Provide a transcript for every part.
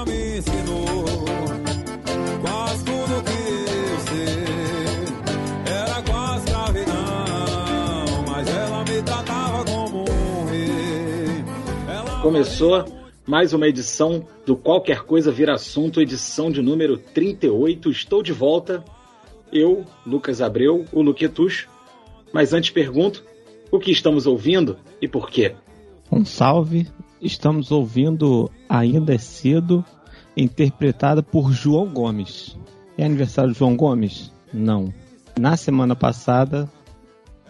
ela me ensinou. Quase tudo que eu sei era quase escravidão, mas ela me tratava como um rei. Ela Começou mais uma edição do Qualquer Coisa Vira Assunto, edição de número 38. Estou de volta, eu, Lucas Abreu, o Luquetus. Mas antes pergunto, o que estamos ouvindo e por quê? Um salve. Estamos ouvindo Ainda é Cedo, interpretada por João Gomes. É aniversário do João Gomes? Não. Na semana passada,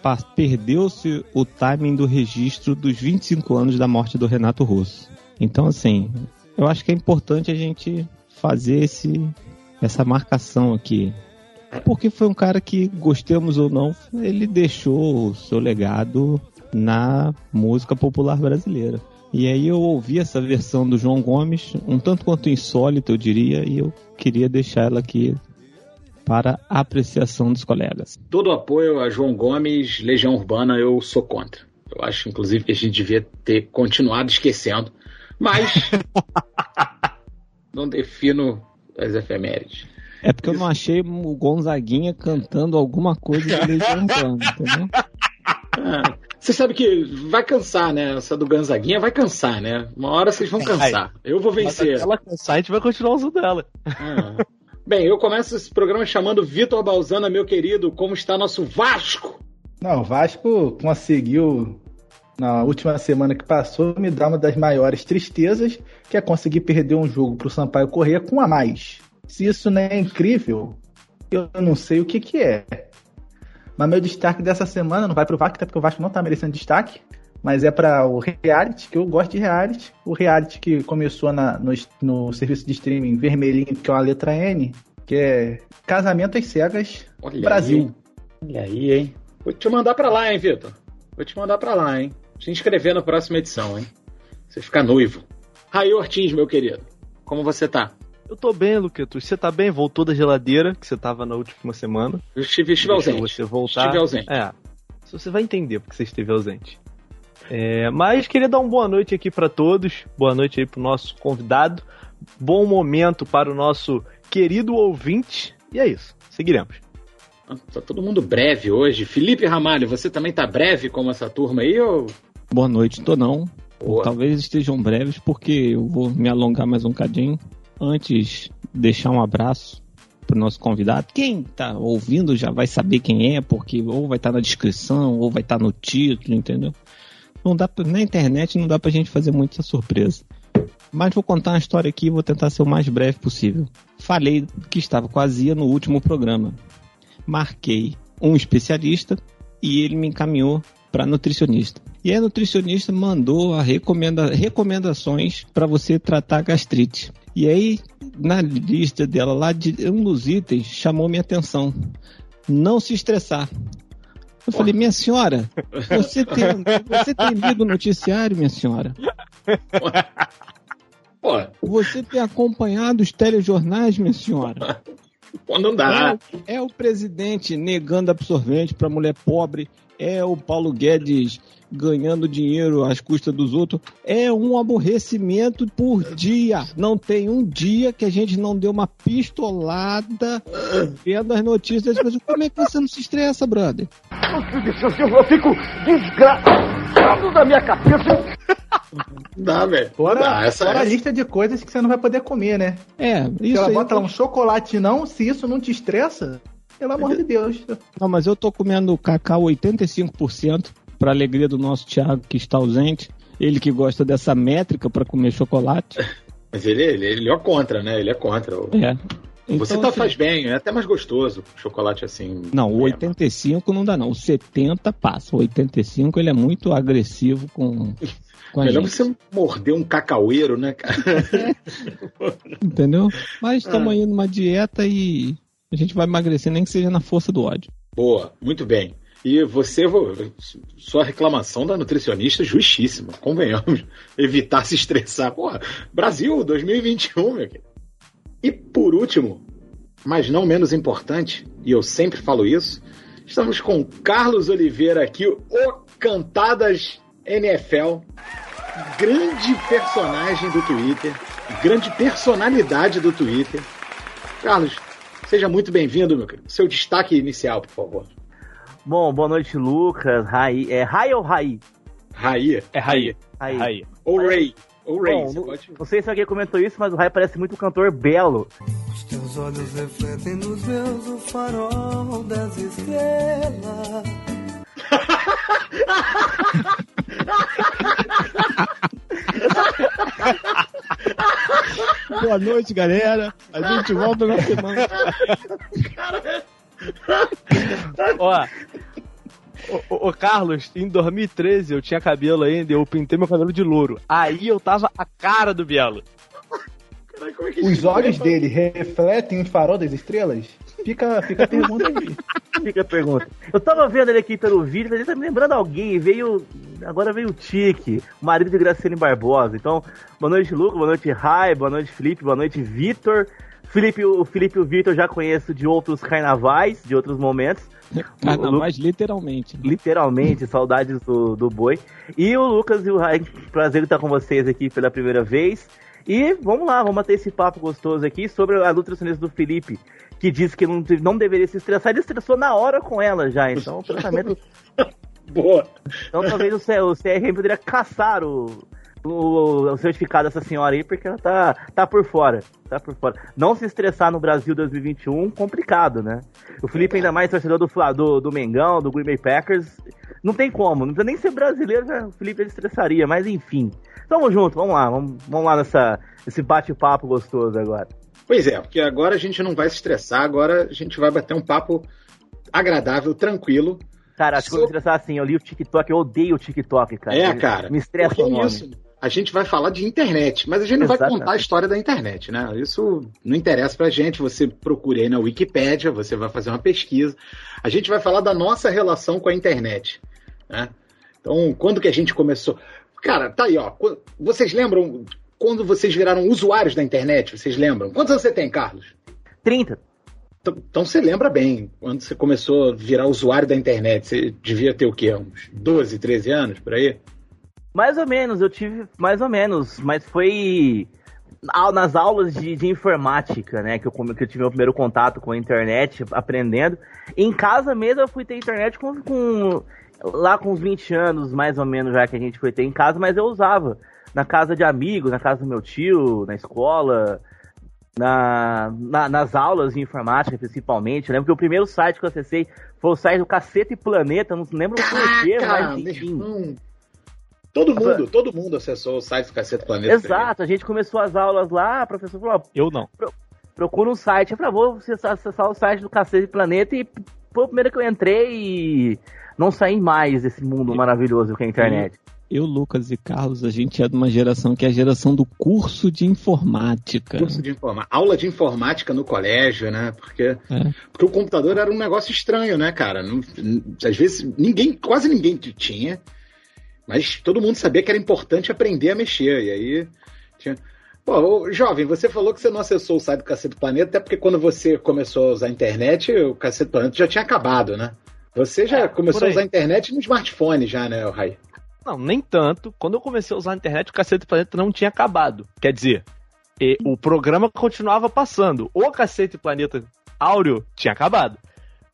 pa- perdeu-se o timing do registro dos 25 anos da morte do Renato Russo. Então, assim, eu acho que é importante a gente fazer esse, essa marcação aqui. Porque foi um cara que, gostemos ou não, ele deixou o seu legado na música popular brasileira. E aí eu ouvi essa versão do João Gomes, um tanto quanto insólita, eu diria, e eu queria deixar ela aqui para apreciação dos colegas. Todo apoio a João Gomes, Legião Urbana, eu sou contra. Eu acho, inclusive, que a gente devia ter continuado esquecendo. Mas não defino as efemérides. É porque eu não achei o Gonzaguinha cantando alguma coisa de Legião Urbana, entendeu? Ah, Você sabe que vai cansar, né? Essa do Gonzaguinha vai cansar, né? Uma hora vocês vão cansar. Eu vou vencer. Ela cansar, a gente vai continuar usando ela. Ah. Bem, eu começo esse programa chamando Vitor Balzana, meu querido. Como está nosso Vasco? Não, o Vasco conseguiu, na última semana que passou, me dar uma das maiores tristezas, que é conseguir perder um jogo pro Sampaio Corrêa com um a mais. Se isso não é incrível, eu não sei o que que é. Mas meu destaque dessa semana não vai pro Vasco, até porque o Vasco não tá merecendo destaque, mas é para o reality, que eu gosto de reality. O reality que começou na- no, no serviço de streaming vermelhinho, que é uma letra N, que é Casamento às Cegas Olha Brasil. Aí, olha aí, hein? Vou te mandar pra lá, hein, Vitor? Vou te mandar pra lá, hein? Se inscrever na próxima edição, hein? Você ficar noivo. Raí Ortiz, meu querido. Como você tá? Eu tô bem, Luquetus. Você tá bem? Voltou da geladeira, que você tava na última semana. Eu estive, estive ausente. Você voltar. Estive ausente. É. Você vai entender porque você esteve ausente. É, mas queria dar uma boa noite aqui pra todos. Boa noite aí pro nosso convidado. Bom momento para o nosso querido ouvinte. E é isso. Seguiremos. Tá todo mundo breve hoje. Felipe Ramalho, você também tá breve como essa turma aí? Ou... Boa noite, tô não. Boa. Talvez estejam breves, porque eu vou me alongar mais um cadinho. Antes, deixar um abraço pro nosso convidado. Quem tá ouvindo já vai saber quem é, porque ou vai estar na descrição, ou vai estar no título, entendeu? Não dá pra, na internet não dá pra gente fazer muita surpresa. Mas vou contar uma história aqui e vou tentar ser o mais breve possível. Falei que estava com azia no último programa. Marquei um especialista e ele me encaminhou para nutricionista. E a nutricionista mandou a recomenda, recomendações para você tratar gastrite. E aí, na lista dela lá, de um dos itens chamou minha atenção. Não se estressar. Eu falei, minha senhora, você tem, você tem lido o noticiário, minha senhora? Você tem acompanhado os telejornais, minha senhora? não dá. É, é o presidente negando absorvente para mulher pobre. É o Paulo Guedes ganhando dinheiro às custas dos outros. É um aborrecimento por dia. Não tem um dia que a gente não deu uma pistolada vendo as notícias. Mas como é que você não se estressa, brother? Eu fico desgraçado da minha cabeça. Não dá, velho. Fora, dá, essa, fora a essa- lista de coisas que você não vai poder comer, né? É, Se isso ela aí. bota lá um chocolate não, se isso não te estressa, pelo amor de Deus. Não, mas eu tô comendo cacau 85% para alegria do nosso Thiago que está ausente. Ele que gosta dessa métrica para comer chocolate. Mas ele, ele, ele é contra, né? Ele é contra. É. Você Então, tá, assim, faz bem, é até mais gostoso. Chocolate assim. Não, o é, 85 não dá não. O 70 passa. O 85 ele é muito agressivo com, com a Melhor gente. você morder um cacaueiro, né, cara? Entendeu? Mas estamos Ah. aí numa dieta e a gente vai emagrecer nem que seja na força do ódio. Boa, muito bem. E você, vo- sua reclamação da nutricionista, justíssima, convenhamos. Evitar se estressar. Porra, Brasil 2021, meu querido. E por último, mas não menos importante, e eu sempre falo isso, estamos com Carlos Oliveira aqui, o Cantadas NFL. grande personagem do Twitter, grande personalidade do Twitter. Carlos, seja muito bem-vindo, meu querido. Seu destaque inicial, por favor. Bom, boa noite, Lucas. Rai, é Rai ou Rai? Raí. É Raí. Rai. Raí. Ou Ray. Ou Ray. Bom, você não, pode... não sei se alguém comentou isso, mas o Rai parece muito o cantor Belo. Os teus olhos refletem nos meus o farol das estrelas. Boa noite, galera. A gente volta na semana. Ó. Ô, ô, ô, Carlos, em 2013 eu tinha cabelo ainda, eu pintei meu cabelo de louro. Aí eu tava a cara do Bielo. É que Os olhos dele refletem o farol das estrelas? Fica, fica a pergunta aí. Fica a pergunta. Eu tava vendo ele aqui pelo vídeo, ele tá me lembrando alguém. Veio. Agora veio o Tique, o marido de Graciane Barbosa. Então, boa noite, Lucas, boa noite, Rai, boa noite, Felipe, boa noite, Vitor. Felipe, o Felipe e o Vitor eu já conheço de outros carnavais, de outros momentos. Carnavais, literalmente. Literalmente, saudades do, do boi. E o Lucas e o Rai, prazer estar com vocês aqui pela primeira vez. E vamos lá, vamos bater esse papo gostoso aqui sobre a nutricionista do Felipe, que disse que não, não deveria se estressar. Ele estressou na hora com ela já, então o tratamento. Boa. Então talvez o, C- o CRM poderia caçar o, o, o certificado dessa senhora aí, porque ela tá, tá por fora. Tá por fora. Não se estressar no Brasil 2021, complicado, né? O Felipe, ainda mais torcedor do, do, do Mengão, do Green Bay Packers, não tem como. Não precisa nem ser brasileiro, já, o Felipe estressaria, mas enfim. Tamo junto, vamos lá, vamos, vamos lá nessa, nesse bate-papo gostoso agora. Pois é, porque agora a gente não vai se estressar, agora a gente vai bater um papo agradável, tranquilo. Cara, acho que eu vou me estressar assim, eu li o TikTok, eu odeio o TikTok, cara. é, cara. Me estressa porque o nome. isso, a gente vai falar de internet, mas a gente não vai Exatamente. contar a história da internet, né? Isso não interessa pra gente. Você procura aí na Wikipédia, você vai fazer uma pesquisa. A gente vai falar da nossa relação com a internet, né? Então, quando que a gente começou? Cara, tá aí, ó. Vocês lembram quando vocês viraram usuários da internet? Vocês lembram? Quantos anos você tem, Carlos? 30. Então- Então você lembra bem, quando você começou a virar usuário da internet, você devia ter o quê? Uns 12, 13 anos por aí? Mais ou menos, eu tive mais ou menos, mas foi nas aulas de, de informática, né, que eu, que eu tive meu primeiro contato com a internet, aprendendo. Em casa mesmo eu fui ter internet com, com- lá com uns 20 anos, mais ou menos, já que a gente foi ter em casa, mas eu usava na casa de amigos, na casa do meu tio, na escola, na, na- nas aulas de informática, principalmente. Eu lembro que o primeiro site que eu acessei foi o site do Cacete Planeta, não lembro porquê, Caraca, mas enfim. irmão. Todo mundo, todo mundo acessou o site do Cacete Planeta. Exato, a gente começou as aulas lá, a professora falou, Eu não. procura um site. Eu falei, ah, vou acessar, acessar o site do Cacete Planeta e foi o primeiro que eu entrei e não saí mais desse mundo maravilhoso que é a internet. Eu, Lucas e Carlos, a gente é de uma geração que é a geração do curso de informática. Curso de informática. Aula de informática no colégio, né? Porque, É. porque o computador era um negócio estranho, né, cara? Não- às vezes ninguém, quase ninguém tinha, mas todo mundo sabia que era importante aprender a mexer. E aí tinha. Pô, jovem, você falou que você não acessou o site do Cacete Planeta, até porque quando você começou a usar a internet, o Cacete Planeta já tinha acabado, né? Você já É, começou a usar a internet no smartphone já, né, Rai? Não, nem tanto. Quando eu comecei a usar a internet, o Cacete do Planeta não tinha acabado. Quer dizer, e- o programa continuava passando. O Cacete Planeta Áureo tinha acabado.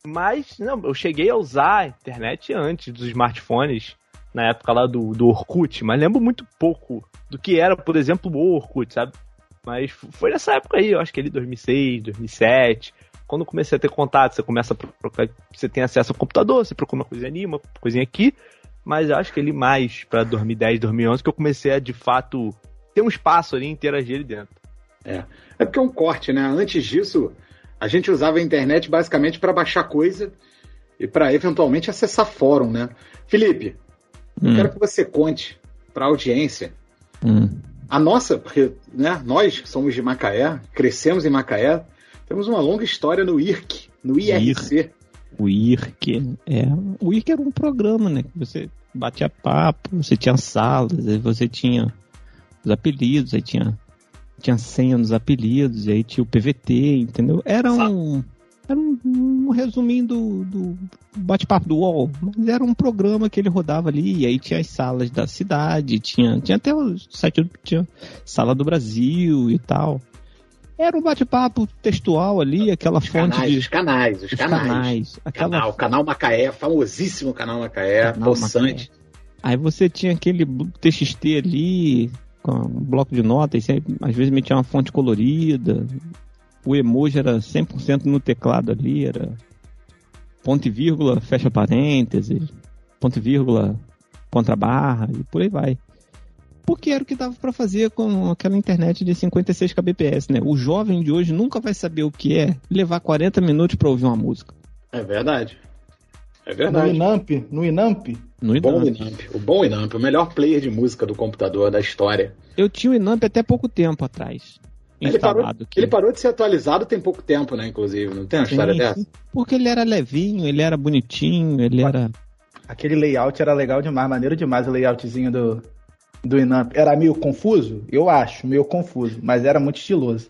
Mas, não, eu cheguei a usar a internet antes dos smartphones, na época lá do, do Orkut, mas lembro muito pouco do que era, por exemplo, o Orkut, sabe? Mas foi nessa época aí, eu acho que ali 2006, 2007. Quando comecei a ter contato, você começa a procurar, você tem acesso ao computador, você procura uma coisinha ali, uma coisinha aqui, mas eu acho que ele mais pra 2010, 2011 que eu comecei a de fato ter um espaço ali interagir ali dentro. É porque é um corte, né? Antes disso, a gente usava a internet basicamente para baixar coisa e para eventualmente acessar fórum, né? Felipe, eu Hum, quero que você conte para a audiência hum. a nossa, porque né, nós somos de Macaé, crescemos em Macaé, temos uma longa história no IRC, no IRC. O IRC, é. O IRC era um programa, né? Que você batia papo, você tinha salas, aí você tinha os apelidos, aí tinha, tinha senha nos apelidos, aí tinha o PVT, entendeu? Era um. Era um, um resuminho do, do bate-papo do UOL. Mas era um programa que ele rodava ali, e aí tinha as salas da cidade, tinha, tinha até o site tinha Sala do Brasil e tal. Era um bate-papo textual ali, aquela Os fonte canais, de. os canais, os os canais. canais, aquela Canal, canal Macaé, famosíssimo canal Macaé, Canal possante. Aí você tinha aquele TXT ali, com um bloco de notas, aí, às vezes metia uma fonte colorida. O emoji era 100% no teclado ali, era ponto e vírgula, fecha parênteses, ponto e vírgula, contra barra, e por aí vai. Porque era o que dava pra fazer com aquela internet de 56 kbps, né? O jovem de hoje nunca vai saber o que é levar 40 minutos pra ouvir uma música. É verdade. É No verdade. Inamp, no Inamp, No O bom Inamp. Inamp, o bom Inamp, o melhor player de música do computador da história. Eu tinha o Inamp até pouco tempo atrás. Ele parou, aqui. ele parou de ser atualizado tem pouco tempo, né? Inclusive, não tem uma Sim, história sim. dessa? Porque ele era levinho, ele era bonitinho, ele era. aquele layout era legal demais, maneiro demais o layoutzinho do, do Inamp. Era meio confuso? Eu acho, meio confuso, mas era muito estiloso.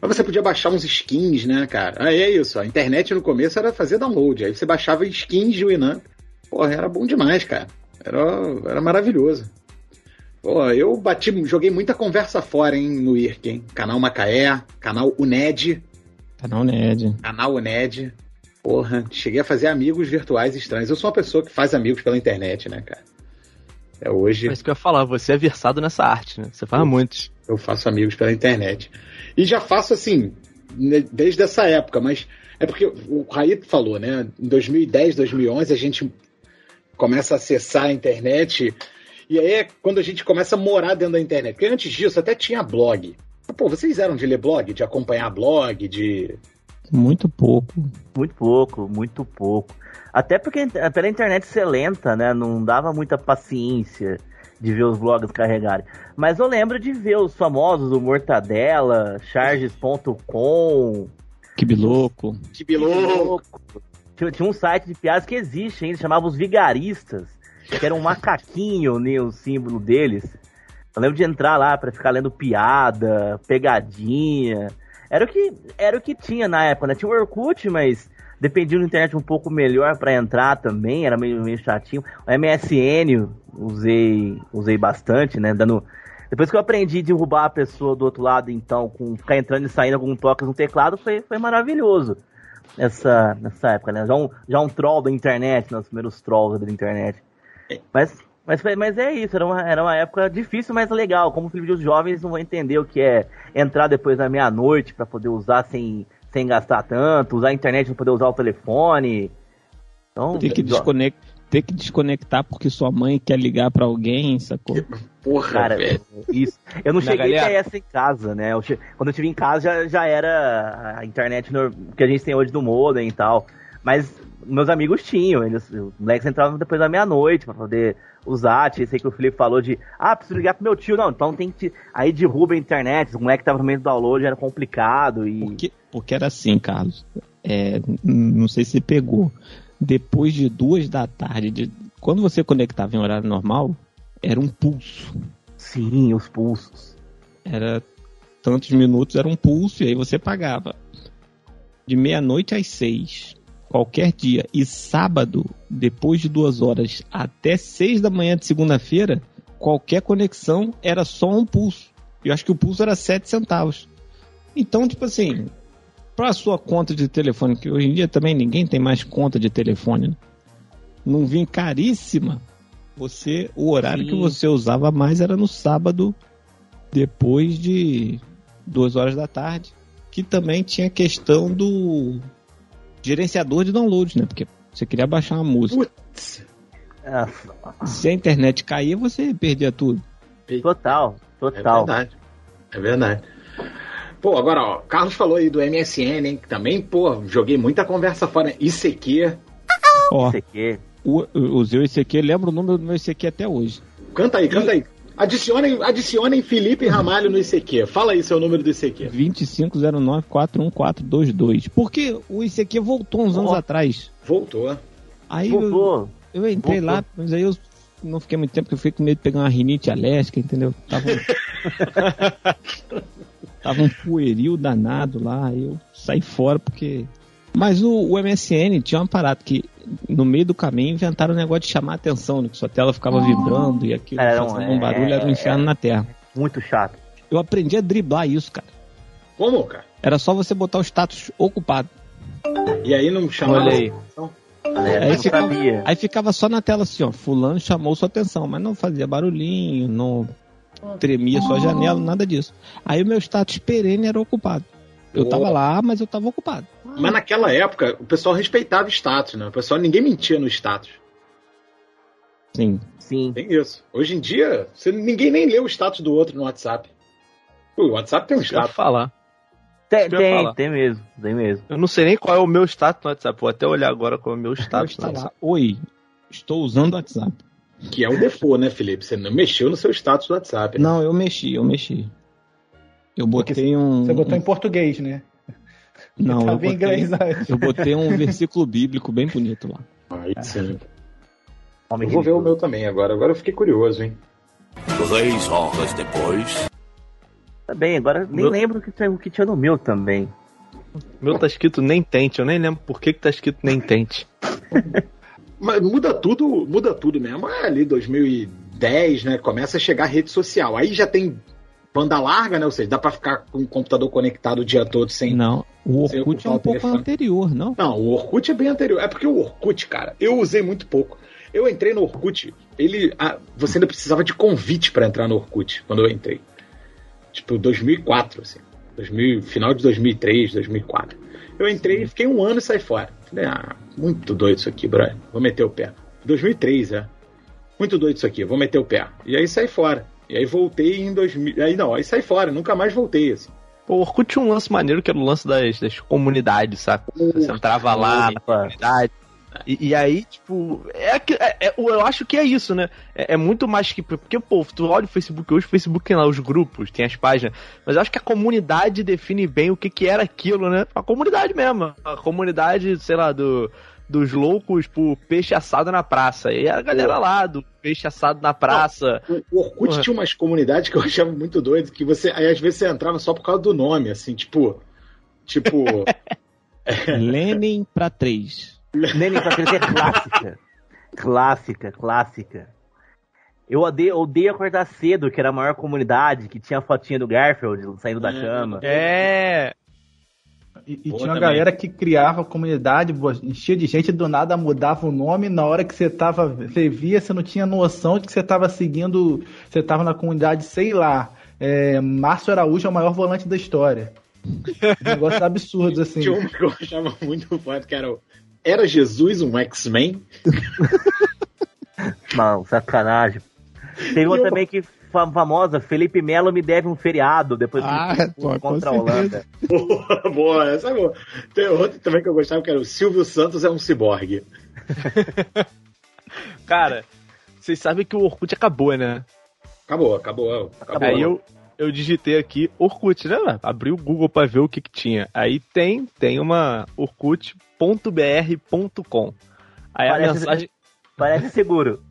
Mas você podia baixar uns skins, né, cara? Aí é isso, a internet no começo era fazer download. Aí você baixava skins de Winamp. Porra, era bom demais, cara. Era, era maravilhoso. Pô, eu bati, joguei muita conversa fora, hein, no IRC, hein? Canal Macaé, canal UNED, Canal Ned. canal UNED. Porra, cheguei a fazer amigos virtuais estranhos. Eu sou uma pessoa que faz amigos pela internet, né, cara? É hoje. É isso que eu ia falar, você é versado nessa arte, né? Você faz muitos. Eu faço amigos pela internet. E já faço assim, né, desde essa época, mas é porque o Raí falou, né? Em 2010, 2011, a gente começa a acessar a internet. E aí é quando a gente começa a morar dentro da internet. Porque antes disso até tinha blog. Pô, vocês eram de ler blog, de acompanhar blog, de. Muito pouco. Muito pouco, muito pouco. Até porque pela internet ser lenta, né? Não dava muita paciência de ver os blogs carregarem. Mas eu lembro de ver os famosos, o Mortadela, charges.com. Que biloco. Que biloco. Tinha, tinha um site de piadas que existe ainda, chamava os Vigaristas, que era um macaquinho, né, o símbolo deles. Eu lembro de entrar lá pra ficar lendo piada, pegadinha. Era o que, era o que tinha na época, né? Tinha o Orkut, mas dependia da internet um pouco melhor pra entrar também, era meio, meio chatinho. O MSN usei, usei bastante, né? Dando. Depois que eu aprendi a derrubar a pessoa do outro lado, então, com ficar entrando e saindo com toques no teclado, foi, foi maravilhoso nessa, nessa época, né? Já um, já um troll da internet, né? Os primeiros trolls da internet. Mas, mas, mas é isso, era uma, era uma época difícil, mas legal. Como os jovens não vão entender o que é entrar depois da meia-noite pra poder usar sem, sem gastar tanto, usar a internet pra poder usar o telefone. Então, Ter que, jo- desconec... Ter que desconectar porque sua mãe quer ligar pra alguém, sacou? Porra, Cara, velho. isso. Eu não Na cheguei galera. a ter essa em casa, né? Eu che- Quando eu estive em casa já, já era a internet no- que a gente tem hoje do modem e tal. Mas meus amigos tinham, eles, os moleques entravam depois da meia-noite pra poder usar. Tinha esse aí que o Felipe falou de, ah, preciso ligar pro meu tio. Não, então tem que. Aí derruba a internet, o moleque tava no meio do download, era complicado e. Porque, porque era assim, Carlos. É, não sei se pegou. Depois de duas da tarde, de- quando você conectava em horário normal, era um pulso. Sim, os pulsos. Era tantos minutos, era um pulso, e aí você pagava. De meia-noite às seis, qualquer dia. E sábado, depois de duas horas até seis da manhã de segunda-feira, qualquer conexão era só um pulso. Eu acho que o pulso era sete centavos. Então, tipo assim, para sua conta de telefone, que hoje em dia também ninguém tem mais conta de telefone, né? não vim caríssima. Você, o horário Sim. que você usava mais era no sábado, depois de duas horas da tarde, que também tinha questão do gerenciador de download, né? Porque você queria baixar uma música. Putz. Ah, Se a internet caía, você perdia tudo. total, É total. verdade. É verdade. Pô, agora, ó, Carlos falou aí do MSN, hein? que Também, pô, joguei muita conversa fora. ICQ. Ó, o, eu usei o ICQ, lembro o número do meu ICQ até hoje. Canta aí, canta aí. Adicionem, adicionem Felipe Ramalho no ICQ. Fala aí seu número do ICQ. 2509-41422. Porque o ICQ voltou uns anos Ó. atrás. Voltou. Aí eu, Voltou. eu entrei Voltou. lá, mas aí eu não fiquei muito tempo, porque eu fiquei com medo de pegar uma rinite alérgica, entendeu? Tava... Tava um pueril danado lá, aí eu saí fora porque. Mas o, o MSN tinha uma parada que no meio do caminho inventaram um negócio de chamar a atenção, né, que sua tela ficava vibrando e aquilo Era um- fazendo um barulho, era um é- inferno na terra. Muito chato. Eu aprendi a driblar isso, cara. Como, cara? Era só você botar o status ocupado. E aí não chamava Olha aí. É, Aí não ficava, sabia. aí ficava só na tela assim, ó. Fulano chamou sua atenção, mas não fazia barulhinho, não tremia sua janela, nada disso. Aí o meu status perene era ocupado. Eu tava lá, mas eu tava ocupado. Mas naquela época, o pessoal respeitava o status, né? O pessoal, ninguém mentia no status. Sim. Sim. Tem isso. Hoje em dia, você, ninguém nem lê o status do outro no WhatsApp. O WhatsApp tem um Eu status. falar. Tem, eu tem, falar. tem mesmo. Tem mesmo. Eu não sei nem qual é o meu status no WhatsApp. Vou até olhar agora qual é o meu status no lá. WhatsApp. Oi, estou usando o WhatsApp. Que é o default, né, Felipe? Você não mexeu no seu status do WhatsApp. né? Não, eu mexi, eu mexi. Eu botei um. Você botou em português, né? Não, eu botei, eu botei um versículo bíblico bem bonito lá. Aí sim. Homem Eu vou ver o meu também agora. Agora eu fiquei curioso, hein? Três horas depois. Tá bem, agora nem Meu- lembro o que, tinha- o que tinha no meu também. O meu tá escrito nem tente. Eu nem lembro por que, que tá escrito nem tente. Mas muda tudo, muda tudo mesmo. É ali 2010, né? Começa a chegar a rede social. Aí já tem banda larga, né? Ou seja, dá pra ficar com o computador conectado o dia todo sem. Não, o Orkut é um pouco anterior, não? Não, o Orkut é bem anterior. É porque o Orkut, cara, eu usei muito pouco. Eu entrei no Orkut, ele. ah, você ainda precisava de convite pra entrar no Orkut quando eu entrei. Tipo, 2004, assim. 2000, final de 2003, 2004. Eu entrei e fiquei um ano e saí fora. Falei, ah, muito doido isso aqui, brother. Vou meter o pé. 2003, é. Muito doido isso aqui, vou meter o pé. E aí saí fora. E aí voltei em 2000. Aí não, aí saí fora, nunca mais voltei, assim. Pô, o Orkut tinha um lance maneiro que era o lance das, das comunidades, saca? Você entrava lá na comunidade. E, e aí, tipo, é, que- é- é- eu acho que é isso, né? É, é muito mais que. Porque, pô, tu olha o Facebook hoje, o Facebook tem lá os grupos, tem as páginas, mas eu acho que a comunidade define bem o que, que era aquilo, né? A comunidade mesmo. A comunidade, sei lá, do, dos loucos por peixe assado na praça. E a galera lá do peixe assado na praça. O o Orkut Porra. tinha umas comunidades que eu achava muito doido, que você. Aí às vezes você entrava só por causa do nome, assim, tipo. Tipo. Lenin pra três. Neném pra crescer é clássica. Clássica, clássica. Eu odeio, odeio acordar cedo, que era a maior comunidade, que tinha a fotinha do Garfield saindo da É. cama. É. E, e tinha uma galera que criava comunidade, enchia de gente, do nada mudava o nome, na hora que você tava, você via, você não tinha noção de que você tava seguindo, você tava na comunidade, sei lá, é, Márcio Araújo é o maior volante da história. Negócios absurdos, assim. Tinha um que eu achava muito foda, que era. o- Era Jesus um X-Men? Não, sacanagem. Teve uma E eu- também que famosa, Felipe Melo me deve um feriado depois Ah, que pô, contra a. Holanda. Boa, boa, essa é boa. Tem outro também que eu gostava, que era o Silvio Santos é um ciborgue. Cara, vocês sabem que o Orkut acabou, né? Acabou, acabou. acabou. Aí eu, eu digitei aqui Orkut, né? Abri o Google pra ver o que, que tinha. Aí tem, tem uma orkut.br.com. Aí a Parece- mensagem. Parece seguro.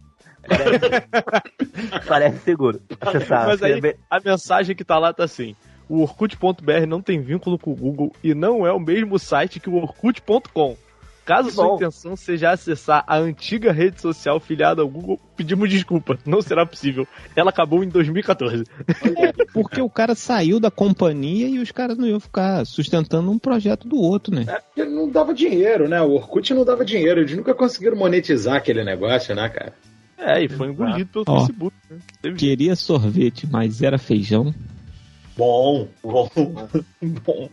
Parece, parece seguro. Acessar. Mas aí a mensagem que tá lá tá assim: o Orkut.br não tem vínculo com o Google e não é o mesmo site que o Orkut.com. Caso Que sua bom. intenção seja acessar a antiga rede social filiada ao Google, pedimos desculpa, não será possível. Ela acabou em 2014. Porque o cara saiu da companhia e os caras não iam ficar sustentando um projeto do outro, né? É porque não dava dinheiro, né? O Orkut não dava dinheiro. Eles nunca conseguiram monetizar aquele negócio, né, cara? É, e foi engolido pelo Ó. Facebook. Né? Teve Queria sorvete, mas era feijão. Bom, bom,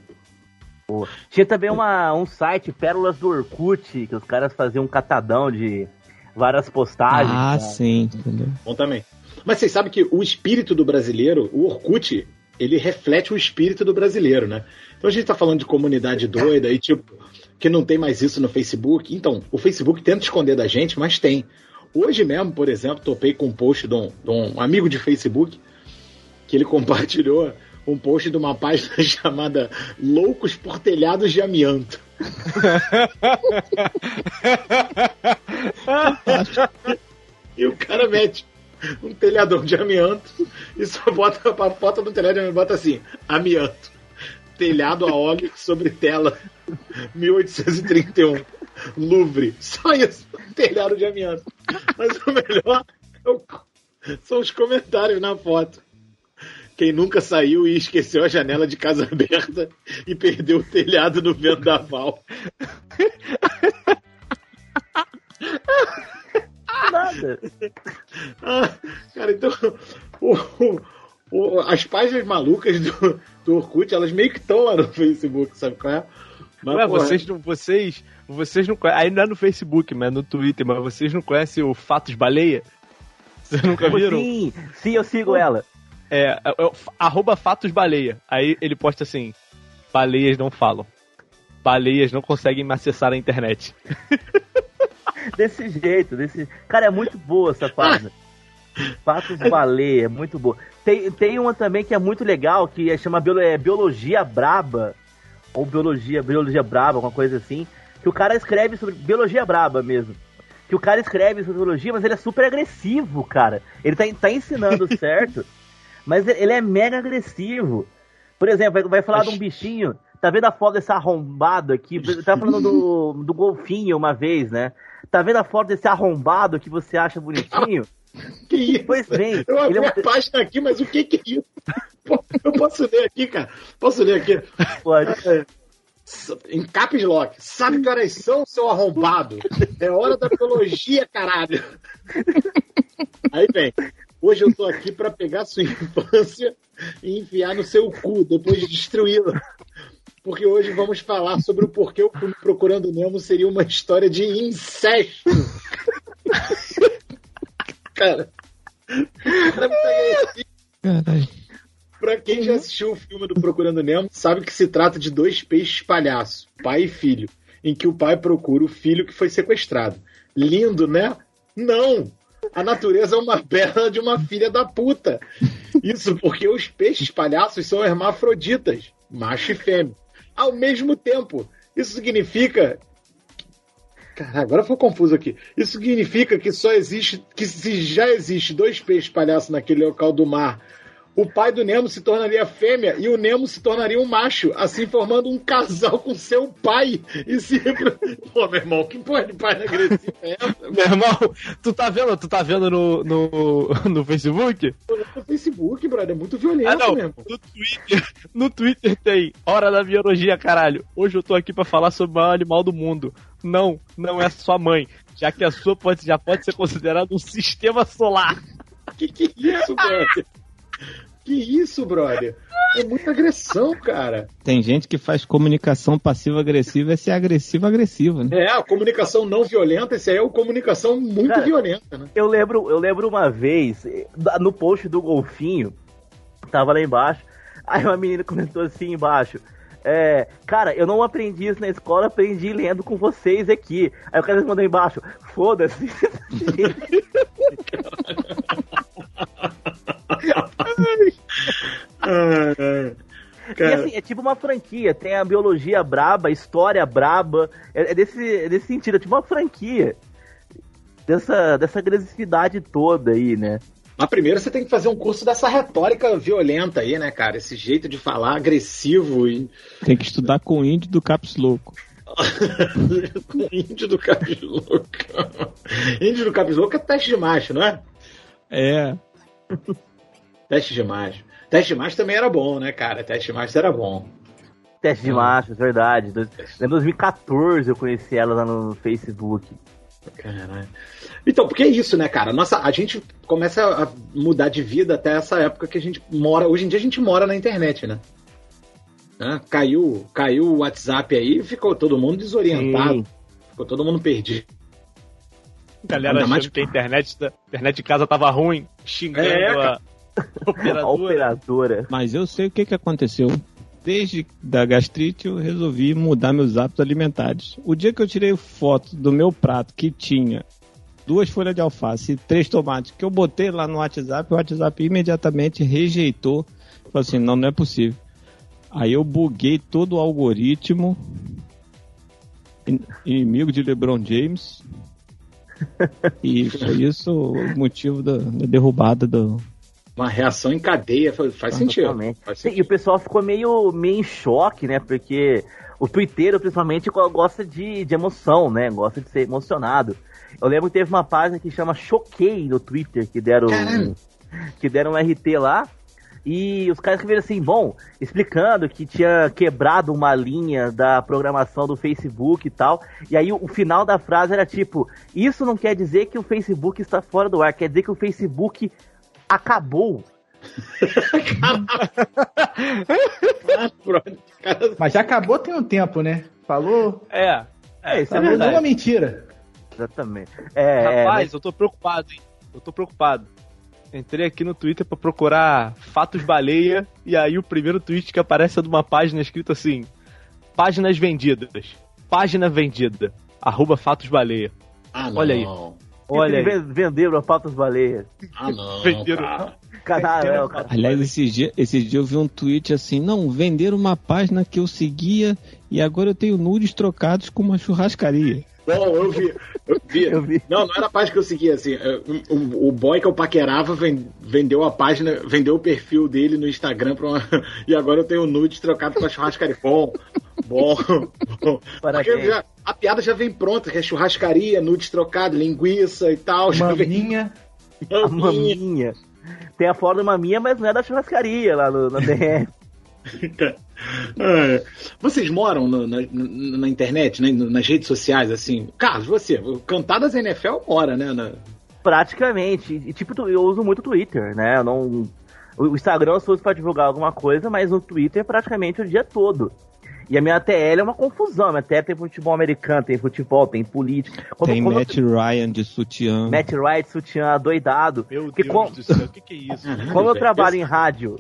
bom. Tinha também uma, um site, Pérolas do Orkut, que os caras faziam um catadão de várias postagens. Ah, né? sim, entendeu? Bom também. Mas vocês sabem que o espírito do brasileiro, o Orkut, ele reflete o espírito do brasileiro, né? Então a gente tá falando de comunidade doida e tipo, que não tem mais isso no Facebook. Então, o Facebook tenta esconder da gente, mas tem. Hoje mesmo, por exemplo, topei com um post de um, de um amigo de Facebook que ele compartilhou um post de uma página chamada Loucos por Telhados de Amianto. E o cara mete um telhador de amianto e só bota a foto do telhado de amianto, bota assim, amianto. Telhado a óleo sobre tela 1831. Louvre. Só isso. Telhado de amianto. Mas o melhor é o- são os comentários na foto. Quem nunca saiu e esqueceu a janela de casa aberta e perdeu o telhado no vendaval. Nada. Ah, cara, então o- o- o- as páginas malucas do, do Orkut, elas meio que estão lá no Facebook, sabe qual é? Mas, Ué, porra, vocês não, vocês, vocês não conhecem, aí não é no Facebook, mas no Twitter, mas vocês não conhecem o Fatos Baleia? Vocês nunca viram? Sim, sim, eu sigo ela. É, é, é, arroba Fatos Baleia. Aí ele posta assim, baleias não falam. Baleias não conseguem me acessar a internet. Desse jeito, desse. Cara, é muito boa essa página. Fatos Baleia, é muito boa. Tem, tem uma também que é muito legal, que é, chama Biolo- é, Biologia Braba. Ou Biologia, Biologia Braba, alguma coisa assim. Que o cara escreve sobre. Biologia Braba mesmo. Que o cara escreve sobre biologia, mas ele é super agressivo, cara. Ele tá, tá ensinando certo, mas ele é mega agressivo. Por exemplo, vai, falar de um bichinho. Tá vendo a foto desse arrombado aqui? Tá falando do, do golfinho uma vez, né? Tá vendo a foto desse arrombado que você acha bonitinho? que isso? Pois bem, Eu abri ele é a página aqui, mas o que que é isso? Eu posso ler aqui, cara? Posso ler aqui? Pode. Em caps lock. Sabe que horas são, seu arrombado? É hora da biologia, caralho. Aí vem. Hoje eu tô aqui pra pegar sua infância e enfiar no seu cu, depois de destruí-la. Porque hoje vamos falar sobre o porquê o filme Procurando Nemo seria uma história de incesto. Cara. Caralho. Pra quem já assistiu o filme do Procurando Nemo, sabe que se trata de dois peixes palhaço, pai e filho, em que o pai procura o filho que foi sequestrado. Lindo, né? Não! A natureza é uma bela de uma filha da puta. Isso porque os peixes palhaços são hermafroditas, macho e fêmea. Ao mesmo tempo, isso significa Caralho, agora foi confuso aqui. Isso significa que só existe, que se já existe dois peixes palhaços naquele local do mar, o pai do Nemo se tornaria fêmea e o Nemo se tornaria um macho, assim formando um casal com seu pai. E se. Pô, meu irmão, que porra de pai agressivo é essa? Meu irmão, tu tá vendo, tu tá vendo no, no, no Facebook? No Facebook, brother, é muito violento Ah, não. mesmo. No Twitter, no Twitter tem Hora da Biologia, caralho. Hoje eu tô aqui pra falar sobre o maior animal do mundo. Não, não é sua mãe, já que a sua pode, já pode ser considerada um sistema solar. Que que é isso, brother? Que isso, brother? É muita agressão, cara. Tem gente que faz comunicação passiva-agressiva e ser agressiva-agressiva, né? É, a comunicação não violenta, esse aí é uma comunicação muito Cara, violenta, né? Eu lembro, eu lembro uma vez, no post do golfinho, tava lá embaixo, aí uma menina comentou assim embaixo. É, cara, eu não aprendi isso na escola, aprendi lendo com vocês aqui. Aí o cara mandou embaixo, foda-se. Ah. E Cara, assim, é tipo uma franquia, tem a biologia braba, a história braba, é, é desse, é desse sentido, é tipo uma franquia. Dessa, dessa agressividade toda aí, né? Mas primeiro você tem que fazer um curso dessa retórica violenta aí, né, cara? Esse jeito de falar agressivo e Tem que estudar com o índio do Caps Louco. com índio do Capes Louco. índio do Capes Louco é teste de macho, não é? É. Teste de macho. Teste de macho também era bom, né, cara? Teste de macho era bom. Teste de machos, verdade. Dois- Em 2014 eu conheci ela lá no Facebook. Caralho. Então, porque é isso, né, cara? Nossa, a gente começa a mudar de vida até essa época que a gente mora. Hoje em dia a gente mora na internet, né? Né? Caiu, caiu o WhatsApp aí, ficou todo mundo desorientado, Sim. ficou todo mundo perdido. Galera Ainda achando mais- que a internet, a internet de casa tava ruim, xingando É, a A operadora. operadora. Mas eu sei o que, que aconteceu. Desde da gastrite eu resolvi mudar meus hábitos alimentares. O dia que eu tirei foto do meu prato que tinha duas folhas de alface e três tomates, que eu botei lá no WhatsApp, o WhatsApp imediatamente rejeitou. Falou assim, não, não é possível. Aí eu buguei todo o algoritmo. In- Inimigo de LeBron James. E foi isso o motivo da, da derrubada do. Uma reação em cadeia faz, sentido. Faz Sim, E o sentido. pessoal ficou meio, meio em choque, né? Porque o twitteiro, principalmente, go- gosta de, de emoção, né? Gosta de ser emocionado. Eu lembro que teve uma página que chama Choquei no Twitter, que deram, Caralho. que deram um RT lá. E os caras escreveram assim, bom, explicando que tinha quebrado uma linha da programação do Facebook e tal. E aí o, o final da frase era tipo, isso não quer dizer que o Facebook está fora do ar, quer dizer que o Facebook acabou. Mas já acabou tem um tempo, né? Falou. É. É, isso é Falou verdade. uma mentira. Exatamente. É, Rapaz, eu tô preocupado, hein? Eu tô preocupado. Entrei aqui no Twitter pra procurar fatos baleia e aí o primeiro tweet que aparece é de uma página escrito assim: Páginas vendidas. Página vendida. Arroba fatos baleia. Ah, não. Olha aí. Olha Venderam a patas baleias. Ah, não. Venderam. cara. Cara, Venderam é, cara- Aliás, esses dias esse dia eu vi um tweet assim: não, venderam uma página que eu seguia e agora eu tenho nudes trocados com uma churrascaria. Não, eu vi. Eu vi. Eu vi. Não, não era a página que eu seguia, assim. é, o- O, o boy que eu paquerava ven- vendeu a página, vendeu o perfil dele no Instagram pra uma, e agora eu tenho o nude trocado com a churrascaria. Bom, bom, bom. Parabéns. Já- a piada já vem pronta, que é churrascaria, nude trocado, linguiça e tal. Já vem Maminha. a maminha. Tem a foto da maminha, mas não é da churrascaria lá no, na DR. É. Vocês moram no- na, na- internet, né, nas redes sociais, assim? Carlos, você, Cantadas NFL mora, né? na- Praticamente. E tipo, eu uso muito o Twitter, né? Eu não. O Instagram eu só uso pra divulgar alguma coisa, mas o Twitter praticamente o dia todo. E a minha TL é uma confusão. A minha TL tem futebol americano, tem futebol, tem política. Quando- Tem quando eu- Matt Ryan de sutiã. Matt Wright, sutiã doidado. Meu Porque Deus com- do céu, o que, que é isso? Como eu velho, trabalho em rádio,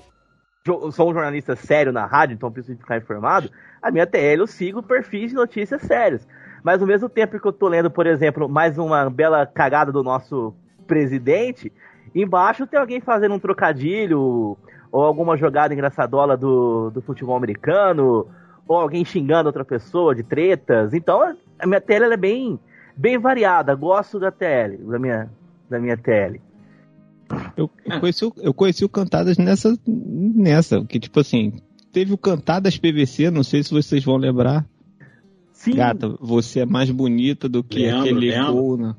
sou um jornalista sério na rádio, então preciso ficar informado, a minha TL eu sigo perfis de notícias sérios. Mas ao mesmo tempo que eu tô lendo, por exemplo, mais uma bela cagada do nosso presidente, embaixo tem alguém fazendo um trocadilho, ou alguma jogada engraçadola do, do futebol americano, ou alguém xingando outra pessoa de tretas. Então a minha TL ela é bem, bem variada. Gosto da TL, da minha, da minha TL. Eu, eu conheci, o- eu conheci o Cantadas nessa, nessa, que tipo assim, teve o Cantadas PVC, não sei se vocês vão lembrar. Sim, Gata, você é mais bonita do que Lembro, aquele lembro. gol, né?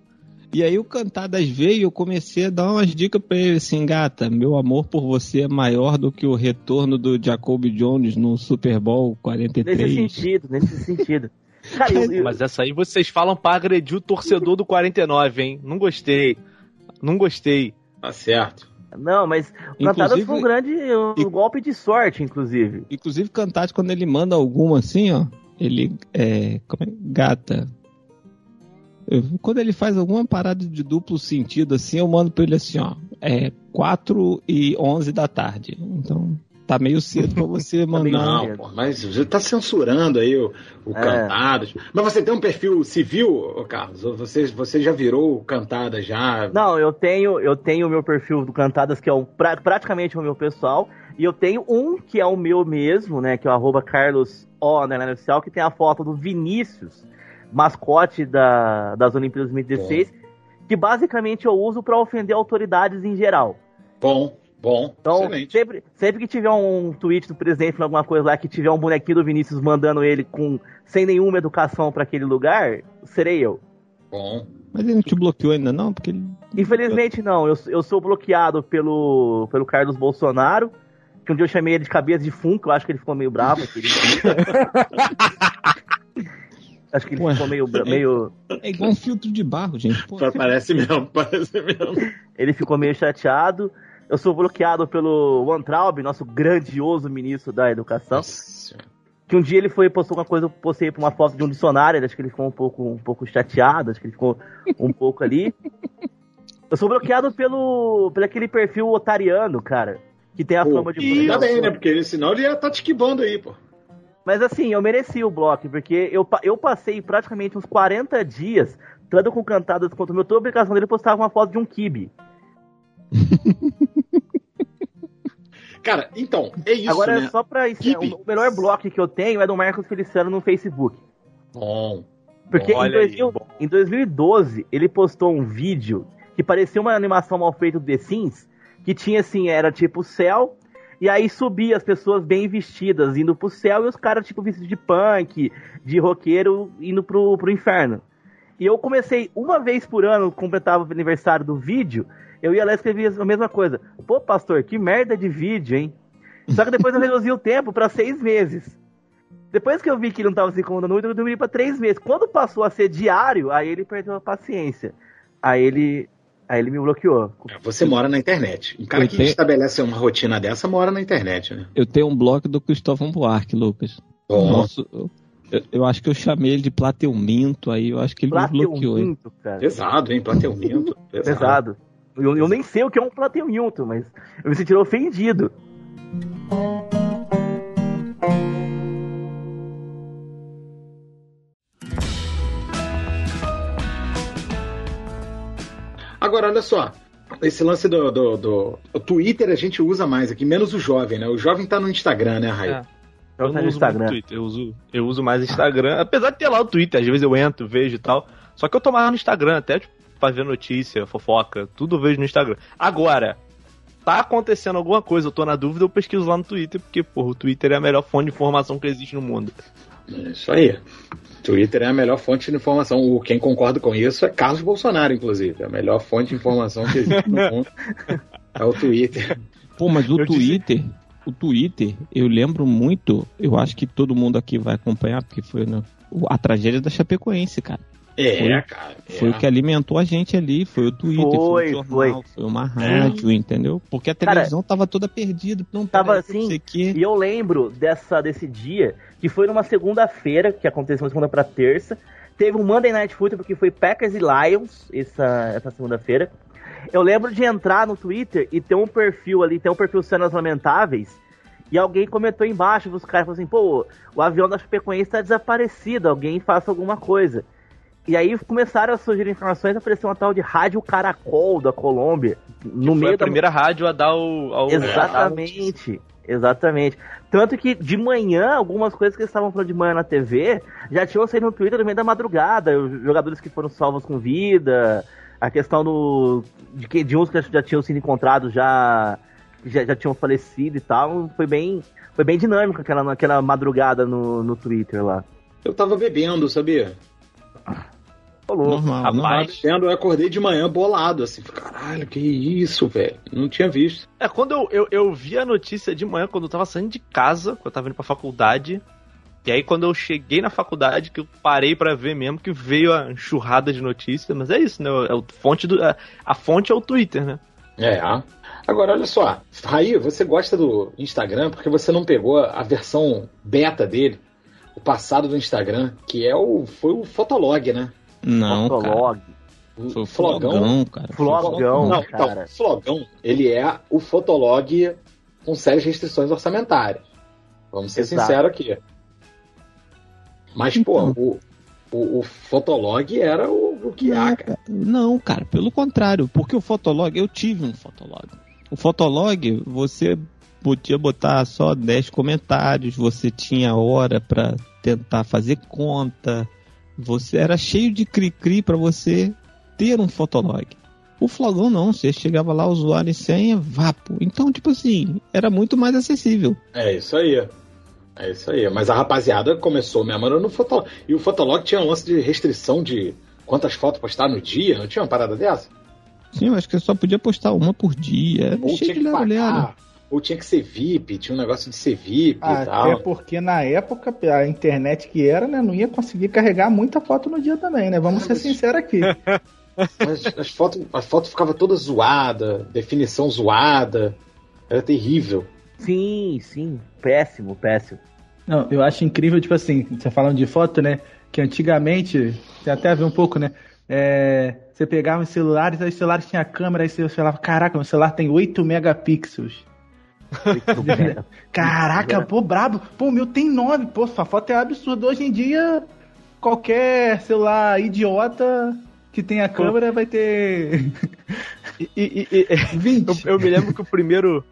E aí o Cantadas veio e eu comecei a dar umas dicas pra ele, assim, gata, meu amor por você é maior do que o retorno do Jacob Jones no Super Bowl Nesse 43. sentido, nesse sentido. Cara, eu, eu- Mas essa aí vocês falam pra agredir o torcedor do 49, hein? Não gostei. Não gostei. Tá certo. não, mas Cantadas Inclusive- foi um grande um e- golpe de sorte, inclusive. Inclusive, Cantadas, quando ele manda alguma assim, ó, ele é. Como é? Gata. Quando ele faz alguma parada de duplo sentido assim, eu mando pra ele assim, ó. É 4 e 11 da tarde. Então, tá meio cedo pra você mandar. Não, pô, mas você tá censurando aí o, o É. Cantadas. Mas você tem um perfil civil, Carlos? Você, você já virou o Cantadas já? Não, eu tenho eu tenho o meu perfil do Cantadas, que é o, pra- praticamente o meu pessoal, e eu tenho um que é o meu mesmo, né, que é o arroba Carlos O, né, na oficial, que tem a foto do Vinícius, mascote da, das Olimpíadas 2016, que basicamente eu uso pra ofender autoridades em geral. Bom, bom, Então, excelente. sempre, sempre que tiver um tweet do presidente falando alguma coisa lá, que tiver um bonequinho do Vinícius mandando ele com sem nenhuma educação pra aquele lugar, serei eu. Bom. Mas ele não te bloqueou ainda, não? Porque ele. Infelizmente não, eu, eu sou bloqueado pelo, pelo Carlos Bolsonaro, que um dia eu chamei ele de cabeça de fundo, que eu acho que ele ficou meio bravo. acho que ele Ué. ficou meio, bra- meio. É igual um filtro de barro, gente. Pô, Pa- Parece mesmo, parece mesmo. Ele ficou meio chateado. Eu sou bloqueado pelo Juan Traub, nosso grandioso ministro da Educação. Nossa. Que um dia ele foi e postou uma coisa, eu postei uma foto de um dicionário, acho que ele ficou um pouco, um pouco chateado, acho que ele ficou um pouco ali. Eu sou bloqueado pelo, pelo aquele perfil otariano, cara, que tem a Pô, fama de Ainda bem, né? Porque senão ele ia estar te esquivando aí, pô. Mas assim, eu mereci o bloco, porque eu, eu passei praticamente uns 40 dias tanto com cantadas quanto o meu, toda obrigação dele postava uma foto de um kibe. Cara, então, é isso, Agora, né? só pra Kibe. o melhor bloco que eu tenho é do Marcos Feliciano no Facebook. Bom. Porque em, Olha aí, 2000 bom. em 2012 ele postou um vídeo que parecia uma animação mal feita do The Sims, que tinha assim, era tipo céu, e aí subia as pessoas bem vestidas indo pro céu e os caras tipo vestidos de punk, de roqueiro indo pro, pro inferno. E eu comecei uma vez por ano, completava o aniversário do vídeo, eu ia lá e escrevia a mesma coisa. Pô, pastor, que merda de vídeo, hein? Só que depois eu reduzi o tempo pra seis meses. Depois que eu vi que ele não tava se incomodando muito, eu dormi pra três meses. Quando passou a ser diário, aí ele perdeu a paciência. Aí ele. Aí ele me bloqueou. Você mora na internet. Um cara Eu que tenho- estabelece uma rotina dessa mora na internet, né? Eu tenho um bloco do Cristóvão Buarque, Lucas. Bom, Nosso, eu, eu acho que eu chamei ele de Plateuminto, aí eu acho que ele me bloqueou. Plateuminto, cara. pesado, hein? Plateuminto. Pesado. Pesado. Eu, eu nem sei o que é um plateuminto, mas eu me senti ofendido. Agora, olha só. Esse lance do, do, do- O Twitter a gente usa mais aqui, menos o jovem, né? O jovem tá no Instagram, né, Raí? É. Eu Eu no não uso muito Instagram. Twitter, eu uso, eu uso mais Instagram, apesar de ter lá o Twitter, às vezes eu entro, vejo e tal. Só que eu tô mais no Instagram, até tipo, pra ver notícia, fofoca, tudo eu vejo no Instagram. Agora, tá acontecendo alguma coisa, eu tô na dúvida, eu pesquiso lá no Twitter, porque, porra, o Twitter é a melhor fonte de informação que existe no mundo. É Isso aí. Twitter é a melhor fonte de informação. O, quem concorda com isso é Carlos Bolsonaro, inclusive. A melhor fonte de informação que existe no mundo é o Twitter. Pô, mas o Eu disse- Twitter, o Twitter, eu lembro muito, eu acho que todo mundo aqui vai acompanhar, porque foi né, o- a tragédia da Chapecoense, cara. É, Foi- cara. Foi é. o que alimentou a gente ali, foi o Twitter, foi, Foi, o jornal, foi, uma rádio, entendeu? Porque a Cara, televisão tava toda perdida, não tava não assim, sei o quê. E eu lembro dessa, desse dia, que foi numa segunda-feira, que aconteceu uma segunda pra terça. Teve um Monday Night Football, porque foi Packers e Lions essa, essa segunda-feira. Eu lembro de entrar no Twitter e ter um perfil ali, ter um perfil Cenas Lamentáveis, e alguém comentou embaixo, os caras falaram assim, pô, o avião da Chapecoense tá desaparecido, alguém faça alguma coisa. E aí começaram a surgir informações, apareceu uma tal de Rádio Caracol da Colômbia, no Foi meio a da primeira rádio a dar o. Ao, Exatamente. Exatamente. Tanto que de manhã, algumas coisas que eles estavam falando de manhã na TV já tinham saído no Twitter no meio da madrugada. Os jogadores que foram salvos com vida, a questão do. de, que, de uns que já tinham sido encontrados já, já. já tinham falecido e tal. Foi bem. Foi bem dinâmico aquela, aquela madrugada no, no Twitter lá. Eu tava bebendo, sabia? Falou. Normal, Rapaz. normal. Eu acordei de manhã bolado, assim. Caralho, que isso, velho? Não tinha visto. É, quando eu, eu, eu vi a notícia de manhã, quando eu tava saindo de casa, quando eu tava indo pra faculdade. E aí, quando eu cheguei na faculdade, que eu parei pra ver mesmo, que veio a enxurrada de notícias. Mas é isso, né? É o fonte do, a, a fonte é o Twitter, né? É. Agora, olha só. Raí, você gosta do Instagram porque você não pegou a versão beta dele, passado do Instagram, que é o foi o Fotolog, né? Não, cara. Fotolog. O Foi o Flogão. flogão, cara. Flogão. Não, cara. então, o Flogão, ele é o Fotolog com sérias restrições orçamentárias. Vamos ser Exato. sinceros aqui. Mas, pô, o, o, o Fotolog era o, o que há, cara. Não, cara, pelo contrário, porque o Fotolog, eu tive um Fotolog. O Fotolog, você podia botar só 10 comentários, você tinha hora pra tentar fazer conta, você era cheio de cri-cri pra você ter um Fotolog. O Flogão não, você chegava lá, usuário e senha, vapo. Então, tipo assim, era muito mais acessível. É isso aí. É isso aí. Mas a rapaziada começou mesmo era no Fotolog. E o Fotolog tinha um lance de restrição de quantas fotos postar no dia. Não tinha uma parada dessa? Sim, eu acho que eu só podia postar uma por dia. Ou cheio tinha de que pagar. Ou tinha que ser VIP. Tinha um negócio de ser VIP e Até tal. porque na época, a internet que era, né, não ia conseguir carregar muita foto no dia também, né? Vamos ser sinceros aqui. Mas as fotos as fotos ficavam todas zoadas, definição zoada. Era terrível. Sim, sim. Péssimo, péssimo. Não, eu acho incrível, tipo assim, você falando de foto, né? Que antigamente, tem até a ver um pouco, né? É, você pegava os celulares, aí os celulares tinham câmera, aí você falava, caraca, meu celular tem 8 megapixels. Caraca, pô, brabo. Pô, o meu tem 9, pô, sua foto é absurda. Hoje em dia, qualquer celular idiota que tenha câmera vai ter E, e- e- 20. eu, eu me lembro que o primeiro.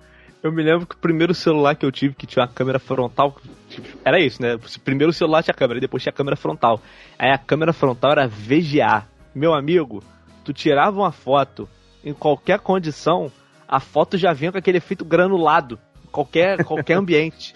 Eu me lembro que o primeiro celular que eu tive que tinha uma câmera frontal tipo, era isso, né? Primeiro o celular tinha câmera, depois tinha a câmera frontal. Aí a câmera frontal era VGA. Meu amigo, tu tirava uma foto em qualquer condição, a foto já vinha com aquele efeito granulado. Qualquer, qualquer ambiente.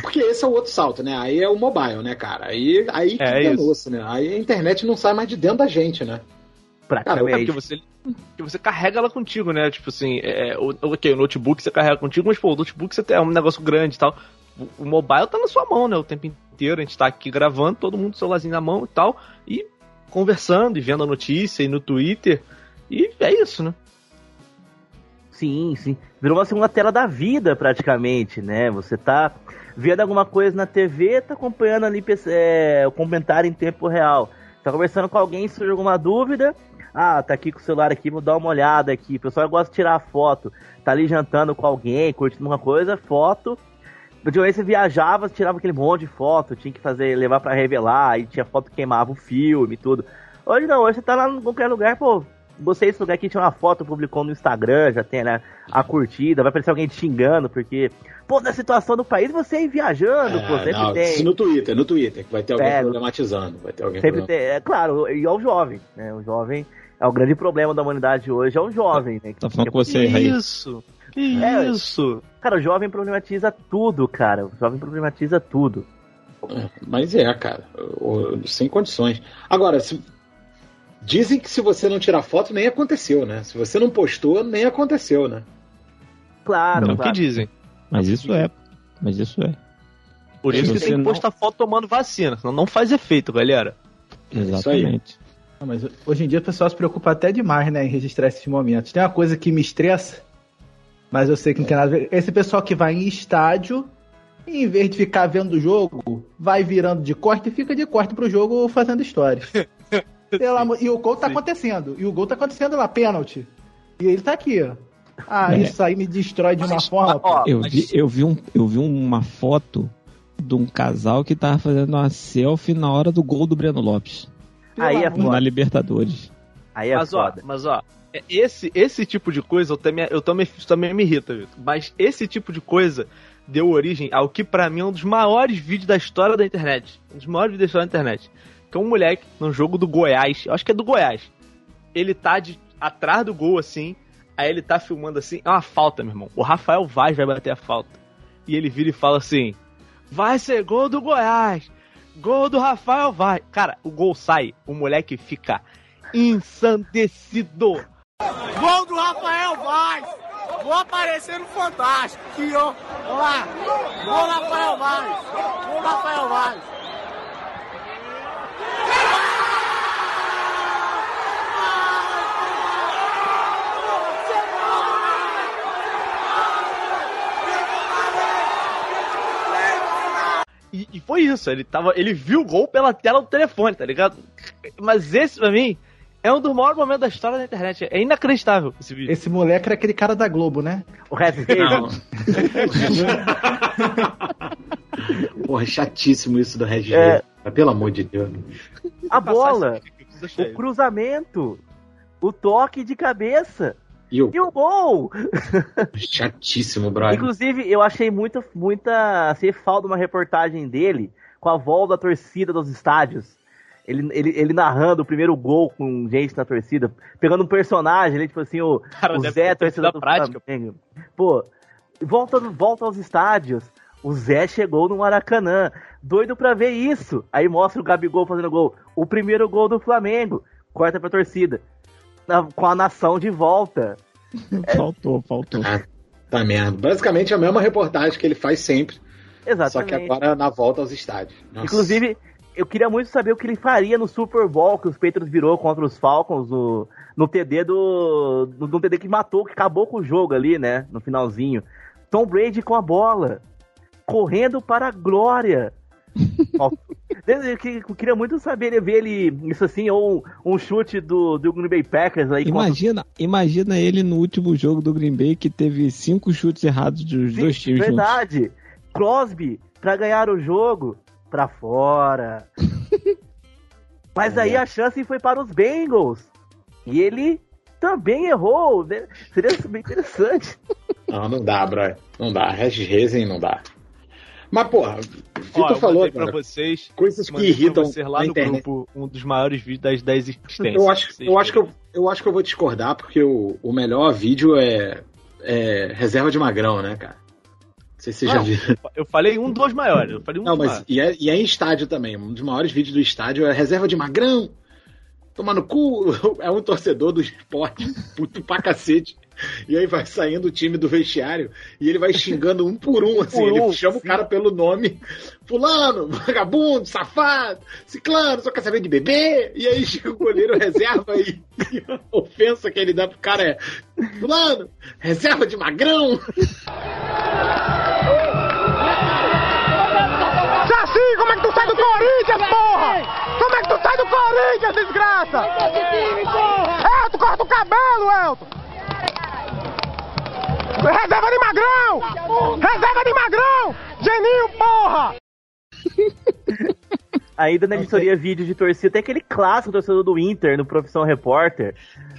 Porque esse é o outro salto, né? Aí é o mobile, né, cara? Aí, aí que É é osso, né? Aí a internet não sai mais de dentro da gente, né? É Praticamente. porque você, porque você carrega ela contigo, né? Tipo assim, é, o, ok, o notebook você carrega contigo, mas pô, o notebook você tem é um negócio grande e tal. O, o mobile tá na sua mão, né? O tempo inteiro. A gente tá aqui gravando, todo mundo com o celularzinho na mão e tal. E conversando e vendo a notícia e no Twitter. E é isso, né? Sim, sim. Virou uma segunda tela da vida, praticamente, né? Você tá vendo alguma coisa na TV, tá acompanhando ali é, o comentário em tempo real. Tá conversando com alguém, surge alguma dúvida. Ah, tá aqui com o celular aqui, vou dar uma olhada aqui. O pessoal gosta de tirar foto. Tá ali jantando com alguém, curtindo uma coisa, foto. Antigamente você viajava, você tirava aquele monte de foto, tinha que fazer, levar pra revelar, aí tinha foto que queimava o filme e tudo. Hoje não, hoje você tá lá em qualquer lugar, pô, gostei desse lugar aqui, tinha uma foto, publicou no Instagram, já tem né, a curtida, vai aparecer alguém te xingando, porque, pô, na situação do país você aí viajando, pô, sempre É, não, tem. isso no Twitter, no Twitter, que vai ter alguém É, problematizando. Vai ter alguém Sempre problematizando. tem, é claro, e é o jovem, né? O jovem é o grande problema da humanidade hoje, é o jovem, né? Tá falando com você, Raí. Isso! É, Isso! Cara, o jovem problematiza tudo, cara. O jovem problematiza tudo. É, Mas é, cara, sem condições. Agora, se- dizem que se você não tirar foto, nem aconteceu, né? Se você não postou, nem aconteceu, né? Claro, É o que claro. dizem. Mas isso é. Mas isso é. Por isso que você tem que não- postar foto tomando vacina, senão não faz efeito, galera. isso aí. Exatamente. Não, mas hoje em dia o pessoal se preocupa até demais, né, em registrar esses momentos. Tem uma coisa que me estressa, mas eu sei que não tem nada a ver. Esse pessoal que vai em estádio, e em vez de ficar vendo o jogo, vai virando de corte e fica de corte pro jogo fazendo stories. Pelo amor- E o gol tá Sim. acontecendo. E o gol tá acontecendo lá, pênalti. E ele tá aqui, ó. Ah, É. isso aí me destrói de uma forma. Ó, Eu vi, eu, vi um, eu vi uma foto de um casal que tava fazendo uma selfie na hora do gol do Breno Lopes. Pelo aí é foda. Na Libertadores. Aí é mas, ó, foda. mas ó, é- esse, esse tipo de coisa eu também, eu também, isso também me irrita, Vitor. Mas esse tipo de coisa deu origem ao que pra mim é um dos maiores vídeos da história da internet. Um dos maiores vídeos da história da internet. Que é um moleque num jogo do Goiás, eu acho que é do Goiás. Ele tá de, atrás do gol assim, aí ele tá filmando assim, é uma falta, meu irmão. O Rafael Vaz vai bater a falta. E ele vira e fala assim: Vai ser gol do Goiás! Gol do Rafael Vaz! Cara, o gol sai, o moleque fica ensandecido. Gol do Rafael Vaz! Vou aparecer no Fantástico aqui, ó. Lá. Gol Rafael Vaz! Gol Rafael Vaz! E, e foi isso, ele tava. Ele viu o gol pela tela do telefone, tá ligado? Mas esse, pra mim, é um dos maiores momentos da história da internet. É inacreditável esse vídeo. Esse moleque era aquele cara da Globo, né? O Red Não. Porra, chatíssimo isso do Red É. Mas, Pelo amor de Deus. A bola, o cruzamento, o toque de cabeça E o e o gol. chatíssimo, brother. Inclusive, eu achei muita, muita assim, falta de uma reportagem dele com a volta da torcida dos estádios. Ele, ele, ele narrando o primeiro gol com gente na torcida, pegando um personagem, ele, tipo assim, o, Cara, o Zé, sido do prática. Flamengo. Pô, volta, volta aos estádios. O Zé chegou no Maracanã, doido pra ver isso. Aí mostra o Gabigol fazendo gol. O primeiro gol do Flamengo. Corta pra torcida. Na- com a nação de volta. Faltou, faltou. Ah, tá merda. Basicamente é a mesma reportagem que ele faz sempre, Exatamente. só que agora na volta aos estádios. Nossa. Inclusive, eu queria muito saber o que ele faria no Super Bowl que os Patriots virou contra os Falcons no, no TD do. No, no TD que matou, que acabou com o jogo ali, né? No finalzinho. Tom Brady com a bola. Correndo para a glória. Eu, que- eu queria muito saber ver ele, isso assim, ou um chute do, do Green Bay Packers aí contra Imagina, imagina ele no último jogo do Green Bay que teve cinco chutes errados dos Sim, dois times juntos. Verdade. Crosby, pra ganhar o jogo, pra fora. Mas aí a chance foi para os Bengals. E ele também errou. né? Seria bem interessante. Não, não dá, brother. Não dá. Regis Rezen não dá. Mas, porra, Ó, Vitor eu falou, mandei pra cara, vocês, coisas que irritam vocês lá na no internet. grupo um dos maiores vídeos das 10 existências. Eu acho, eu, acho que eu, eu acho que eu vou discordar, porque o, o melhor vídeo é, é reserva de magrão, né, cara? Não sei se você já viu. Eu falei um dos maiores. Eu falei um Não, dos mas e é, e é em estádio também. Um dos maiores vídeos do estádio é reserva de magrão. Tomar no cu. É um torcedor do esporte, puto pra cacete. E aí vai saindo o time do vestiário e ele vai xingando um por um, assim. por ele um, chama o cara pelo nome. Fulano, vagabundo, safado, ciclano, só quer saber de beber. E aí chega o goleiro reserva e, e a ofensa que ele dá pro cara é: Fulano, reserva de magrão. Saci, como é que tu sai do Corinthians, porra? Como é que tu Corinthians, desgraça? Elton, corta o cabelo, Elton! Reserva de magrão! Reserva de magrão! Geninho, porra! Ainda na editoria vídeo de torcida, tem aquele clássico torcedor do Inter no Profissão Repórter.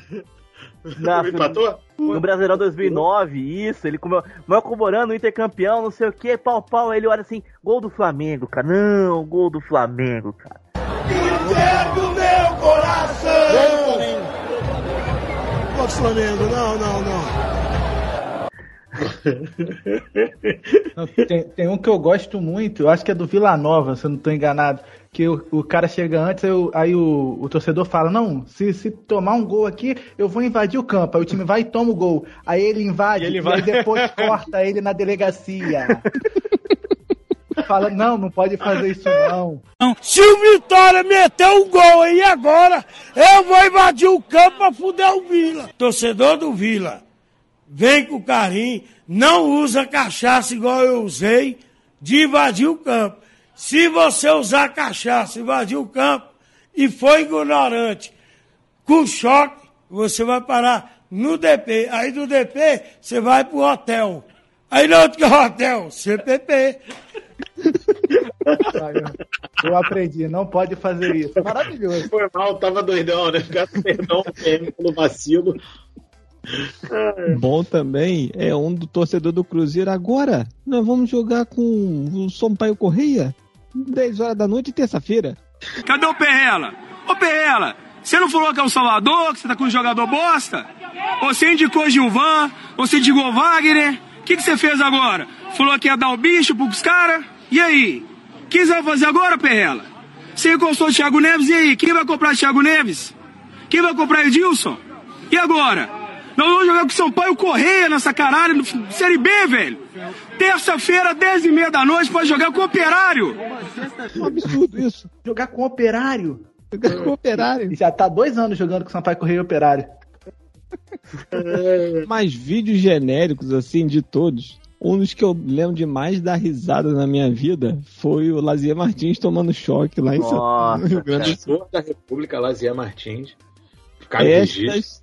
Na, Empatou? no Brasileirão 2009, isso, ele comeu, comemorando o Inter campeão, não sei o que, pau pau, ele olha assim, gol do Flamengo, cara, não, gol do Flamengo, cara. Gol do Flamengo, não, não, não. Não, Tem, tem um que eu gosto muito, eu acho que é do Vila Nova, se eu não tô enganado. Que o, o cara chega antes, aí, o, aí o, o torcedor fala: Não, se, se tomar um gol aqui, eu vou invadir o campo. Aí o time vai e toma o gol. Aí ele invade E e, ele aí vai- depois corta ele na delegacia. Fala, não, não pode fazer isso não. Se o Vitória meter um gol aí agora, eu vou invadir o campo pra fuder o Vila. Torcedor do Vila, vem com carinho, não usa cachaça igual eu usei de invadir o campo. Se você usar cachaça, invadir o campo e for ignorante, com choque, você vai parar no DP. Aí do DP, você vai pro hotel. Aí não outro que hotel, CPP. Eu, aprendi, não pode fazer isso. Maravilhoso. Foi mal, tava doidão, né? Peço perdão PM pelo vacilo. Bom também é um do torcedor do Cruzeiro. Agora, nós vamos jogar com o Sampaio Correia 10 horas da noite, terça-feira. Cadê o Perrela? Ô Perrela, você não falou que é o Salvador, que você tá com um jogador bosta? Você indicou Gilvan, você indicou Wagner. O que, que você fez agora? Falou que ia dar o bicho pros caras? E aí? O que você vai fazer agora, Perrela? Você encostou o Thiago Neves, e aí? Quem vai comprar o Thiago Neves? Quem vai comprar Edilson? E agora? Nós vamos jogar com o Sampaio Correia nessa caralho, no Série B, velho. Terça-feira, 10 e meia da noite, pode jogar com o Operário. É um absurdo isso. Jogar com operário. Jogar com o operário. Já tá dois anos jogando com Sampaio Correio e Operário. Mas vídeos genéricos, assim, de todos. Um dos que eu lembro de mais dar risada na minha vida foi o Lazier Martins tomando choque lá em São Nossa, no Rio Grande do Sul. Da República, Lazier Martins. Caio. Estas,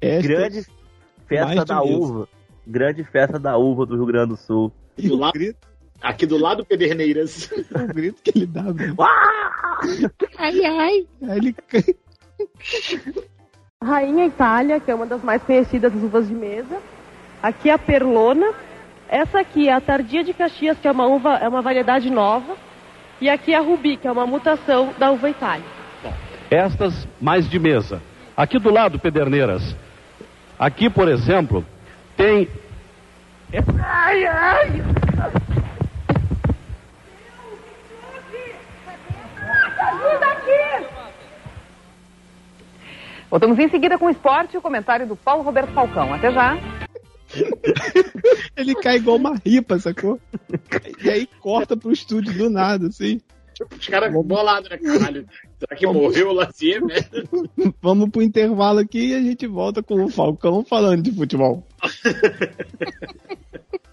estas, Grande festa da mesa. uva. Grande festa da uva do Rio Grande do Sul. E Do o lado- grito, Aqui do lado Pederneiras. o grito que ele dá. Ai, ai. Aí ele cai. Rainha Itália, que é uma das mais conhecidas uvas de mesa. Aqui é a Perlona. Essa aqui é a Tardia de Caxias, que é uma uva, é uma variedade nova. E aqui é a Rubi, que é uma mutação da uva Itália. Estas mais de mesa. Aqui do lado, Pederneiras. Aqui, por exemplo, tem Ai, ai! Ajuda aqui! Voltamos em seguida com o esporte e o comentário do Paulo Roberto Falcão. Até já. Ele cai igual uma ripa, sacou? E aí corta pro estúdio do nada, assim. Tipo, os caras bolados, né, caralho? Será que morreu o Lazier, velho? Vamos pro intervalo aqui e a gente volta com o Falcão falando de futebol.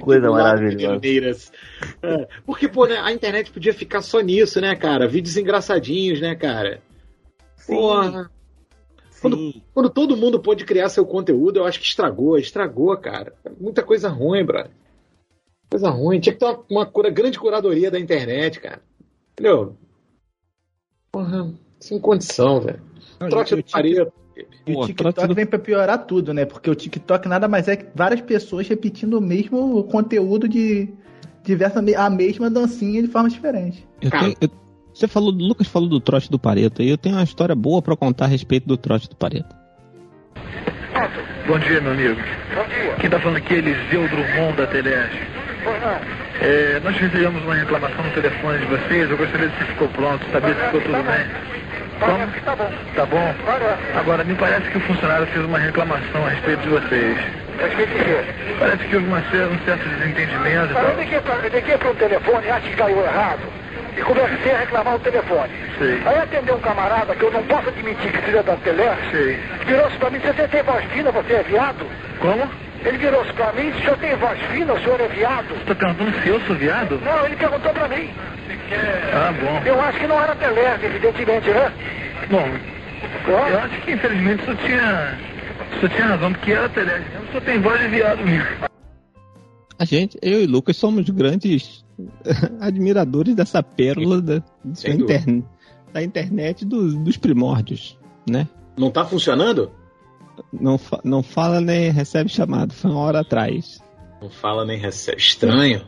Coisa maravilhosa. É, Porque, pô, né, a internet podia ficar só nisso, né, cara? Vídeos engraçadinhos, né, cara? Porra. Quando, Sim. quando todo mundo pôde criar seu conteúdo, eu acho que estragou, estragou, cara. Muita coisa ruim, brother. Coisa ruim. Tinha que ter uma, uma cura, grande curadoria da internet, cara. Entendeu? Porra, sem condição, velho. Não, Trote eu- E Pô, o TikTok do- vem pra piorar tudo, né? Porque o TikTok nada mais é que várias pessoas repetindo o mesmo conteúdo de diversa a mesma dancinha de forma diferente. Eu tenho- eu- você falou, o Lucas falou do trote do Pareto e eu tenho uma história boa pra contar a respeito do trote do Pareto. Bom dia, meu amigo. Bom dia. Quem tá falando aqui é Eliseu Drummond da Telege. É, nós recebemos uma reclamação no telefone de vocês. Eu gostaria de se ficou pronto, saber se ficou tudo bem. Parece que tá bom. Tá bom? Agora, me parece que o funcionário fez uma reclamação a respeito de vocês. Respeito de quê? Parece que houve uma um certo desentendimento Mas tal. eu liguei pra um telefone, acho que caiu errado. E comecei a reclamar no telefone. Sei. Aí atendeu um camarada que eu não posso admitir que seja da Teleste. Sei. Virou-se pra mim, você tem voz fina, você é viado? Como? Ele virou-se pra mim, o senhor tem voz fina, o senhor é viado? Você tá perguntando se eu sou viado? Não, ele perguntou pra mim. Ah, bom. Eu acho que não era Teleste, evidentemente, né? Bom, eu acho que infelizmente só tinha. Só tinha razão, porque era Telege. Eu só tenho voz de viado mesmo. A gente, eu e Lucas, somos grandes admiradores dessa pérola da, da, Sem interne- da internet dos, dos primórdios, né? Não tá funcionando? Não, fa- não fala nem recebe chamado, foi uma hora atrás. Não fala nem recebe. Estranho.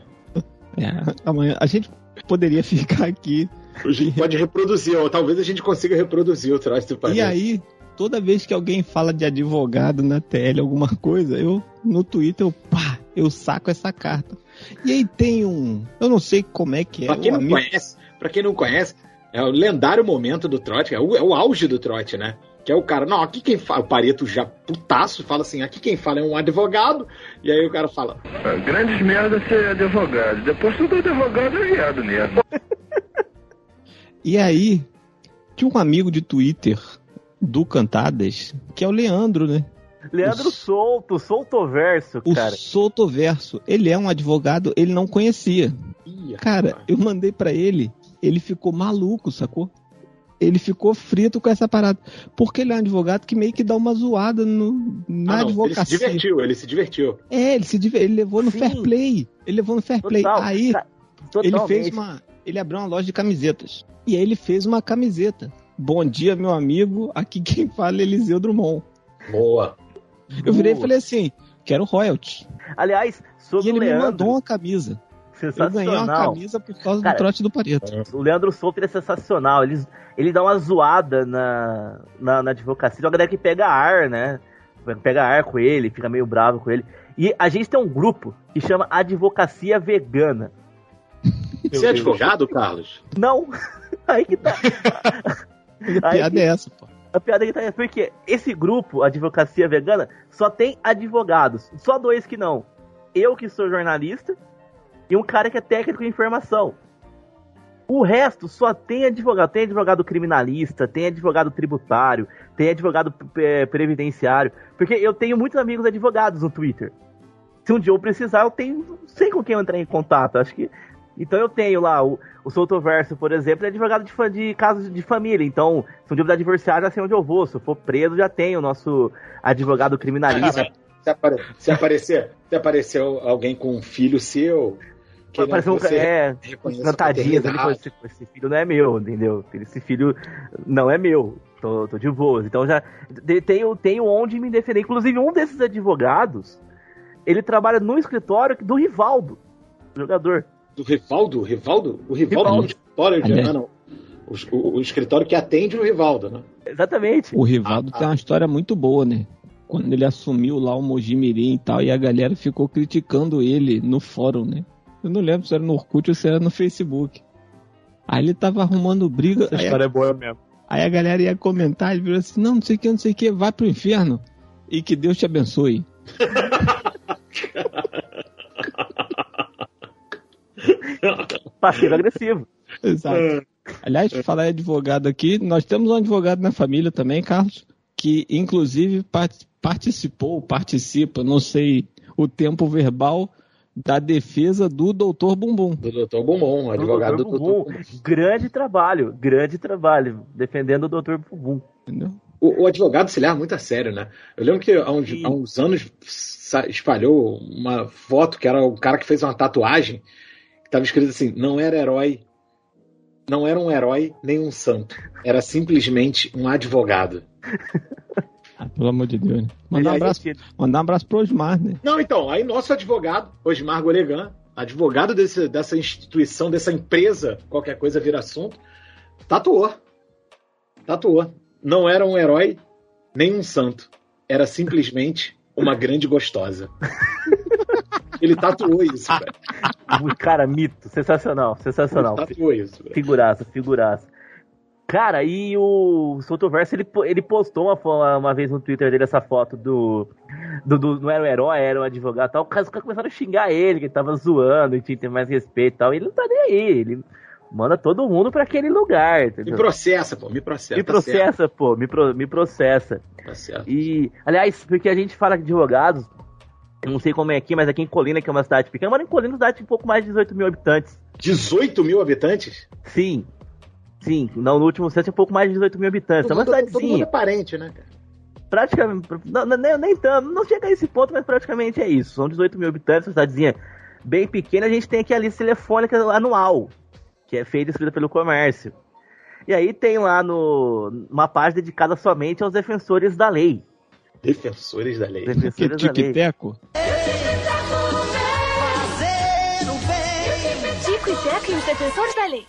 É, amanhã a gente poderia ficar aqui. A gente pode reproduzir, ou talvez a gente consiga reproduzir o troço do E Pareto. aí, toda vez que alguém fala de advogado na TL, alguma coisa, eu no Twitter, eu pá, eu saco essa carta. E aí tem um. Eu não sei como é que é. Pra quem não amigo- conhece, para quem não conhece, é o lendário momento do trote, é o, é o auge do trote, né? Que é o cara, não, aqui quem fala, o Pareto já putaço, fala assim, aqui quem fala é um advogado, e aí o cara fala, Ah, Grandes merda ser advogado. Depois todo advogado é viado mesmo. E aí, tinha um amigo de Twitter do Cantadas, que é o Leandro, né? Leandro Solto, Soltoverso, O cara. Sotoverso. Ele é um advogado, ele não conhecia. Ih, Cara, eu mandei pra ele, ele ficou maluco, sacou? Ele ficou frito com essa parada. Porque ele é um advogado que meio que dá uma zoada no, na ah, não, ele se advocacia. divertiu, ele se divertiu. É, ele se diver- ele levou no Sim. fair play. Ele levou no fair play. Total, Aí ca- ele fez uma. Ele abriu uma loja de camisetas. E aí ele fez uma camiseta. Bom dia, meu amigo. Aqui quem fala é Eliseu Drummond. Boa. Eu virei e falei assim: quero royalty. Aliás, sobre E ele o me Leandro, mandou uma camisa. Eu ganhei uma sensacional. camisa por causa Cara, do trote do Pareto. O Leandro Souto é sensacional. Ele, ele dá uma zoada na, na, na advocacia. Uma galera que pega ar, né? Pega ar com ele, fica meio bravo com ele. E a gente tem um grupo que chama Advocacia Vegana. Você é advogado, Carlos? Não, aí que tá. A piada que- é essa, pô. A piada que tá é porque esse grupo, Advocacia Vegana, só tem advogados. Só dois que não. Eu que sou jornalista e um cara que é técnico em informação. O resto só tem advogado. Tem advogado criminalista, tem advogado tributário, tem advogado eh, previdenciário. Porque eu tenho muitos amigos advogados no Twitter. Se um dia eu precisar, eu tenho. Não sei com quem eu entrar em contato. Acho que. Então eu tenho lá o, o Soltoverso, por exemplo, é advogado de, de casos de família. Então, se um dia eu divorciar, já sei onde eu vou. Se eu for preso, já tenho o nosso advogado criminalista. Se, apare- se aparecer, se aparecer alguém com um filho seu, que Parece um você é, cantadinhas ali, esse, esse filho não é meu, entendeu? Esse filho não é meu. Tô, tô de boas. Então já tenho, tenho onde me defender. Inclusive, um desses advogados, ele trabalha no escritório do Rivaldo, jogador. Do Rivaldo? Rivaldo? O Rivaldo, Rivaldo. é um escritório de. Ah, não. O, o- o escritório que atende o Rivaldo, né? Exatamente. O Rivaldo Ah, tem uma história muito boa, né? Quando ele assumiu lá o Mojimirim e tal, e a galera ficou criticando ele no fórum, né? Eu não lembro se era no Orkut ou se era no Facebook. Aí ele tava arrumando briga. Essa Aí a, história é boa mesmo. aí a galera ia comentar e virou assim: não, não sei o que, não sei o que, vai pro inferno. E que Deus te abençoe. Passivo-agressivo. Exato. Aliás, falar em advogado aqui, nós temos um advogado na família também, Carlos, que inclusive part- participou, participa, não sei o tempo verbal, da defesa do Doutor Bumbum. Do Doutor Bumbum, advogado do Dr. Doutor Bumbum. Bumbum. Grande trabalho, grande trabalho, defendendo o Dr. Bumbum. Entendeu? O, o advogado se leva muito a sério, né? Eu lembro que há uns, há uns anos espalhou uma foto que era o cara que fez uma tatuagem que tava escrito assim: não era herói, não era um herói nem um santo, era simplesmente um advogado. Pelo amor de Deus. Né? Mandar um, abraço, mandar um abraço pro Osmar, né? Não, então, aí nosso advogado, Osmar Golegan, advogado desse, dessa instituição, dessa empresa, qualquer coisa vira assunto, tatuou. Tatuou. Não era um herói, nem um santo. Era simplesmente uma grande gostosa. Ele tatuou isso, cara. Cara, mito. Sensacional, sensacional. Ele tatuou isso. Velho. Figuraça, figuraça. Cara, e o Sotoverso, ele, ele postou uma, uma vez no Twitter dele essa foto do, do, do Não era um herói, era um advogado e tal. Os caras começaram a xingar ele, que ele tava zoando, e tinha que ter mais respeito e tal. E ele não tá nem aí. Ele manda todo mundo pra aquele lugar. Entendeu? Me processa, pô, me processa. Me processa, certo. pô, me, pro, me processa. Tá certo. E, aliás, porque a gente fala de advogados, eu não sei como é aqui, mas aqui em Colina, que é uma cidade pequena, mas em Colina é uma cidade de um pouco mais de 18 mil habitantes. 18 mil habitantes? Sim. Sim, não, no último censo é um pouco mais de 18 mil habitantes. Todo é uma cidadezinha. Todo mundo é parente, né, cara? praticamente. Não, não- nem, nem tanto, não chega a esse ponto, mas praticamente é isso. São 18 mil habitantes, uma cidadezinha bem pequena. A gente tem aqui a lista telefônica anual, que é feita e escrita pelo comércio. E aí tem lá no, uma página dedicada somente aos defensores da lei. Defensores da lei. Defensores Que da lei. tique-teco? Tico e Teco e os defensores da lei.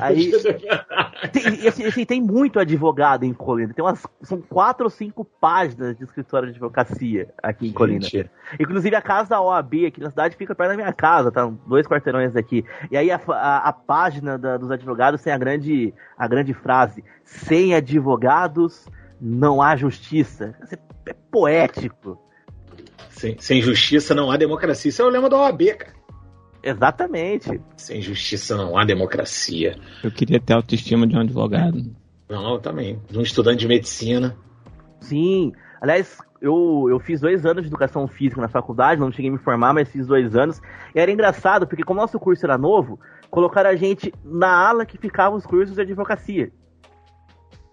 Aí, tem, e assim, assim, tem muito advogado em Colina. Tem umas, são quatro ou cinco páginas de escritório de advocacia aqui em Colina. Gente. Inclusive a casa da OAB aqui na cidade fica perto da minha casa, tá? Dois quarteirões daqui. E aí a, a- a página da- dos advogados tem a grande, a grande frase: sem advogados não há justiça. Isso É poético. Sem, sem justiça não há democracia. Isso é o lema da OAB, cara. Exatamente. Sem justiça não há democracia. Eu queria ter a autoestima de um advogado. Não, eu também. De um estudante de medicina. Sim. Aliás, eu, eu fiz dois anos de educação física na faculdade, não cheguei a me formar, mas fiz dois anos. E era engraçado, porque como nosso curso era novo, colocaram a gente na ala que ficavam os cursos de advocacia.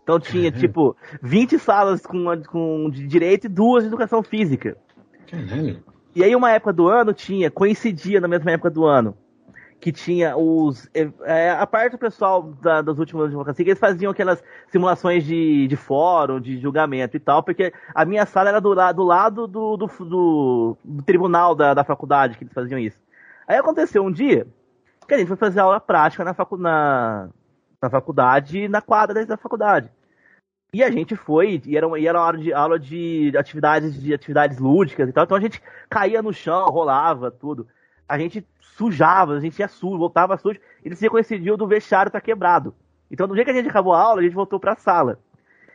Então tinha, tipo, 20 salas com, com de direito e duas de educação física. Caralho. E aí uma época do ano tinha, coincidia na mesma época do ano, que tinha os. é, é, a parte do pessoal da- das últimas advocacia, que eles faziam aquelas simulações de, de fórum, de julgamento e tal, porque a minha sala era do, do lado do, do, do- do tribunal da, da faculdade que eles faziam isso. Aí aconteceu um dia que a gente foi fazer aula prática na, facu, na, na faculdade, na quadra da faculdade. E a gente foi, e era, e era uma hora de aula de atividades, de atividades lúdicas e tal. Então a gente caía no chão, rolava, tudo. A gente sujava, a gente ia sujo, voltava sujo. E eles coincidiu do vestiário tá quebrado. Então, no dia que a gente acabou a aula, a gente voltou pra sala.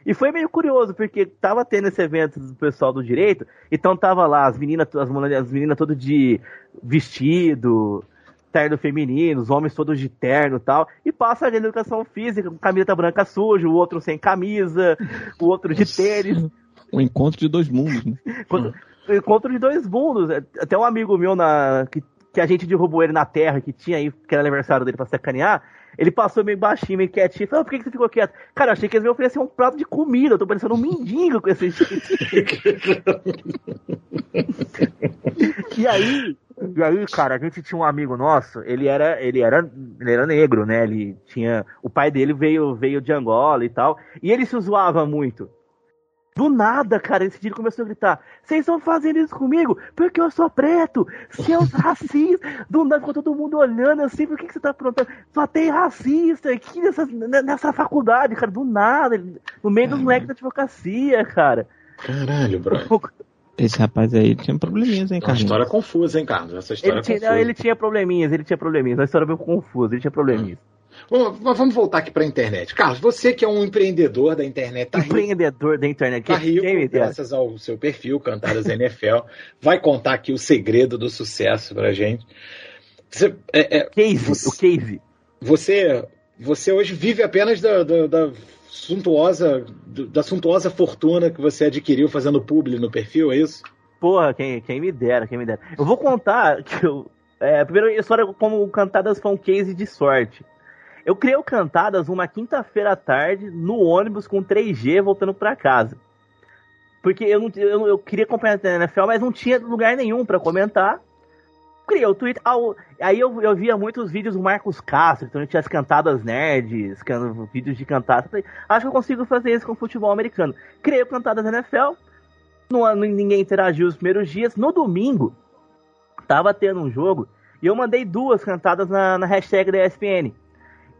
E foi meio curioso, porque tava tendo esse evento do pessoal do direito, então tava lá as meninas, as meninas todas de vestido, terno feminino, os homens todos de terno e tal, e passa a gente de educação física, com camiseta branca suja, o outro sem camisa, o outro de tênis. Um encontro de dois mundos, né? Encontro de dois mundos. Até um amigo meu na, que, que a gente derrubou ele na terra, que tinha aí, que era aniversário dele pra sacanear. Ele passou meio baixinho, meio quietinho. Falou, por que, que você ficou quieto? Cara, achei que eles me ofereciam um prato de comida. Eu tô parecendo um mendigo com esse E aí, e aí, cara, a gente tinha um amigo nosso, ele era, ele era, ele era negro, né? Ele tinha, o pai dele veio, veio de Angola e tal, e ele se zoava muito. Do nada, cara, esse dia ele começou a gritar: Vocês estão fazendo isso comigo porque eu sou preto, seus racistas. Do nada, ficou todo mundo olhando assim: Por que, que você tá aprontando? Só tem racista aqui nessa, nessa faculdade, cara, do nada, ele- no meio dos moleques da advocacia, cara. Caralho, bro. Esse rapaz aí tinha probleminhas, hein, É uma história confusa, hein, Carlos? Essa história Ele é tinha, confusa. não, ele tinha probleminhas, ele tinha probleminhas. Uma história meio confusa, ele tinha probleminhas. Mas vamos voltar aqui pra internet. Carlos, você que é um empreendedor da internet, tá rico, Empreendedor da internet. tá rico graças ao seu perfil, Cantadas NFL, vai contar aqui o segredo do sucesso pra gente. Você, é, é, Case, o case. Você, você hoje vive apenas da, da, da suntuosa, da suntuosa fortuna que você adquiriu fazendo publi no perfil, é isso? Porra, quem, quem me dera, quem me dera. Eu vou contar que eu. É, primeiro, a história como o Cantadas foi um case de sorte. Eu criei o Cantadas uma quinta-feira à tarde no ônibus com 3G voltando pra casa. Porque eu, não, eu, eu queria acompanhar a NFL, mas não tinha lugar nenhum pra comentar. criei o Twitter. ao- Aí eu, eu via muitos vídeos do Marcos Castro, então tinha as cantadas nerds, can- vídeos de cantadas. Acho que eu consigo fazer isso com futebol americano. Criei o Cantadas NFL, ninguém interagiu os primeiros dias. No domingo, tava tendo um jogo e eu mandei duas cantadas na, na hashtag da ESPN.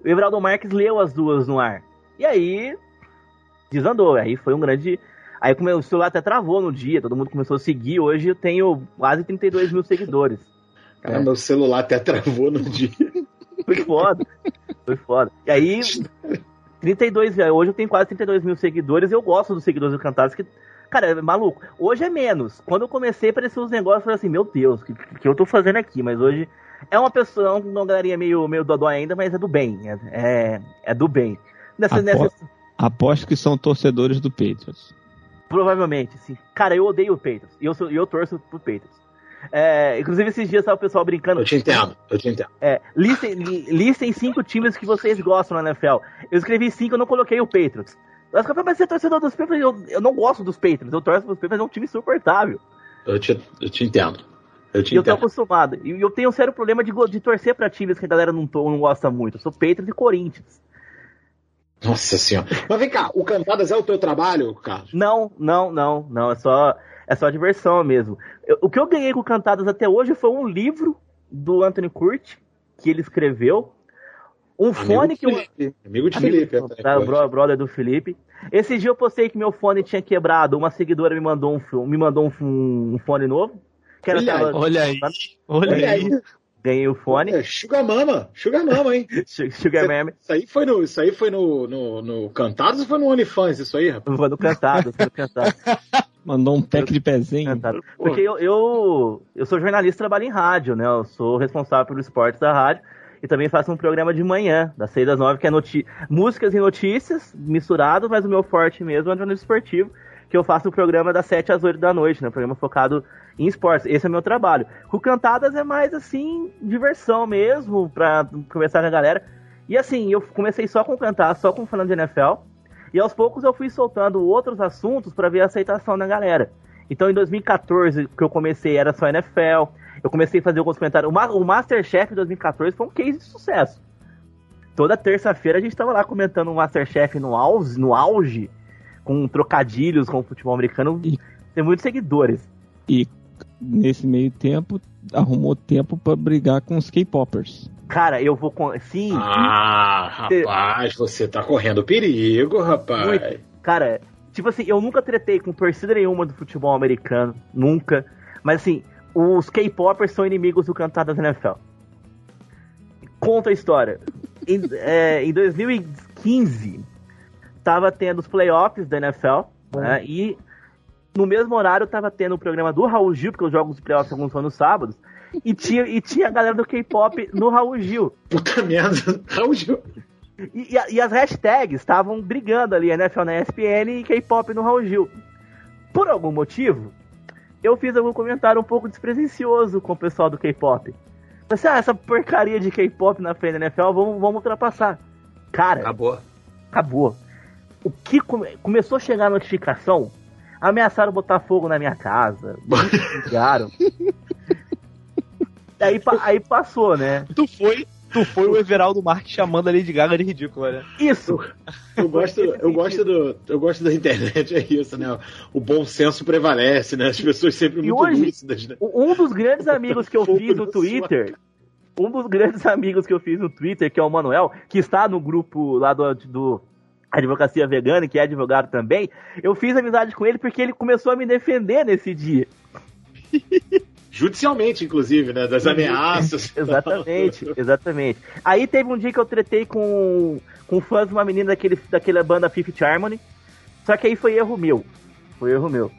O Everaldo Marques leu as duas no ar. E aí desandou. Aí foi um grande. Aí o celular até travou no dia, todo mundo começou a seguir. Hoje eu tenho quase 32 mil seguidores. Cara, meu celular até travou no dia. Foi foda. Foi foda. E aí, 32, hoje eu tenho quase 32 mil seguidores. Eu gosto dos seguidores do Cantados, que, cara, é maluco. Hoje é menos. Quando eu comecei, apareceu uns negócios, eu falei assim, meu Deus, o que, que eu tô fazendo aqui? Mas hoje é uma pessoa, uma galerinha meio, meio dodó ainda, mas é do bem. É, é, é do bem. Nessa, Apo- nessa, Aposto que são torcedores do Patriots. Provavelmente, sim. Cara, eu odeio o Patriots. E eu, sou- eu torço pro Patriots. É, inclusive, esses dias tava o pessoal brincando. Eu te entendo, eu te entendo. É, listem, li- listem cinco times que vocês gostam na NFL. Eu escrevi cinco, eu não coloquei o Patriots. Mas mas você é torcedor dos Patriots? Eu, eu não gosto dos Patriots. Eu torço pros Patriots, é um time insuportável. Eu te, eu te entendo. Eu te eu tô acostumado. E eu tenho um sério problema de, de torcer pra times que a galera não, não gosta muito. Eu sou Patriots e Corinthians. Nossa senhora. Mas vem cá, o Cantadas é o teu trabalho, Carlos? Não, não, não, não. É só, é só diversão mesmo. Eu- o que eu ganhei com Cantadas até hoje foi um livro do Anthony Curti, que ele escreveu. Um fone do que eu. Amigo de Felipe, do- Anthony tá, bro- brother do Felipe. Esse dia eu postei que meu fone tinha quebrado. Uma seguidora me mandou um, me mandou um, um fone novo. Que era Olha aí, aquela- olha aí, olha Olha aí. Ganhei o fone. É, Sugar Mama, Sugar Mama, hein? Sugar Mama. Isso aí foi no, isso aí foi no, no, no Cantados ou foi no OnlyFans isso aí, rapaz? Foi no Cantado, foi no Cantado. Mandou um pack de pezinho. Porque eu, eu, eu sou jornalista, trabalho em rádio, né? Eu sou responsável pelo esporte da rádio e também faço um programa de manhã, das 6 às 9, que é noti músicas e notícias misturado, mas o meu forte mesmo é o jornalismo esportivo, que eu faço o programa das 7 às 8 da noite, né? Um programa focado em esportes. Esse é o meu trabalho. Com Cantadas é mais assim, diversão mesmo, pra conversar com a galera. E assim, eu comecei só com cantar, só com falando de NFL. E aos poucos eu fui soltando outros assuntos para ver a aceitação da galera. Então em 2014, que eu comecei, era só NFL. Eu comecei a fazer alguns comentários. O, Ma o Masterchef de 2014 foi um case de sucesso. Toda terça-feira a gente tava lá comentando o Masterchef no auge, no auge com trocadilhos com o futebol americano. Tem muitos seguidores. E nesse meio tempo, arrumou tempo pra brigar com os K-Poppers. Cara, eu vou com. Sim. Ah, rapaz, você tá correndo perigo, rapaz. Muito. Cara, tipo assim, eu nunca tretei com torcida nenhuma do futebol americano. Nunca. Mas assim, os K-Poppers são inimigos do Cantadas NFL. Conta a história. Em, é, em 2015, tava tendo os playoffs da NFL. Né, e no mesmo horário tava tendo o programa do Raul Gil, porque os jogos de playoffs alguns são nos sábados. E tinha, e tinha a galera do K-pop no Raul Gil. Puta merda, Raul Gil. E, e, e as hashtags estavam brigando ali, NFL na ESPN e K-pop no Raul Gil. Por algum motivo, eu fiz algum comentário um pouco desprezencioso com o pessoal do K-pop. Pensei, ah, essa porcaria de K-pop na frente da NFL, vamos, vamos ultrapassar. Cara, acabou. Acabou. O que come, começou a chegar a notificação, ameaçaram botar fogo na minha casa, ligaram. aí, aí passou, né? Tu foi, tu foi o Everaldo Marques chamando a Lady Gaga de ridícula, né? Isso! Eu gosto, eu gosto do, eu gosto da internet, é isso, né? O bom senso prevalece, né? As pessoas sempre E muito hoje, lúcidas, né? Um dos grandes amigos que eu fiz no Twitter, um dos grandes amigos que eu fiz no Twitter, que é o Manuel, que está no grupo lá do, do Advocacia Vegana, que é advogado também, eu fiz amizade com ele porque ele começou a me defender nesse dia. Judicialmente, inclusive, né? Das ameaças. exatamente, exatamente. Aí teve um dia que eu tretei com, com fãs de uma menina daquele, daquela banda Fifth Harmony. Só que aí foi erro meu. Foi erro meu.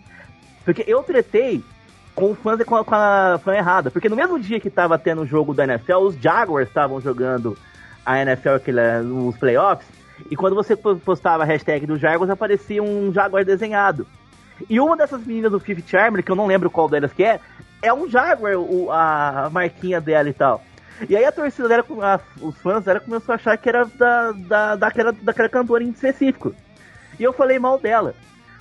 Porque eu tretei com fãs com a, com a fã errada. Porque no mesmo dia que tava tendo o jogo da NFL, os Jaguars estavam jogando a NFL aquele, nos playoffs. E quando você postava a hashtag do Jaguars, aparecia um Jaguar desenhado. E uma dessas meninas do Fifth Harmony, que eu não lembro qual delas que é, é um Jaguar, o, a marquinha dela e tal. E aí a torcida dela, a, os fãs dela começou a achar que era da, da, daquela, daquela cantora em específico. E eu falei mal dela.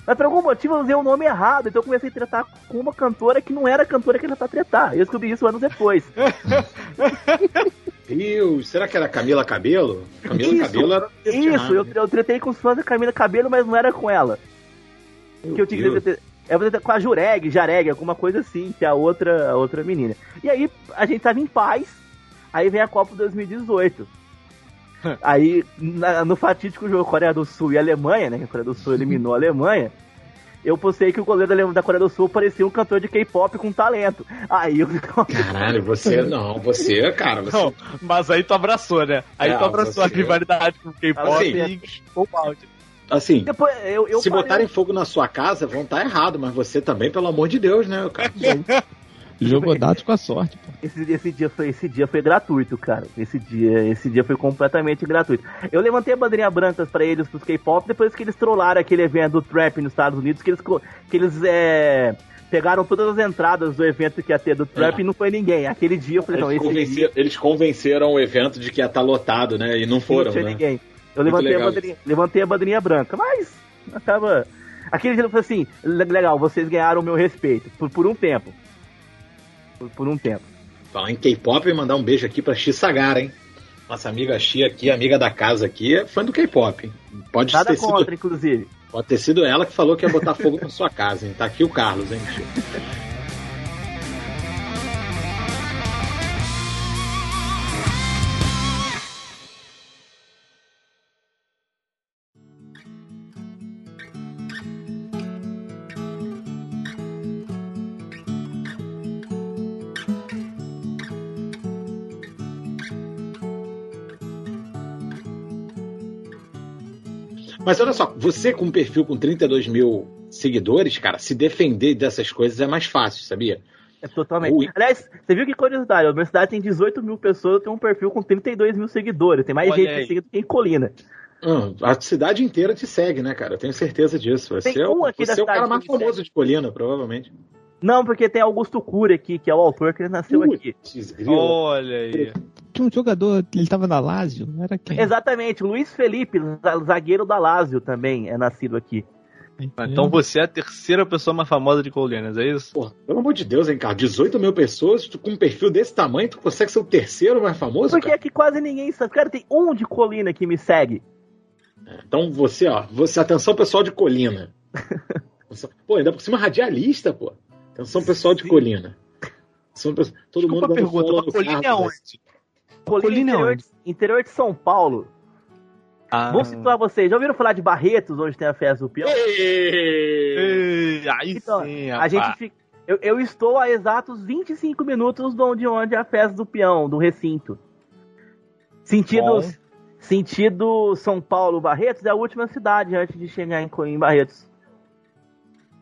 Mas por algum motivo eu usei o nome errado, então eu comecei a tretar com uma cantora que não era a cantora que era pra tretar. Eu descobri isso anos depois. Deus, será que era Camila Cabelo? Camila Isso, Cabelo era. Isso, eu, eu tretei com os fãs da Camila Cabelo, mas não era com ela. que eu tinha que tretar com a Jureg, Jareg, alguma coisa assim, que é a outra, a outra menina. E aí a gente tava em paz, aí vem a Copa 2018. Aí, na- no fatídico jogo Coreia do Sul e Alemanha, né? Que a Coreia do Sul eliminou a Alemanha. Eu postei que o goleiro da Coreia do Sul parecia um cantor de K-pop com talento. Aí eu. Caralho, você não, você, cara, você. Não, mas aí tu abraçou, né? Aí É, tu abraçou a você- rivalidade com o K-pop Assim, e o balde. Assim, Depois, eu, eu se parei- botarem fogo na sua casa, vão estar errado, mas você também, pelo amor de Deus, né, cara? Jogou dados com a sorte, pô. Esse, esse, dia foi, esse dia foi gratuito, cara. Esse dia, esse dia foi completamente gratuito. Eu levantei a bandeirinha branca pra eles, pros K-pop, depois que eles trollaram aquele evento do Trap nos Estados Unidos, que eles, que eles é, pegaram todas as entradas do evento que ia ter do Trap É. e não foi ninguém. Aquele dia eu falei, não, Eles, esse dia convenceram, eles convenceram o evento de que ia estar lotado, né? E não foram, não tinha né? ninguém. Eu Muito levantei a, bandeirinha, levantei a bandeirinha branca, mas acaba. Aquele dia eu falei assim: "Le- legal, vocês ganharam o meu respeito, por, por um tempo. Por, por um tempo. Falar em K-pop e mandar um beijo aqui pra Xi Sagara, hein? Nossa amiga Xi aqui, amiga da casa aqui, é fã do K-pop. Pode Nada ter contra, sido, inclusive. pode ter sido ela que falou que ia botar fogo na sua casa, hein? Tá aqui o Carlos, hein? Mas olha só, você com um perfil com 32 mil seguidores, cara, se defender dessas coisas é mais fácil, sabia? É totalmente. Ui. Aliás, você viu que curiosidade? A universidade tem 18 mil pessoas, eu tenho um perfil com 32 mil seguidores. Tem mais Olha gente aí. me seguindo que em Colina. Hum, a cidade inteira te segue, né, cara? Eu tenho certeza disso. Você Tem é, o- um aqui da você é o cara cidade mais que famoso de Colina, provavelmente. Não, porque tem Augusto Cury aqui, que é o autor que ele nasceu aqui. Putz, grilo. Olha aí. Tinha um jogador, ele tava na Lazio, era quem? Exatamente, Luiz Felipe, za- zagueiro da Lazio também, é nascido aqui. Então você é a terceira pessoa mais famosa de Colinas, é isso? Porra, pelo amor de Deus, hein, cara? 18 mil pessoas, tu, com um perfil desse tamanho, tu consegue ser o terceiro mais famoso, Porque cara? aqui quase ninguém sabe. Cara, tem um de Colina que me segue. Então você, ó, você, atenção pessoal de Colina. pô, ainda por cima radialista, pô. Atenção pessoal de Colina. Atenção, pessoal- todo Desculpa mundo a pergunta, Colina é Carlos, onde? Colina, interior, onde? de, interior de São Paulo. Ah. Vou situar vocês. Já ouviram falar de Barretos, onde tem a festa do peão? Ei, aí Então, sim, a gente fica. Eu, eu estou a exatos 25 minutos de onde, onde é a festa do peão, do recinto. Sentido, Bom. sentido São Paulo Barretos é a última cidade antes de chegar em, em Barretos.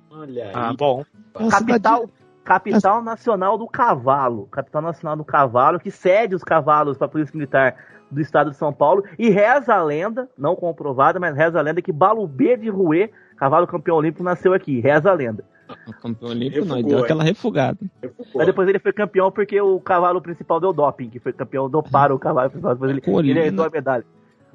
Olha aí. Ah, bom. A Capital, capital nacional do cavalo. Capital nacional do cavalo, que cede os cavalos para a Polícia Militar do estado de São Paulo. E reza a lenda, não comprovada, mas reza a lenda que Balubê de Rouet, cavalo campeão olímpico, nasceu aqui. Reza a lenda. O campeão olímpico não, Refugou, deu é. aquela refugada. Mas depois ele foi campeão porque o cavalo principal deu doping, que foi campeão, doparam o cavalo principal. Depois ele, Colina. ele a medalha.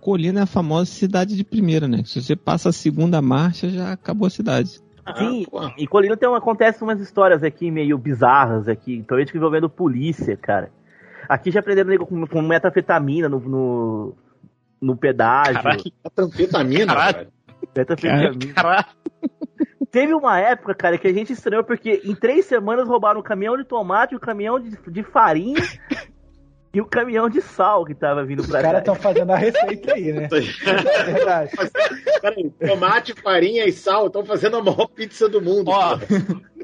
Colina é a famosa cidade de primeira, né? Se você passa a segunda marcha, já acabou a cidade. Sim, Ah, em Colina tem, acontece umas histórias aqui meio bizarras aqui, principalmente envolvendo polícia, cara. Aqui já prenderam nego com, com metafetamina no, no, no pedágio. Caralho. Metanfetamina, Caralho. cara. Metafetamina. Caralho. Teve uma época, cara, que a gente estranhou porque em três semanas roubaram o caminhão de tomate, o caminhão de, de farinha e o caminhão de sal que tava vindo Os pra caras cá. estão fazendo a receita aí, né? É verdade. Peraí, tomate, farinha e sal estão fazendo a maior pizza do mundo. Ó.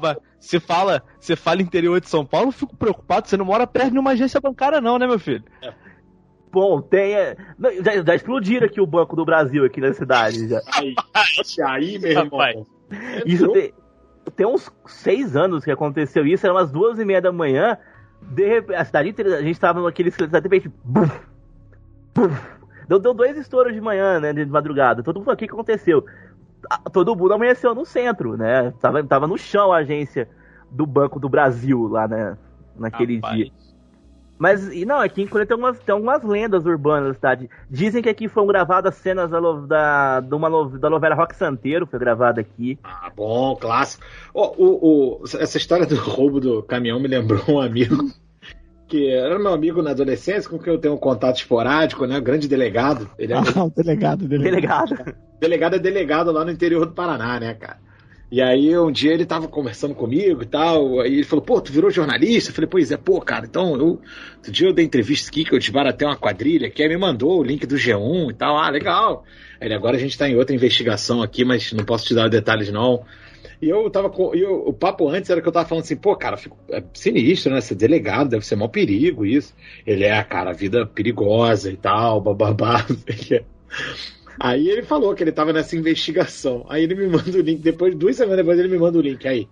mas você fala, você fala interior de São Paulo, eu fico preocupado, você não mora perto de uma agência bancária não, né, meu filho? Bom, tem. é, Já, já explodiram aqui o Banco do Brasil aqui na cidade. Já. Aí, aí, meu irmão. Rapaz. Isso tem, tem uns seis anos que aconteceu isso, eram umas duas e meia da manhã. De repente, a cidade inteira, a gente tava naquele de repente. Buf, buf, deu, deu dois estouros de manhã, né? De madrugada. Todo mundo o que aconteceu? Todo mundo amanheceu no centro, né? Tava, tava no chão a agência do Banco do Brasil lá, né? Naquele Rapaz. dia. Mas, e não, aqui em Colheita tem algumas, tem algumas lendas urbanas da cidade. Dizem que aqui foram gravadas cenas da, da, de uma da novela Rock Santeiro, foi gravada aqui. Ah, bom, clássico. Ó, o, o- essa história do roubo do caminhão me lembrou um amigo que era meu amigo na adolescência, com quem eu tenho um contato esporádico, né? O grande delegado. Ele é Ah, o delegado, delegado. Delegado. delegado é delegado lá no interior do Paraná, né, cara? E aí um dia ele tava conversando comigo e tal, aí ele falou, pô, tu virou jornalista? Eu falei, pois é, pô, cara, então eu. Outro dia eu dei entrevista aqui que eu desbaratei uma quadrilha, que aí me mandou o link do G1 e tal, ah, legal. Ele, agora a gente tá em outra investigação aqui, mas não posso te dar detalhes não. E eu tava com. Eu- o papo antes era que eu tava falando assim, pô, cara, fico, é sinistro, né? Ser delegado, deve ser maior perigo isso. Ele é, cara, vida perigosa e tal, bababá. Aí ele falou que ele tava nessa investigação. Aí ele me manda o link, depois, duas semanas depois, ele me manda o link. Aí,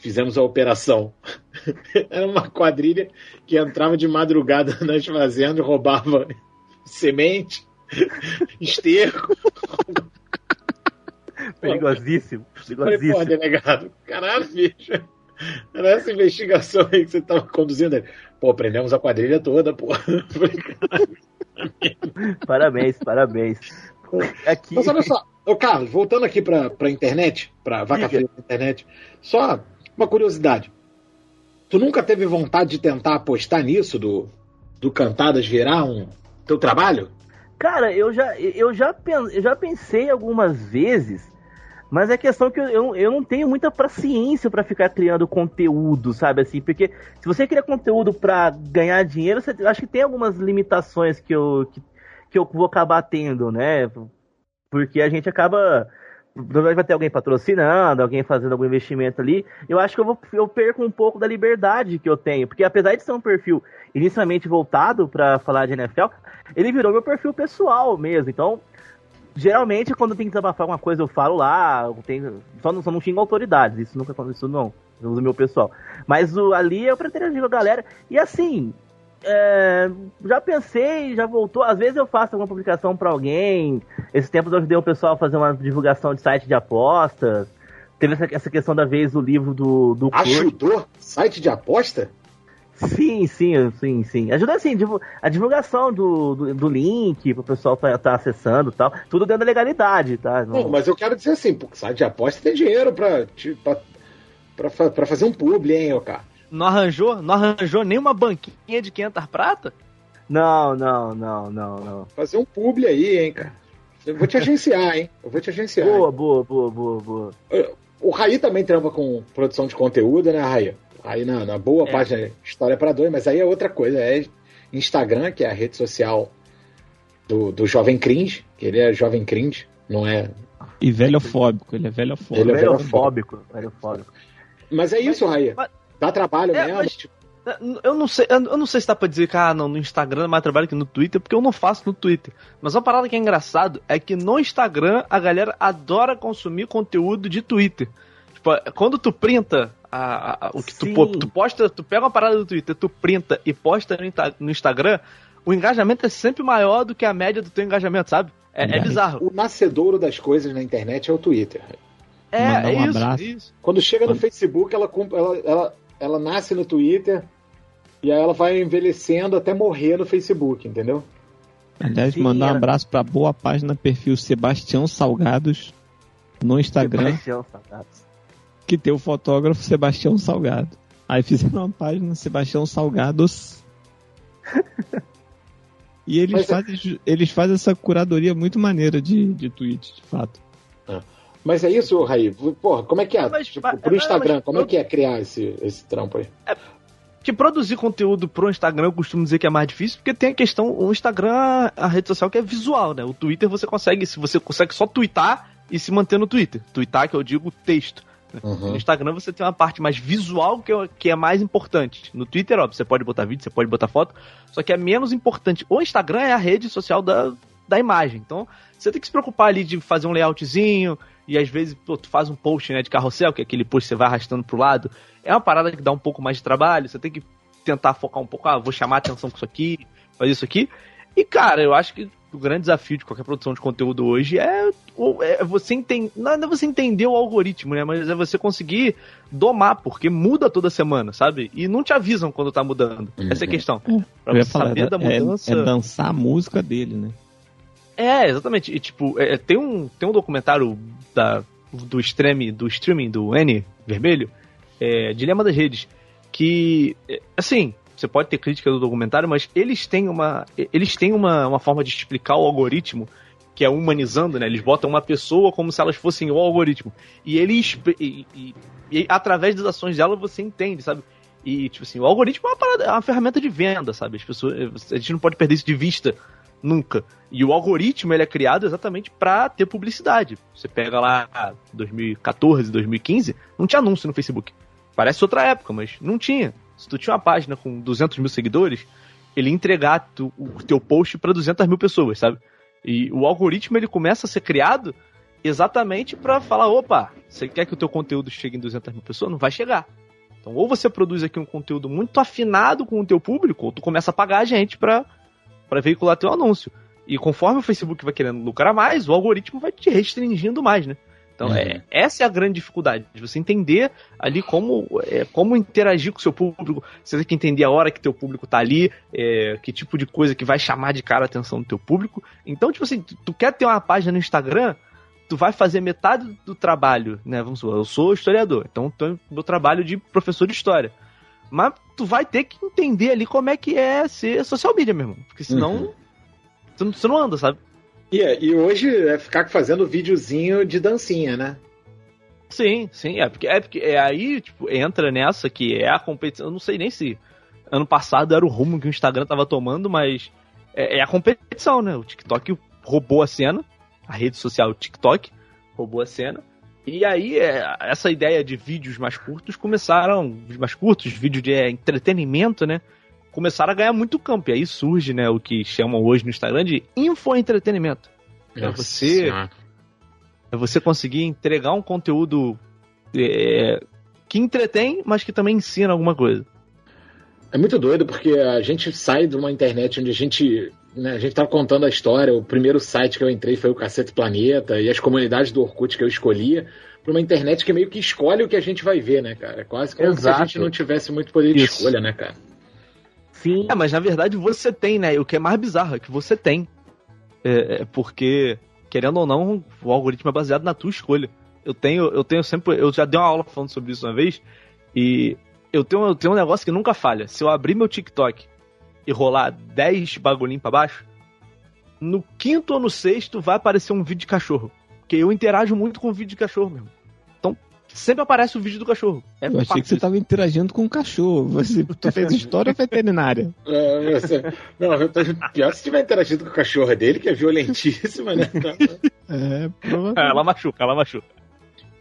fizemos a operação. Era uma quadrilha que entrava de madrugada nas fazendas, roubava semente, esterco. Perigosíssimo. Falei, pô, Perigosíssimo. delegado, caralho, bicho. Era essa investigação aí que você tava conduzindo. Pô, prendemos a quadrilha toda, pô. Falei, Parabéns, parabéns. Aqui. Mas olha só, ô Carlos, voltando aqui pra, pra internet, pra vaca fria da internet, só uma curiosidade. Tu nunca teve vontade de tentar apostar nisso, do, do Cantadas virar um teu trabalho? Cara, eu já, eu, já, eu já pensei algumas vezes, mas é questão que eu, eu, não tenho muita paciência pra ficar criando conteúdo, sabe assim? Porque se você cria conteúdo pra ganhar dinheiro, você, eu acho que tem algumas limitações que eu, que, que eu vou acabar tendo, né? Porque a gente acaba. Provavelmente vai ter alguém patrocinando, alguém fazendo algum investimento ali. Eu acho que eu, vou, eu perco um pouco da liberdade que eu tenho. Porque apesar de ser um perfil inicialmente voltado pra falar de NFL, ele virou meu perfil pessoal mesmo. Então, geralmente, quando tem que desabafar alguma coisa, eu falo lá. Eu tenho, só, não, só não xingo autoridades. Isso nunca aconteceu, não. Eu uso meu pessoal. Mas o, ali eu pretendo com a galera. E assim, é, já pensei, já voltou. Às vezes eu faço alguma publicação pra alguém. Esses tempos eu ajudei o pessoal a fazer uma divulgação de site de apostas. Teve essa, essa questão da vez do livro do, do Kurt. Ajudou? Site de aposta? Sim, sim, sim, sim. Ajuda assim, a divulgação do, do, do link pro pessoal estar tá acessando e tal. Tudo dentro da legalidade, tá? Não- Não, mas eu quero dizer assim, site de aposta tem dinheiro pra, pra, pra, pra fazer um publi, hein, ô cara? Não arranjou? Não arranjou nenhuma banquinha de 500 prata? Não, não, não, não, não. Fazer um publi aí, hein, cara. Eu vou te agenciar, hein? Eu vou te agenciar. Boa, boa, boa, boa, boa. O Raí também trampa com produção de conteúdo, né, Raí? Aí na, na boa É. página História para Dois, mas aí é outra coisa, é Instagram, que é a rede social do, do Jovem Cringe, que ele é Jovem Cringe, não é. E velhofóbico, ele é velhofóbico. Ele é velhofóbico. Velhofóbico. Mas é isso, Raí. Dá trabalho É, mesmo. mas- tipo, Eu não sei, eu não sei se dá pra dizer que ah, não, no Instagram é mais trabalho que no Twitter, porque eu não faço no Twitter. Mas uma parada que é engraçado é que no Instagram a galera adora consumir conteúdo de Twitter. Tipo, quando tu printa a- a- a- o que tu, tu posta, tu pega uma parada do Twitter, tu printa e posta no, no Instagram, o engajamento é sempre maior do que a média do teu engajamento, sabe? É, é bizarro. O nascedouro das coisas na internet é o Twitter. É, Mandar é um isso, abraço. isso. Quando chega no Facebook, ela, ela, ela, ela nasce no Twitter e aí ela vai envelhecendo até morrer no Facebook, entendeu? Aliás, Sim, mandar um abraço pra boa página perfil Sebastião Salgados no Instagram, Sebastião Salgados. que tem o fotógrafo Sebastião Salgado. Aí fizeram uma página Sebastião Salgados. e eles Mas é- fazem, eles fazem essa curadoria muito maneira de, de tweets, de fato. Mas é isso, Raí. Porra, como é que é? Mas, tipo, mas- pro Instagram, mas- como é que é criar esse, esse trampo aí? Que produzir conteúdo pro Instagram eu costumo dizer que é mais difícil, porque tem a questão, o Instagram, a rede social que é visual, né? O Twitter você consegue, se você consegue só twittar e se manter no Twitter. Twittar, que eu digo texto. né? Uhum. No Instagram você tem uma parte mais visual que é, que é mais importante. No Twitter, ó, você pode botar vídeo, você pode botar foto, só que é menos importante. O Instagram é a rede social da, da imagem. Então, você tem que se preocupar ali de fazer um layoutzinho, e às vezes pô, tu faz um post né, de carrossel, que é aquele post que você vai arrastando pro lado. É uma parada que dá um pouco mais de trabalho, você tem que tentar focar um pouco, ah, vou chamar a atenção com isso aqui, fazer isso aqui. E, cara, eu acho que o grande desafio de qualquer produção de conteúdo hoje é ou é você entender. Não é você entender o algoritmo, né? Mas é você conseguir domar, porque muda toda semana, sabe? E não te avisam quando tá mudando. Essa é a questão. Pra Eu ia você falar, saber da é, mudança. é dançar a música dele, né? É, exatamente. E, tipo, é, tem, um, tem um documentário da, do, stream, do streaming do N Vermelho, é, Dilema das Redes, que, é, assim, você pode ter crítica do documentário, mas eles têm uma, eles têm uma, uma forma de explicar o algoritmo que é humanizando, né? Eles botam uma pessoa como se elas fossem o algoritmo. E eles. E, e- e através das ações dela você entende, sabe? E, tipo assim, o algoritmo é uma, parada- é uma ferramenta de venda, sabe? As pessoas, a gente não pode perder isso de vista nunca. E o algoritmo ele é criado exatamente pra ter publicidade. Você pega lá 2014, 2015, não tinha anúncio no Facebook. Parece outra época, mas não tinha. Se tu tinha uma página com 200 mil seguidores, ele ia entregar tu- o teu post pra 200 mil pessoas, sabe? E o algoritmo ele começa a ser criado exatamente pra falar, opa, você quer que o teu conteúdo chegue em 200 mil pessoas? Não vai chegar. Então, ou você produz aqui um conteúdo muito afinado com o teu público, ou tu começa a pagar a gente pra, pra veicular teu anúncio. E conforme o Facebook vai querendo lucrar mais, o algoritmo vai te restringindo mais, né? Então, Uhum. é, essa é a grande dificuldade, de você entender ali como, é, como interagir com o seu público, você tem que entender a hora que teu público tá ali, é, que tipo de coisa que vai chamar de cara a atenção do teu público. Então, tipo assim, tu, tu quer ter uma página no Instagram, tu vai fazer metade do trabalho, né? Vamos supor, eu sou historiador, então tô meu trabalho de professor de história. Mas tu vai ter que entender ali como é que é ser social media, meu irmão. Porque senão Uhum. tu, não- você não anda, sabe? E, e hoje é ficar fazendo videozinho de dancinha, né? Sim, sim, é porque, é porque é aí, tipo, entra nessa que é a competição. Eu não sei nem se ano passado era o rumo que o Instagram tava tomando, mas é, é a competição, né? O TikTok roubou a cena, a rede social TikTok roubou a cena. E aí, é, essa ideia de vídeos mais curtos começaram, vídeos mais curtos, vídeo de é, entretenimento, né? Começaram a ganhar muito campo. E aí surge, né, o que chamam hoje no Instagram de infoentretenimento. É você Senhora. é você conseguir entregar um conteúdo é, que entretém, mas que também ensina alguma coisa. É muito doido porque a gente sai de uma internet onde a gente. Né, a gente tava contando a história. O primeiro site que eu entrei foi o Cacete Planeta e as comunidades do Orkut que eu escolhia. Pra uma internet que meio que escolhe o que a gente vai ver, né, cara? É quase como se a Exato. gente não tivesse muito poder de Isso. escolha, né, cara? Sim. É, mas na verdade você tem, né? O que é mais bizarro é que você tem. É, é porque, querendo ou não, o algoritmo é baseado na tua escolha. Eu tenho, eu tenho sempre. Eu já dei uma aula falando sobre isso uma vez. E eu tenho, eu tenho um negócio que nunca falha. Se eu abrir meu TikTok e rolar 10 bagulhinhos pra baixo, no quinto ou no sexto vai aparecer um vídeo de cachorro. Porque eu interajo muito com o vídeo de cachorro mesmo. Então, sempre aparece o vídeo do cachorro. É Eu achei que você disso. tava interagindo com o cachorro. Você, tu fez história veterinária. É, você- não, eu tô- pior se tiver interagido com a cachorra dele, que é violentíssima, né? É, É, ela machuca, ela machuca.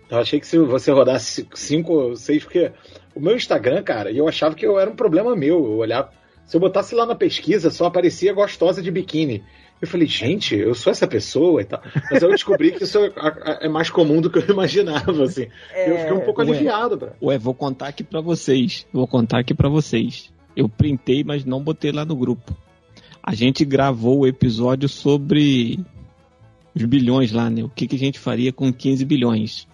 Eu achei que se você rodasse cinco ou seis, porque o meu Instagram, cara, eu achava que eu era um problema meu. Eu olhava, se eu botasse lá na pesquisa, só aparecia gostosa de biquíni. Eu falei, gente, eu sou essa pessoa e tal. Mas eu descobri que isso é, é mais comum do que eu imaginava, assim. É, eu fiquei um pouco Ué. aliviado, bro. Ué, vou contar aqui pra vocês. Vou contar aqui pra vocês. Eu printei, mas não botei lá no grupo. A gente gravou o episódio sobre os bilhões lá, né? O que, que a gente faria com 15 bilhões.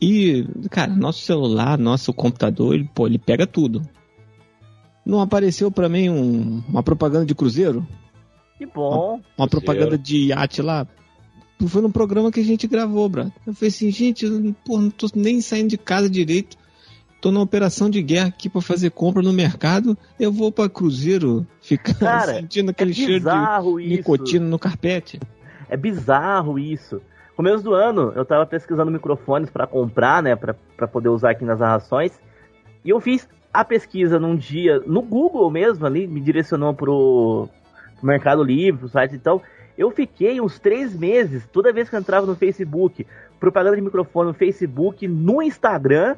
E, cara, nosso celular, nosso computador, ele, pô, ele pega tudo. Não apareceu pra mim um- uma propaganda de cruzeiro? Que bom. Uma propaganda de iate lá? Foi num programa que a gente gravou, brother. Eu falei assim, gente, eu, pô, não tô nem saindo de casa direito. Tô numa operação de guerra aqui pra fazer compra no mercado. Eu vou pra cruzeiro ficar Cara, sentindo aquele é cheiro de isso. nicotina no carpete. É bizarro isso. Começo do ano, eu tava pesquisando microfones pra comprar, né, pra poder usar aqui nas narrações. E eu fiz a pesquisa num dia, no Google mesmo ali, me direcionou pro, pro Mercado Livre, pro site então. Eu fiquei uns três meses, toda vez que eu entrava no Facebook, propaganda de microfone no Facebook, no Instagram,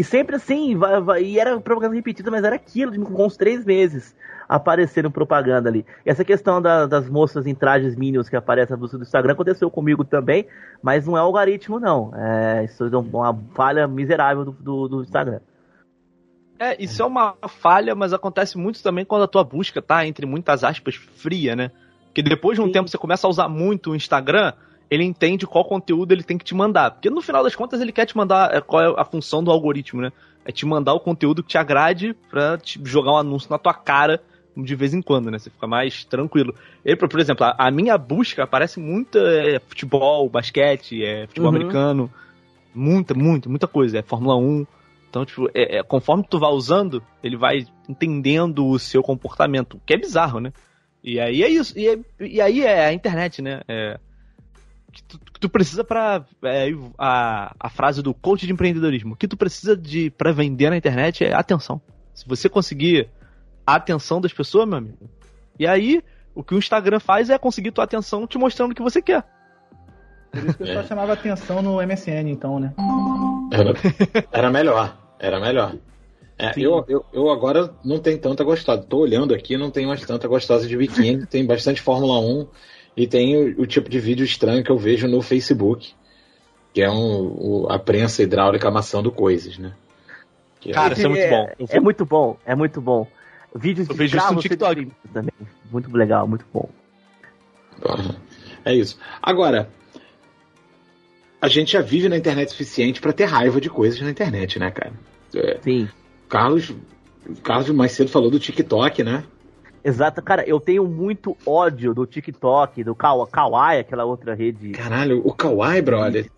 e sempre assim, vai, vai- e era propaganda repetida, mas era aquilo, de com uns três meses aparecendo propaganda ali. E essa questão da- das moças em trajes mínimos que aparecem na busca do Instagram aconteceu comigo também, mas não é algoritmo, não. É, isso é uma falha miserável do, do, do Instagram. É, isso é uma falha, mas acontece muito também quando a tua busca tá, entre muitas aspas, fria, né? Porque depois de um tempo você começa a usar muito o Instagram, ele entende qual conteúdo ele tem que te mandar. Porque no final das contas ele quer te mandar é, qual é a função do algoritmo, né? É te mandar o conteúdo que te agrade pra te jogar um anúncio na tua cara de vez em quando, né? Você fica mais tranquilo. Ele, por exemplo, a, a minha busca aparece muito é, futebol, basquete, é, futebol Uhum. americano. Muita, muita, muita coisa. É Fórmula 1. Então, tipo, é- é, conforme tu vai usando, ele vai entendendo o seu comportamento, o que é bizarro, né? E aí é isso. E, é- e aí é a internet, né? É, que tu, que tu precisa pra. é, a, a frase do coach de empreendedorismo. O que tu precisa de para vender na internet é atenção. Se você conseguir a atenção das pessoas, meu amigo. E aí, o que o Instagram faz é conseguir tua atenção te mostrando o que você quer. Por isso que o pessoal chamava atenção no MSN, então, né? Era, era melhor, era melhor. É, eu, eu, eu agora não tenho tanta gostosa. Tô olhando aqui, não tenho mais tanta gostosa de biquíni. tem bastante Fórmula 1 e tem o, o tipo de vídeo estranho que eu vejo no Facebook, que é um, o- a prensa hidráulica amassando coisas, né? Que Cara, isso é muito bom. Eu É muito bom, é muito bom. Vídeos Eu de vejo isso no TikTok. também. Muito legal, muito bom. É isso. Agora, a gente já vive na internet suficiente pra ter raiva de coisas na internet, né, cara? É, Sim. Carlos, Carlos mais cedo falou do TikTok, né? Exato, cara, eu tenho muito ódio do TikTok, do Kawa- Kawaii, aquela outra rede. Caralho, o Kawaii, brother.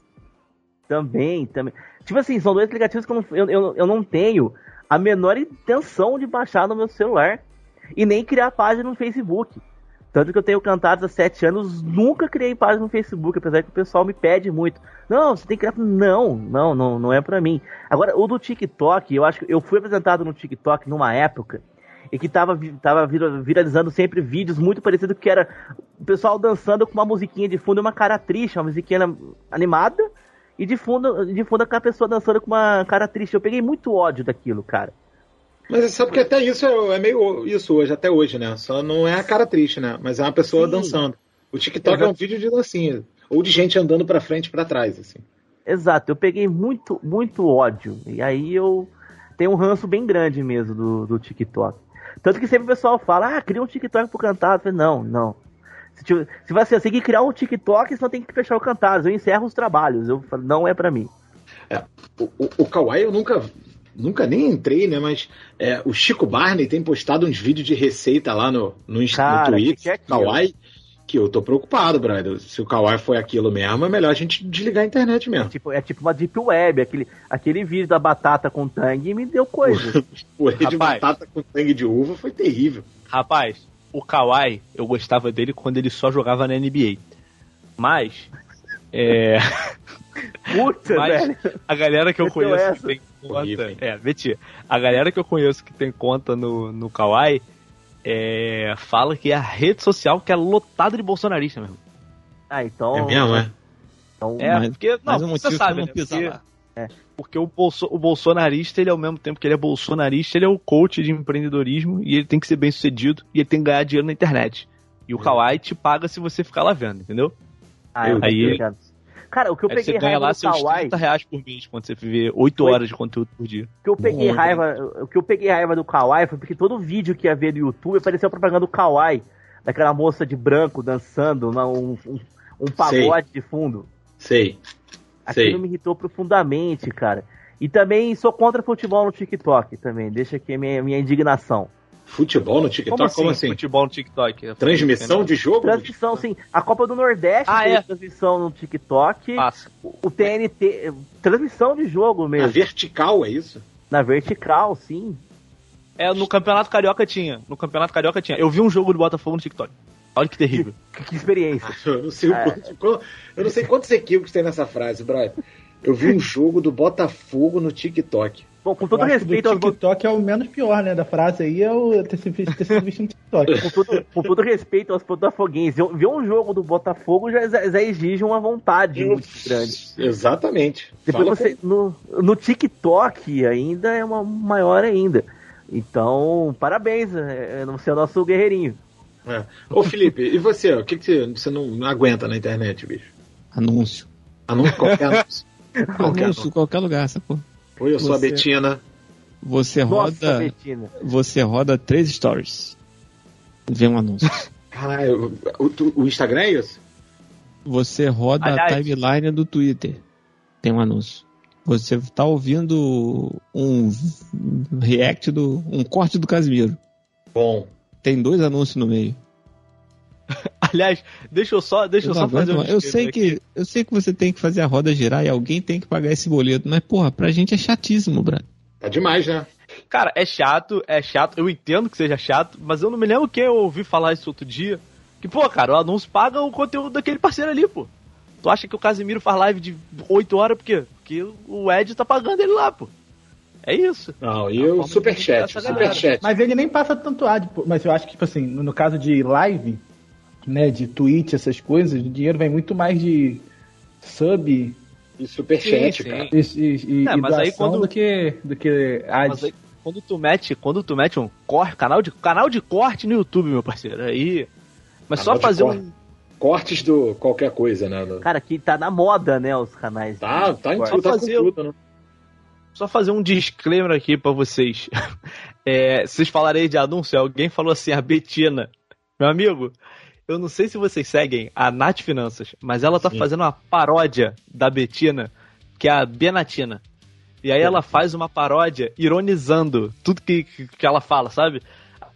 Também, também. Tipo assim, são dois aplicativos que eu não, eu, eu, eu não tenho a menor intenção de baixar no meu celular. E nem criar página no Facebook. Tanto que eu tenho cantados há sete anos, nunca criei página no Facebook, apesar que o pessoal me pede muito. Não, você tem que criar. Não, não, não, não é pra mim. Agora, o do TikTok, eu acho que eu fui apresentado no TikTok numa época e que tava, tava vira- viralizando sempre vídeos muito parecidos que era o pessoal dançando com uma musiquinha de fundo e uma cara triste, uma musiquinha animada, e de fundo, de fundo aquela pessoa dançando com uma cara triste. Eu peguei muito ódio daquilo, cara. Mas você sabe que até isso é, é meio isso hoje, até hoje, né? Só não é a cara triste, né? Mas é uma pessoa Sim. dançando. O TikTok é um vídeo de dancinha. Ou de gente andando pra frente e pra trás, assim. Exato, eu peguei muito, muito ódio. E aí eu tenho um ranço bem grande mesmo do, do TikTok. Tanto que sempre o pessoal fala, ah, cria um TikTok pro cantado. Eu falei, não, não. Se, tiver- se você tem que criar um TikTok, senão tem que fechar o cantado. Eu encerro os trabalhos. Eu falo, não é pra mim. O, o, o Kawaii eu nunca, nunca nem entrei, né? Mas é, o Chico Barney tem postado uns vídeos de receita lá no, no, Cara, no Twitter, é? Kawaii, que eu tô preocupado, brother. Se o Kawaii foi aquilo mesmo, é melhor a gente desligar a internet mesmo. Tipo, é tipo uma deep web. Aquele, aquele vídeo da batata com tangue me deu coisa. Purê de Rapaz. batata com sangue de uva foi terrível. Rapaz, o Kawhi, eu gostava dele quando ele só jogava na NBA. Mas. É. Puta, Mas velho. a galera que eu Meteu conheço essa. que tem conta. Horrível, é, Beti, a galera que eu conheço que tem conta no, no Kawaii é, fala que é a rede social que é lotada de bolsonarista mesmo. Ah, então. É mesmo, é? então É, Mas- porque. Não, você sabe, eu não né? Porque, lá. é, porque o, bolso, o bolsonarista, ele ao mesmo tempo que ele é bolsonarista, ele é o coach de empreendedorismo e ele tem que ser bem sucedido e ele tem que ganhar dinheiro na internet. E o Kawaii te paga se você ficar lá vendo, entendeu? Ah, eu Aí- ligado. Cara, o que eu Aí peguei você ganha raiva lá do seus Kawaii. 30 reais por mês quando você vê 8 Foi. horas de conteúdo por dia. O que eu peguei Muito. raiva, o que eu peguei raiva do Kawaii foi porque todo vídeo que ia ver no YouTube apareceu a propaganda do Kawaii, daquela moça de branco dançando, na- um, um, um pagode de fundo. Sei. Aquilo Sei. me irritou profundamente, cara. E também sou contra futebol no TikTok também. Deixa aqui a minha, minha indignação. Futebol no TikTok? Como assim, Como assim? futebol no TikTok? Transmissão de jogo? Transmissão, sim. A Copa do Nordeste Ah, é? transmissão no TikTok. Passa. O TNT, transmissão de jogo Na mesmo. vertical, é isso? Na vertical, sim. É, no Campeonato Carioca tinha. No Campeonato Carioca tinha. Eu vi um jogo do Botafogo no TikTok. Olha que terrível. Que, que experiência. Eu não sei, o É. quanto- eu não sei quantos equívocos tem nessa frase, brother. Eu vi um jogo do Botafogo no TikTok. Bom, com todo Eu respeito aos bo- TikTok é o menos pior, né? Da frase aí é o ter sido visto, no TikTok. com todo, com todo respeito aos botafoguenses, eu- ver um jogo do Botafogo já, já exige uma vontade muito grande. Exatamente. Depois Fala você, no, no TikTok ainda é uma maior ainda. Então, parabéns, é, é, você é o nosso guerreirinho. com- é. Ô, Felipe, e você? O que, que você, você não, não aguenta na internet, bicho? Anúncio. Anúncio qualquer anúncio. Qualquer Anúncio qualquer lugar, sacou? Oi, eu sou a Você- Betina. Você Nossa, roda. Betina. Você roda três stories. Vê um anúncio. Caralho, o, o- o Instagram é isso? Você roda Aliás- a timeline do Twitter. Tem um anúncio. Você tá ouvindo um react do. um corte do Casimiro. Bom. Tem dois anúncios no meio. Aliás, deixa eu só, deixa eu, só fazer um eu sei disclaimer que Eu sei que você tem que fazer a roda girar e alguém tem que pagar esse boleto, mas porra, pra gente é chatíssimo, Brad. Tá demais, né? Cara, é chato, é chato, eu entendo que seja chato, mas eu não me lembro que eu ouvi falar isso outro dia. Que, pô, cara, o anúncio paga o conteúdo daquele parceiro ali, pô. Tu acha que o Casimiro faz live de 8 horas por quê? Porque o Ed tá pagando ele lá, pô. É isso. Não, e o superchat, superchat. Mas ele nem passa tanto ad, pô. mas eu acho que, tipo assim, no no caso de live, né, de Twitch, essas coisas, o dinheiro vem muito mais de sub E superchat, Sim, sim. cara. e, e, e É, mas aí quando- do que, do que ad. Mas aí, quando tu mete, quando tu mete um corte, canal de, canal de corte no YouTube, meu parceiro, aí. Mas Canal só fazer corte. um. Cortes do qualquer coisa, né? No- Cara, que tá na moda, né, os canais. Tá, tá em tudo, tá fazer- tudo, né? Só fazer um disclaimer aqui pra vocês. É, vocês falarem de anúncio, alguém falou assim, a Betina. Meu amigo, eu não sei se vocês seguem a Nath Finanças, mas ela tá Sim. fazendo uma paródia da Betina, que é a Benatina. E aí ela faz uma paródia ironizando tudo que, que, ela fala, sabe?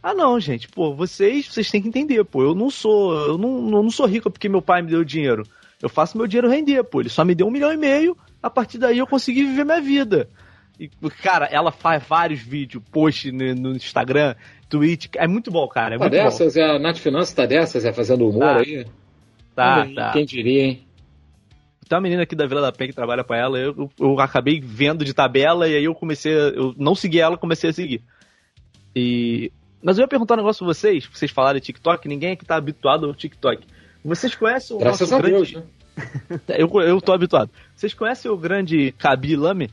Ah não, gente, pô, vocês, vocês têm que entender, pô, eu não sou, eu não, eu não sou rico porque meu pai me deu dinheiro. Eu faço meu dinheiro render, pô, ele só me deu um milhão e meio, a partir daí eu consegui viver minha vida. E, cara, ela faz vários vídeos, posts no, no Instagram, Twitch, é muito bom, cara, é Tá dessas, é, a Nath Finanças tá dessas, é fazendo humor Tá. aí. bom. Tá, tá. Quem diria, hein? Tem uma menina aqui da Vila da Penha que trabalha pra ela, eu, eu, eu acabei vendo de tabela e aí eu comecei, a, eu não segui ela, comecei a seguir. E mas eu ia perguntar um negócio pra vocês, vocês falarem de TikTok, ninguém aqui tá habituado ao TikTok. Vocês conhecem o Graças nosso a grande... Deus, né? Eu, eu tô habituado. Vocês conhecem o grande Kabi Lame?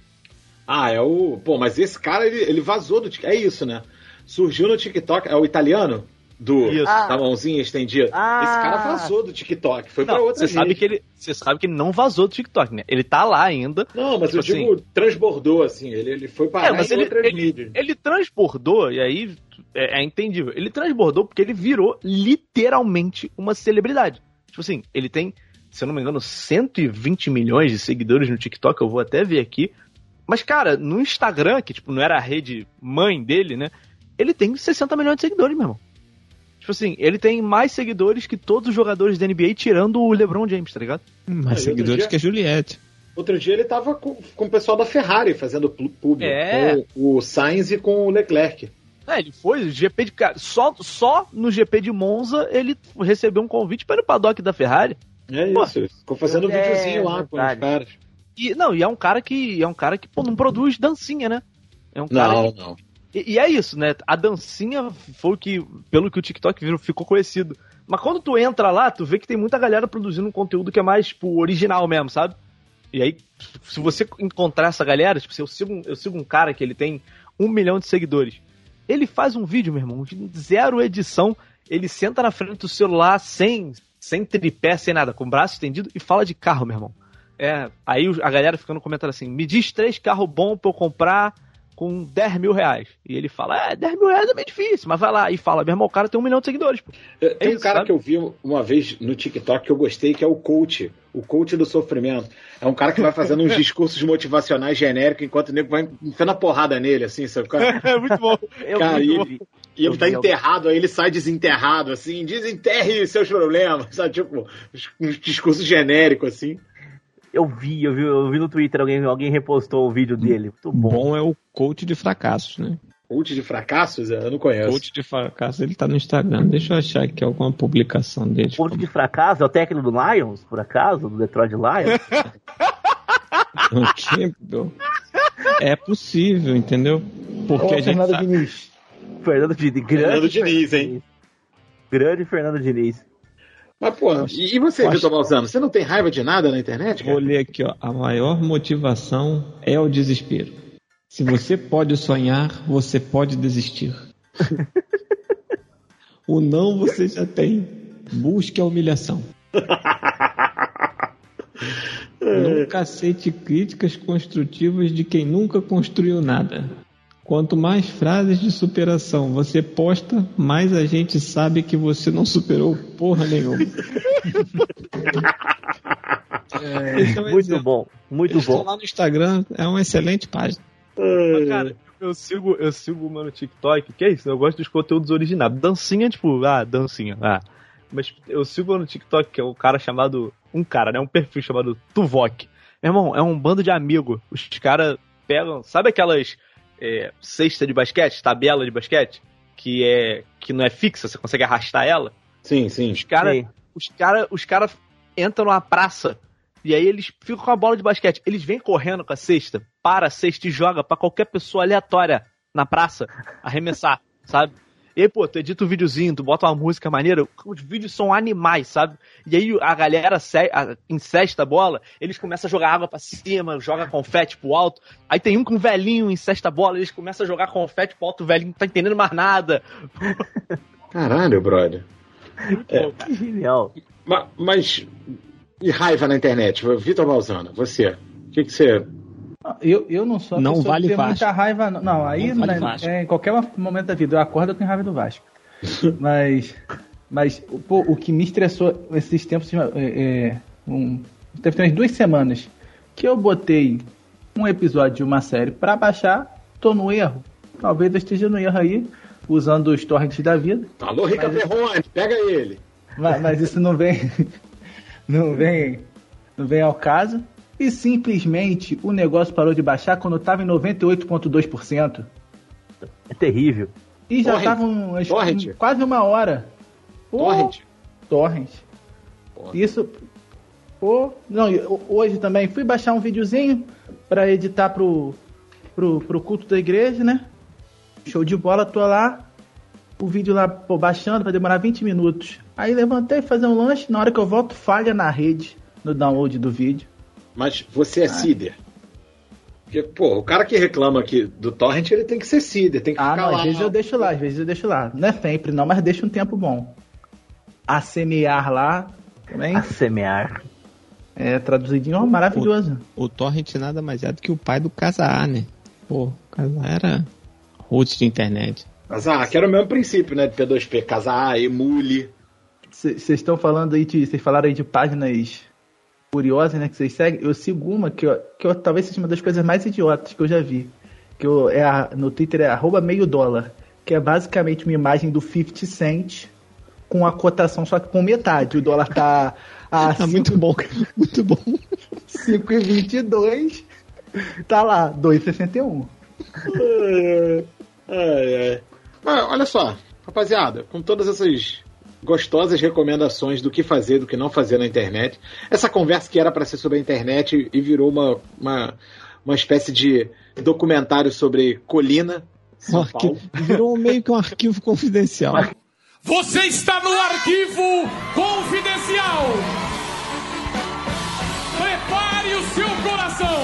Ah, é o. Pô, mas esse cara, ele, ele vazou do TikTok. É isso, né? Surgiu no TikTok. É o italiano? Do, Isso. da mãozinha estendida. Ah. Esse cara vazou do TikTok. Foi pra Não, outra você sabe rede. que ele, você sabe que ele não vazou do TikTok, né? Ele tá lá ainda. Não, mas Tipo eu digo, transbordou, assim. Ele, ele foi parar É, mas ele, ele, ele transbordou, e aí é, é entendível. Ele transbordou porque ele virou literalmente uma celebridade. Tipo assim, ele tem, se eu não me engano, 120 milhões de seguidores no TikTok, eu vou até ver aqui. Mas, cara, no Instagram, que tipo, não era a rede mãe dele, né? Ele tem 60 milhões de seguidores, meu irmão. Tipo assim, ele tem mais seguidores que todos os jogadores da NBA, tirando o LeBron James, tá ligado? Mais outro seguidores dia- que a Juliette. Outro dia ele tava com, com o pessoal da Ferrari fazendo público. É. Com o Sainz e com o Leclerc. É, ele foi, o GP de. cara, Só, só no GP de Monza ele recebeu um convite para ir no paddock da Ferrari. É Pô, isso. Ficou fazendo um é videozinho lá com os caras. E, não, e é um cara que. É um cara que, pô, não produz dancinha, né? É um cara Não, que- não. E, e é isso, né? A dancinha foi o que, pelo que o TikTok virou, ficou conhecido. Mas quando tu entra lá, tu vê que tem muita galera produzindo um conteúdo que é mais, tipo, original mesmo, sabe? E aí, se você encontrar essa galera, tipo, se eu sigo, um- eu sigo um cara que ele tem um milhão de seguidores. Ele faz um vídeo, meu irmão, zero edição. Ele senta na frente do celular sem, sem tripé, sem nada, com o braço estendido e fala de carro, meu irmão. É, aí a galera fica no comentário assim: me diz três carros bons pra eu comprar com 10 mil reais. E ele fala: é, 10 mil reais é meio difícil, mas vai lá e fala: meu irmão, o cara tem um milhão de seguidores. Pô. É, Tem um isso, cara sabe? que eu vi uma vez no TikTok que eu gostei, que é o coach. O coach do sofrimento. É um cara que vai fazendo uns discursos motivacionais genéricos enquanto o nego vai enfiando a porrada nele, assim, sabe? Cara, É muito bom. Eu Cara, vi, e ele, e tá vi, eu vi. enterrado, aí ele sai desenterrado, assim, desenterre seus problemas, sabe? Tipo, uns discursos genéricos, assim. Eu vi, eu vi, eu vi no Twitter, alguém, alguém repostou o vídeo dele. Muito bom. Bom é o coach de fracassos, né? Coach de fracassos? Eu não conheço. Coach de fracassos, ele tá no Instagram. Deixa eu achar aqui alguma publicação dele. Ponto de fracasso é o técnico do Lions, por acaso? Do Detroit Lions? O quê, meu? É possível, entendeu? Porque Ô, a gente Fernando sabe- Diniz. Fernando Diniz. Grande Fernando Diniz, hein? Grande Fernando Diniz. Mas, pô, e, você, Vitor Balzano? Você não tem raiva de nada na internet, cara? Vou ler aqui, ó. A maior motivação é o desespero. Se você pode sonhar, você pode desistir. o não você já tem. Busque a humilhação. Nunca aceite críticas construtivas de quem nunca construiu nada. Quanto mais frases de superação você posta, mais a gente sabe que você não superou porra nenhuma. É um Muito exemplo. bom, muito Eu estou bom. lá no Instagram, é uma excelente página. Mas, cara, eu sigo, eu sigo uma no TikTok, que é isso, eu gosto dos conteúdos originais. Dancinha, tipo, ah, dancinha, ah. Mas eu sigo no TikTok, que é um cara chamado. Um cara, né? Um perfil chamado Tuvok. Meu irmão, é um bando de amigos. Os caras pegam. Sabe aquelas é, cesta de basquete, tabela de basquete? Que é. que não é fixa, você consegue arrastar ela? Sim, sim. Os caras os cara, os cara entram numa praça e aí eles ficam com a bola de basquete. Eles vêm correndo com a cesta, para a cesta e joga pra qualquer pessoa aleatória na praça arremessar, sabe? E aí, pô, tu edita um videozinho, tu bota uma música maneira, os vídeos são animais, sabe? E aí a galera se- a- incesta a bola, eles começam a jogar água pra cima, joga confete pro alto. Aí tem um com um velhinho incesta a bola, eles começam a jogar confete pro alto, o velhinho não tá entendendo mais nada. Caralho, brother. É, Que genial. ma- mas. E raiva na internet? Vitor Balzana, você. O que, que você. Eu, eu não sou a Não pessoa vale que tem Vasco. muita raiva. Não, não aí Não vale né, é, em qualquer momento da vida eu acordo com raiva do Vasco. mas, mas pô, o que me estressou esses tempos, é, é, um, teve umas duas semanas que eu botei um episódio de uma série pra baixar, tô no erro. Talvez eu esteja no erro aí, usando os torrents da vida. Alô, Rica Mas- Perrone, pega ele. Mas, mas isso não vem, não vem, não vem ao caso. E simplesmente o negócio parou de baixar quando estava em 98,2%. É terrível. E já Torrent. estava um- Torrent. quase uma hora. Pô, Torrent. Torrent. Porra. Isso. Pô, não, ho- hoje também fui baixar um videozinho para editar pro, pro, pro culto da igreja, né? Show de bola, tô lá. O vídeo lá, pô, baixando, vai demorar 20 minutos. Aí levantei fazer um lanche, na hora que eu volto, falha na rede, no download do vídeo. Mas você é Cider. Porque, pô, o cara que reclama aqui do Torrent, ele tem que ser Cider, tem que Ah, ficar não, lá. às vezes eu deixo lá, às vezes eu deixo lá. Não é sempre, não, mas deixa um tempo bom. A semear lá, também. A semear. É, traduzidinho, ó, maravilhoso. O Torrent nada mais é do que o pai do Casa A, né? Pô, o Casa A era root de internet. Mas ah, que era o mesmo princípio, né? De P2P, casar, emule. Vocês estão falando aí de. Vocês falaram aí de páginas curiosas, né? Que vocês seguem. Eu sigo uma que, eu, que eu, talvez seja uma das coisas mais idiotas que eu já vi. Que eu, é a- no Twitter é arroba meio dólar. Que é basicamente uma imagem do 50 Cent com a cotação, só que com metade. O dólar tá a Ah, muito bom, muito bom. 5,22. Tá lá, 2,61. Ai, ai. Mas, olha só, rapaziada, com todas essas gostosas recomendações do que fazer, do que não fazer na internet, essa conversa que era para ser sobre a internet e virou uma, uma, uma espécie de documentário sobre Colina, São Paulo. virou meio que um arquivo confidencial. Você está no arquivo confidencial. Prepare o seu coração.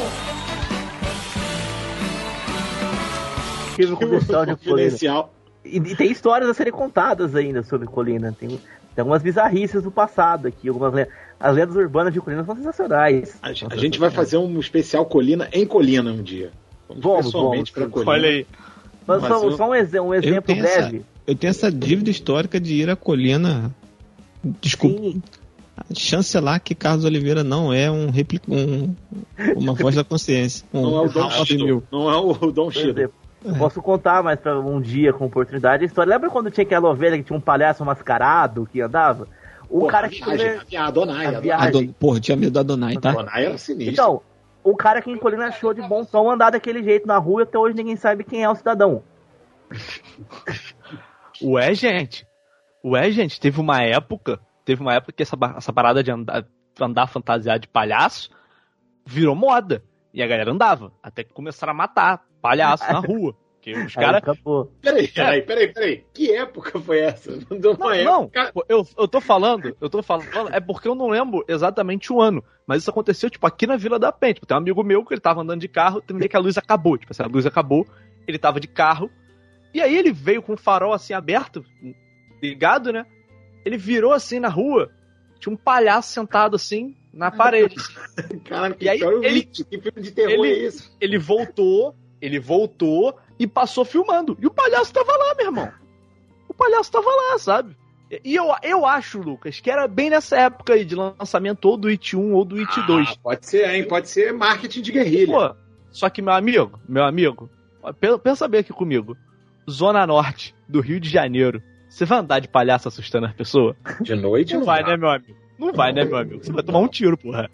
Arquivo confidencial de Colina. E, e tem histórias a serem contadas ainda sobre Colina. Tem, tem algumas bizarrices do passado aqui. Algumas le- As lendas urbanas de Colina são sensacionais. A, a gente vai fazer um especial Colina em Colina um dia. Vamos, Vamos, pessoalmente pra Colina. Olha aí. Mas Mas só, eu- só um, exe- um Eu exemplo essa, breve. eu tenho essa dívida histórica de ir a Colina. Desculpa. Sim, Chancelar que Carlos Oliveira não é um, repli- um uma voz da consciência. Um Não é o Dom. Mil. Não é o Dom exemplo. Eu posso contar mais pra um dia com oportunidade a história. Lembra quando tinha aquela ovelha que tinha um palhaço mascarado que andava? O Porra, cara a que. viagem, a Adonai, A viagem. A Don- Porra, tinha medo da Donai, tá? Adonai era sinistro. Então, o cara que em Colina achou de bom tom andar daquele jeito na rua e até hoje ninguém sabe quem é o cidadão. Ué, gente. Ué, gente, teve uma época. Teve uma época que essa, essa parada de andar, andar fantasiado de palhaço virou moda. E a galera andava. Até que começaram a matar palhaço na rua. Que os caras. Peraí, peraí, peraí, peraí. Que época foi essa? Não, não, época. pô, eu, eu tô falando, eu tô falando, é porque eu não lembro exatamente o ano, mas isso aconteceu, tipo, aqui na Vila da Penha. Tipo, tem um amigo meu que ele tava andando de carro, tem um dia que a luz acabou, tipo assim, a luz acabou, ele tava de carro, e aí ele veio com o farol assim aberto, ligado, né? Ele virou assim na rua, tinha um palhaço sentado assim na parede. Cara, que E aí, ele- que filme de terror ele- é isso? Ele voltou, ele voltou, e passou filmando. E o palhaço tava lá, meu irmão. O palhaço tava lá, sabe? E eu, eu acho, Lucas, que era bem nessa época aí de lançamento ou do It 1 ou do It 2. Ah, pode ser, hein? Pode ser marketing de guerrilha. Pô, só que, meu amigo, meu amigo, pensa bem aqui comigo. Zona Norte do Rio de Janeiro. Você vai andar de palhaço assustando as pessoas? De noite Não não vai, dá. né, meu amigo? Não vai, né, meu amigo? Você vai tomar um tiro, porra.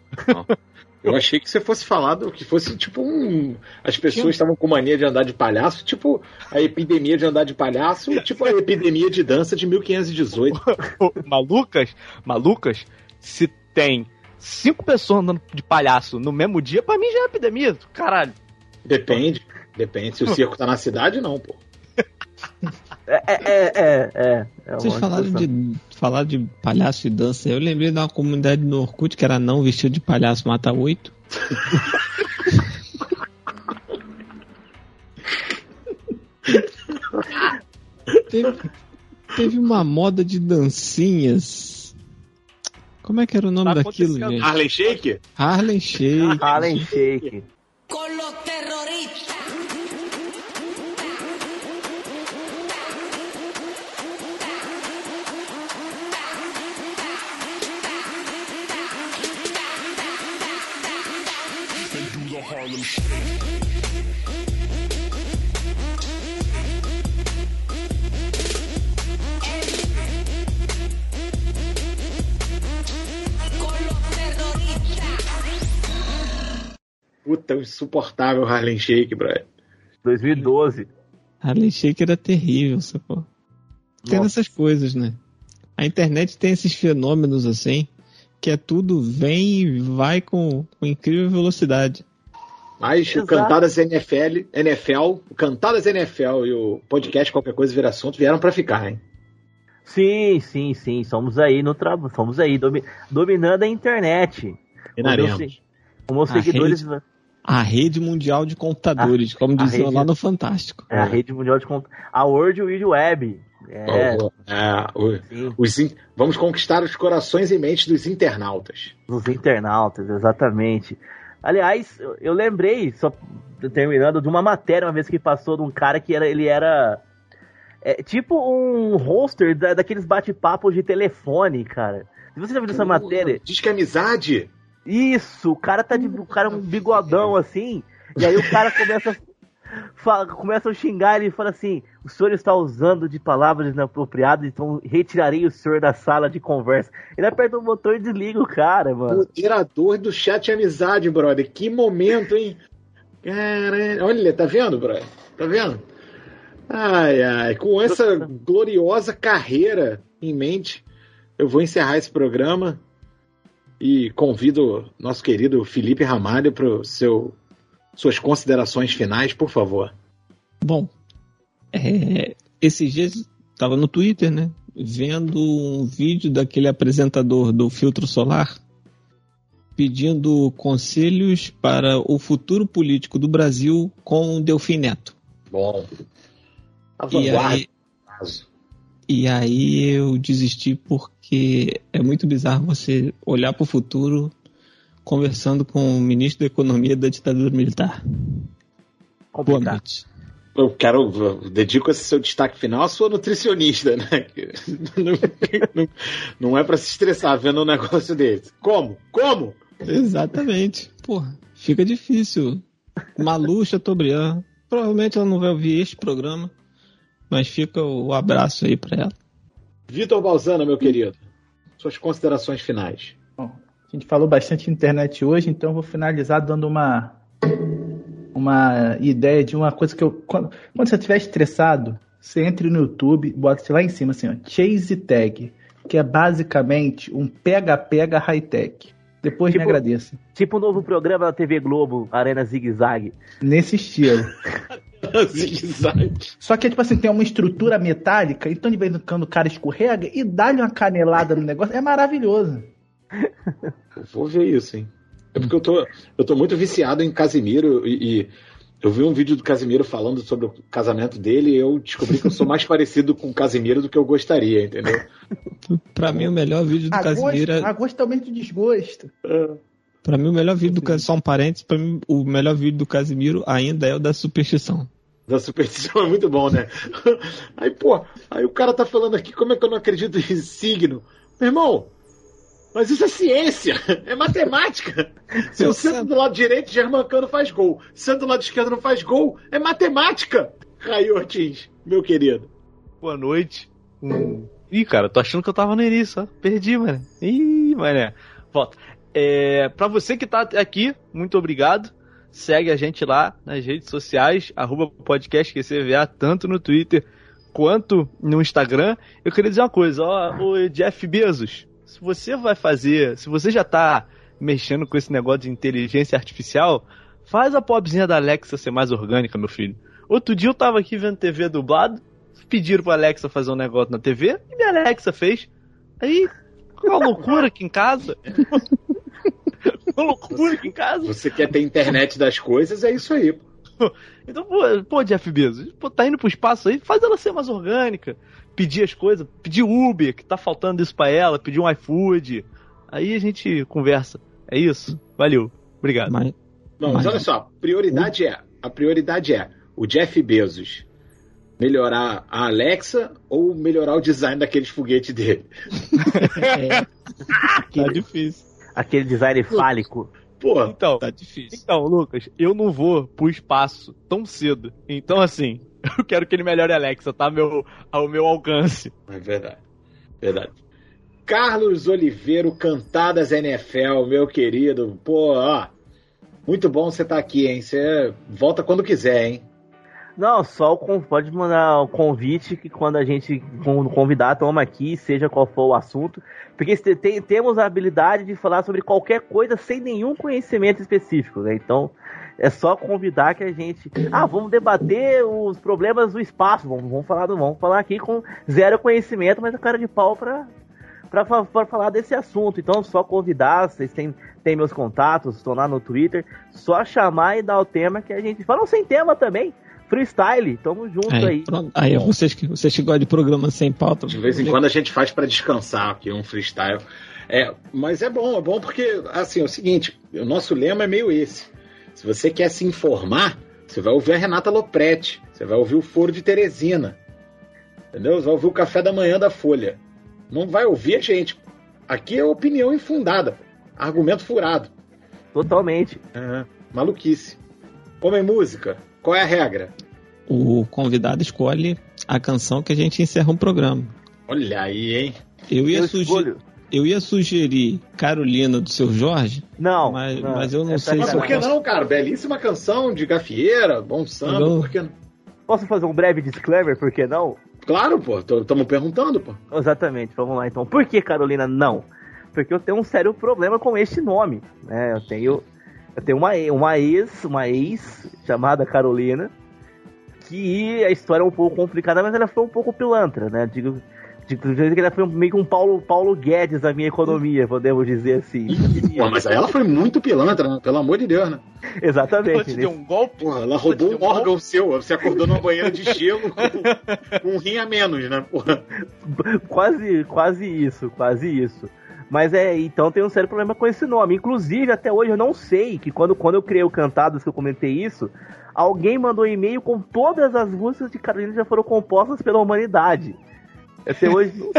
Eu achei que você fosse falado que fosse tipo um. As pessoas estavam com mania de andar de palhaço, tipo a epidemia de andar de palhaço, tipo a epidemia de dança de 1518. Malucas, malucas, se tem cinco pessoas andando de palhaço no mesmo dia, pra mim já é epidemia. Caralho. Depende, depende. Se o circo tá na cidade, não, pô. É, é, é, é. é Vocês uma falaram de, falaram de palhaço e dança. Eu lembrei de uma comunidade no Orkut que era não vestido de palhaço mata oito. teve, teve uma moda de dancinhas. Como é que era o nome Tá daquilo, gente? Harlem Shake? Harlem Shake. Harlem Shake. Puta, insuportável Harlem Shake, brother. 2012. Harlem Shake era terrível, sacou? Tem essas coisas, né? A internet tem esses fenômenos assim, que é tudo vem e vai com, com incrível velocidade. Mas o Exato. Cantadas NFL, NFL, o Cantadas NFL e o podcast Qualquer Coisa Vira Assunto vieram pra ficar, hein? Sim, sim, sim. Somos aí no trabalho. Somos aí domi- dominando a internet. Finaremos. Os meus se- Os seguidores. rede- A rede mundial de computadores, como a diziam rede- lá no Fantástico. É a rede mundial de conta. A World Wide Web. É, Oh, é, o- os in- vamos conquistar os corações e mentes dos internautas. dos internautas, exatamente. Aliás, eu, lembrei, só terminando, de uma matéria uma vez que passou de um cara que era, ele era é, tipo um hoster da- daqueles bate-papos de telefone, cara. Você já viu essa matéria? Diz que é amizade. Isso, o cara tá de. O cara é um bigodão assim, e aí o cara começa. Fala, começa a xingar ele e fala assim: o senhor está usando de palavras inapropriadas, então retirarei o senhor da sala de conversa. Ele aperta o botão e desliga o cara, mano. Moderador do chat amizade, brother. Que momento, hein? Caralho. Olha, tá vendo, brother? Tá vendo? Ai, ai. Com essa gloriosa carreira em mente, eu vou encerrar esse programa e convido nosso querido Felipe Ramalho para seu suas considerações finais, por favor. Bom, é, esses dias estava no Twitter, né? Vendo um vídeo daquele apresentador do filtro solar pedindo conselhos para o futuro político do Brasil com o Delfim Neto. Bom. A E aí, e aí eu desisti porque é muito bizarro você olhar para o futuro conversando com o ministro da Economia da ditadura militar. Boa noite. Eu quero, eu dedico esse seu destaque final à sua nutricionista, né? Não, não- não é para se estressar vendo um negócio desse. Como? Como? Exatamente. Porra, fica difícil. Malu Chateaubriand. Provavelmente ela não vai ouvir este programa, mas fica o abraço aí pra ela. Vitor Balzana, meu querido, suas considerações finais. A gente falou bastante internet hoje, então eu vou finalizar dando uma uma ideia de uma coisa que eu quando, quando você estiver estressado, você entre no YouTube, bota lá em cima assim, ó, Chase Tag, que é basicamente um pega-pega high-tech. Depois me Tipo- agradeça. Tipo o novo programa da TV Globo, Arena Zig Zag. Nesse estilo. Só que, tipo assim, tem uma estrutura metálica, então de vez em quando o cara escorrega e dá-lhe uma canelada no negócio. É maravilhoso. Eu vou ver isso, hein? É porque eu tô, eu tô muito viciado em Casimiro e, e eu vi um vídeo do Casimiro falando sobre o casamento dele e eu descobri que eu sou mais parecido com o Casimiro do que eu gostaria, entendeu? Pra mim o melhor vídeo do Agosto, Casimiro é... agosto aumenta o desgosto. Pra mim o melhor vídeo do Casimiro, só um parênteses, pra mim o melhor vídeo do Casimiro ainda é o da superstição. Da superstição é muito bom, né? Aí, pô, aí o cara tá falando aqui, como é que eu não acredito em signo? Meu irmão, mas isso é ciência, é matemática. Se o centro do lado direito, Germancano faz gol. Se o centro do lado esquerdo não faz gol, é matemática. Raio Ortiz, meu querido. Boa noite. Hum. Ih, cara, tô achando que eu tava no início, ó. Perdi, mano. Ih, mané. Volta. É, pra você que tá aqui, muito obrigado. Segue a gente lá nas redes sociais, arroba podcast QCVA, tanto no Twitter quanto no Instagram. Eu queria dizer uma coisa, ó, o Jeff Bezos, se você vai fazer, se você já tá mexendo com esse negócio de inteligência artificial, faz a pobrezinha da Alexa ser mais orgânica, meu filho. Outro dia eu tava aqui vendo TV dublado, pediram pra Alexa fazer um negócio na TV, e minha Alexa fez. Aí, uma loucura aqui em casa. uma loucura aqui em casa. Você quer ter internet das coisas, é isso aí. Então, pô, pô, Jeff Bezos, pô, tá indo pro espaço aí, faz ela ser mais orgânica. Pedir as coisas, pedir Uber, que tá faltando isso pra ela, pedir um iFood. Aí a gente conversa. É isso? Valeu. Obrigado. Mas, Não, mas olha só, prioridade é, a prioridade é o Jeff Bezos melhorar a Alexa ou melhorar o design daqueles foguetes dele? é. tá difícil. Aquele design fálico. Porra, então, tá difícil. Então, Lucas, eu não vou pro espaço tão cedo. Então, assim, eu quero que ele melhore a Alexa, tá meu, ao meu alcance. É verdade. Verdade. Carlos Oliveiro, Cantadas NFL, meu querido. Pô, ó, muito bom você estar tá aqui, hein? Você volta quando quiser, hein? Não, só o, pode mandar o convite que quando a gente convidar, toma aqui, seja qual for o assunto. Porque tem, temos a habilidade de falar sobre qualquer coisa sem nenhum conhecimento específico, né? Então, é só convidar que a gente. Ah, vamos debater os problemas do espaço. Vamos, vamos falar do, vamos falar aqui com zero conhecimento, mas a cara de pau para para falar desse assunto. Então, só convidar, vocês têm, têm meus contatos, estão lá no Twitter. Só chamar e dar o tema que a gente. Falam sem tema também. Freestyle, tamo junto aí. Aí, pronto. aí vocês, que, vocês que gostam de programa sem pauta. De vez em quando a gente faz para descansar aqui um freestyle. É, mas é bom, é bom porque, assim, é o seguinte, o nosso lema é meio esse. Se você quer se informar, você vai ouvir a Renata Lopretti, você vai ouvir o Foro de Teresina, entendeu? Você vai ouvir o Café da Manhã da Folha. Não vai ouvir a gente. Aqui é opinião infundada, argumento furado. Totalmente. É, maluquice. Como é música, qual é a regra? O convidado escolhe a canção que a gente encerra um programa. Olha aí, hein? Eu ia, eu sugerir, eu ia sugerir Carolina do seu Jorge. Não. Mas, não, mas eu não sei mas se. Mas por que não, cara? Belíssima canção de gafieira, bom samba, eu... por que não? Posso fazer um breve disclaimer, por que não? Claro, pô, estamos perguntando, pô. Exatamente, vamos lá então. Por que Carolina não? Porque eu tenho um sério problema com este nome. Né? Eu tenho eu tenho uma, uma ex, uma ex chamada Carolina, que a história é um pouco complicada, mas ela foi um pouco pilantra, né? Digo, digo que ela foi meio que um Paulo, Paulo Guedes da minha economia, podemos dizer assim. Pô, mas ela foi muito pilantra, né? pelo amor de Deus, né? Exatamente. Ela te deu um golpe? Porra, ela roubou um órgão golpe? seu, você acordou numa banheira de gelo com um rim a menos, né? Porra. Quase, quase isso, quase isso. Mas é, então tem um sério problema com esse nome. Inclusive, até hoje eu não sei que quando, quando eu criei o Cantados, que eu comentei isso, alguém mandou um e-mail com todas as músicas de Carolina já foram compostas pela humanidade. Até hoje não,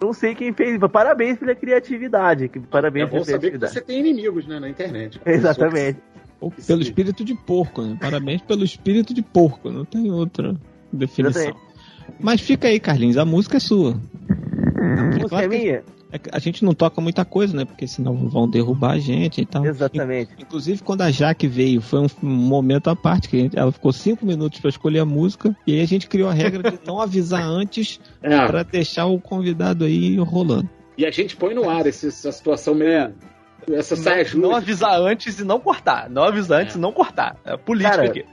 não sei quem fez. Parabéns pela criatividade. Parabéns é bom saber que você tem inimigos né, na internet. Exatamente. Ou pelo espírito de porco, né? Parabéns pelo espírito de porco, não tem outra definição. Mas fica aí, Carlinhos, a música é sua. Música claro é minha? A gente não toca muita coisa, né? Porque senão vão derrubar a gente e tal. Exatamente. Inclusive, quando a Jaque veio, foi um momento à parte, que ela ficou cinco minutos para escolher a música, e aí a gente criou a regra de não avisar antes é. para deixar o convidado aí rolando. E a gente põe no ar essa, essa situação meio. É. Essa saia não, não avisar antes e não cortar. Não avisar antes é. e não cortar. É política Cara, aqui.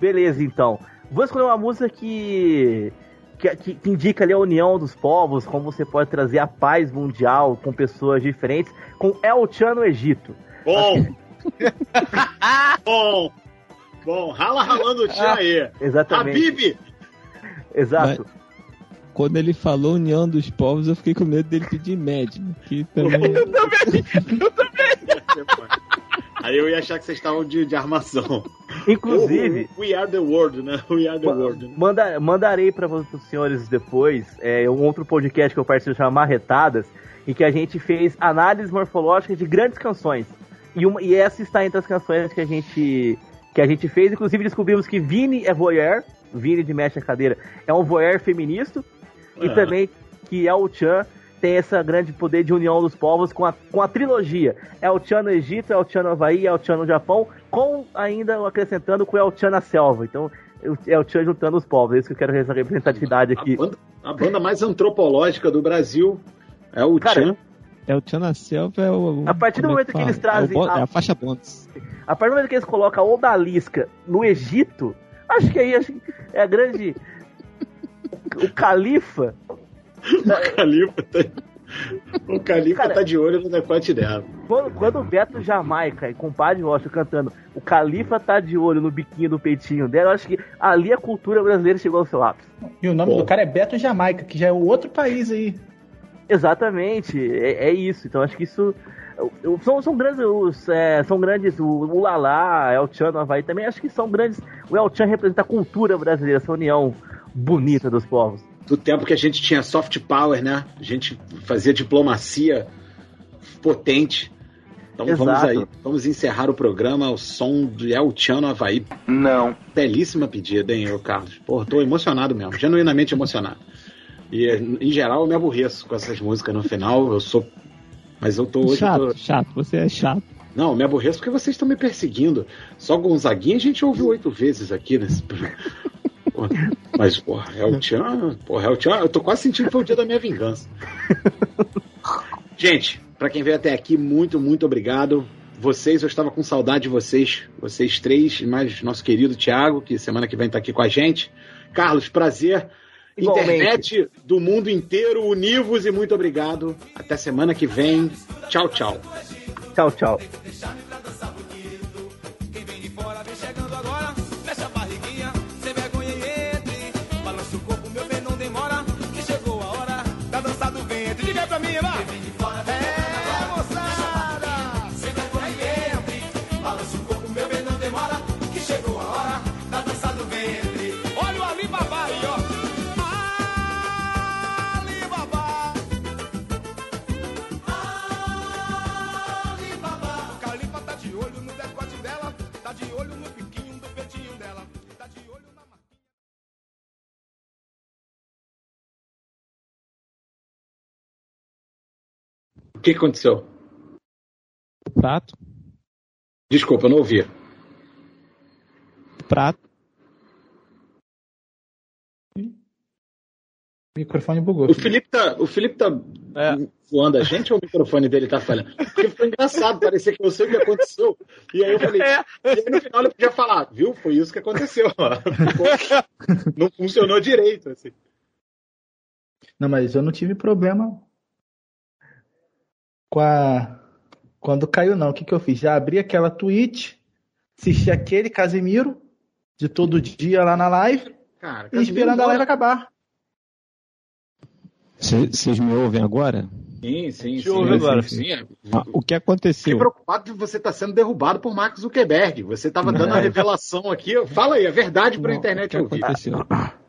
Beleza, então. Vou escolher uma música que que, que, que, indica ali a união dos povos, como você pode trazer a paz mundial com pessoas diferentes, com El Chan no Egito. Bom! Bom! Bom, rala ralando o Chan aí. Exatamente. Habib! Exato. Mas, quando ele falou união dos povos, eu fiquei com medo dele pedir médico. Que também... eu também! Eu também! Aí eu ia achar que vocês estavam de, de armação. Inclusive. Ou We Are the World, né? We Are the Ma- World. né? Manda, mandarei para os senhores depois é, um outro podcast que eu participo chama Marretadas, em que a gente fez análise morfológica de grandes canções. E, uma, e essa está entre as canções que a gente que a gente fez. Inclusive descobrimos que Vini é voyeur, Vini de Mexe a Cadeira, é um voyeur feminista. E Ah. também que El Chan tem esse grande poder de união dos povos com a, com a trilogia. El Chan no Egito, El Chan no Havaí, El Chan no Japão, com ainda acrescentando com El Chan na selva. Então, El Chan juntando os povos. É isso que eu quero essa representatividade aqui. A banda mais antropológica do Brasil é o Cara, Tchan. É o Tchan na selva, é o. A partir do como é momento que fala? eles trazem É, o bo- a- é a faixa bônus. A partir do momento que eles colocam a Odalisca no Egito, acho que aí acho que é a grande. o Califa. O Califa tá, o Califa tá de olho no decote dela. Quando, quando o Beto Jamaica e compadre Rocha cantando, o Califa tá de olho no biquinho do peitinho dela, eu acho que ali a cultura brasileira chegou ao seu ápice. E o nome do cara é Beto Jamaica, que já é o outro país aí. Exatamente, é, é isso. Então acho que isso. São, são grandes, os, é, são grandes, o, o Lala, El Chan, o Havaí também, acho que são grandes. O El Chan representa a cultura brasileira, essa união bonita dos povos. Do tempo que a gente tinha soft power, né? A gente fazia diplomacia potente. Então vamos Exato. aí, vamos encerrar o programa, o som de El Chan no Havaí. Não. Belíssima pedida, hein, ô Carlos? Pô, tô emocionado mesmo, genuinamente emocionado. E em geral eu me aborreço com essas músicas no final, eu sou. Mas eu tô hoje. chato, tô- chato, você é chato. Não, me aborreço porque vocês estão me perseguindo. Só Gonzaguinha a gente ouviu oito vezes aqui nesse. Pô, Mas, porra, é. Porra, o Tchan. Eu tô quase sentindo que foi o dia da minha vingança. Gente, pra quem veio até aqui, muito, muito obrigado. Vocês, eu estava com saudade de vocês, vocês três, e mais nosso querido Thiago, que semana que vem tá aqui com a gente. Carlos, prazer. Igualmente. Internet do mundo inteiro, univos e muito obrigado. Até semana que vem. Tchau, tchau. Tchau, tchau. mía, va. O que aconteceu? Prato, Desculpa, eu não ouvi. prato. O microfone bugou. O Felipe tá, o Felipe tá voando a gente ou o microfone dele tá falhando? Porque ficou engraçado, parecia que eu sei o que aconteceu. E aí eu falei, É. e aí no final ele podia falar, viu? Foi isso que aconteceu. Não funcionou direito, assim. Não, mas eu não tive problema com a. Quando caiu, não. O que, que eu fiz? Já abri aquela Twitch, assisti aquele Casimiro de todo dia lá na live Cara, e esperando a live acabar. Vocês me ouvem agora? Sim, sim, sim. ouve agora. sim, é. Ah, o que aconteceu? Fiquei preocupado de você estar sendo derrubado por Mark Zuckerberg. Você estava dando a revelação aqui. Fala aí, é verdade para a internet o que ouvir. aconteceu?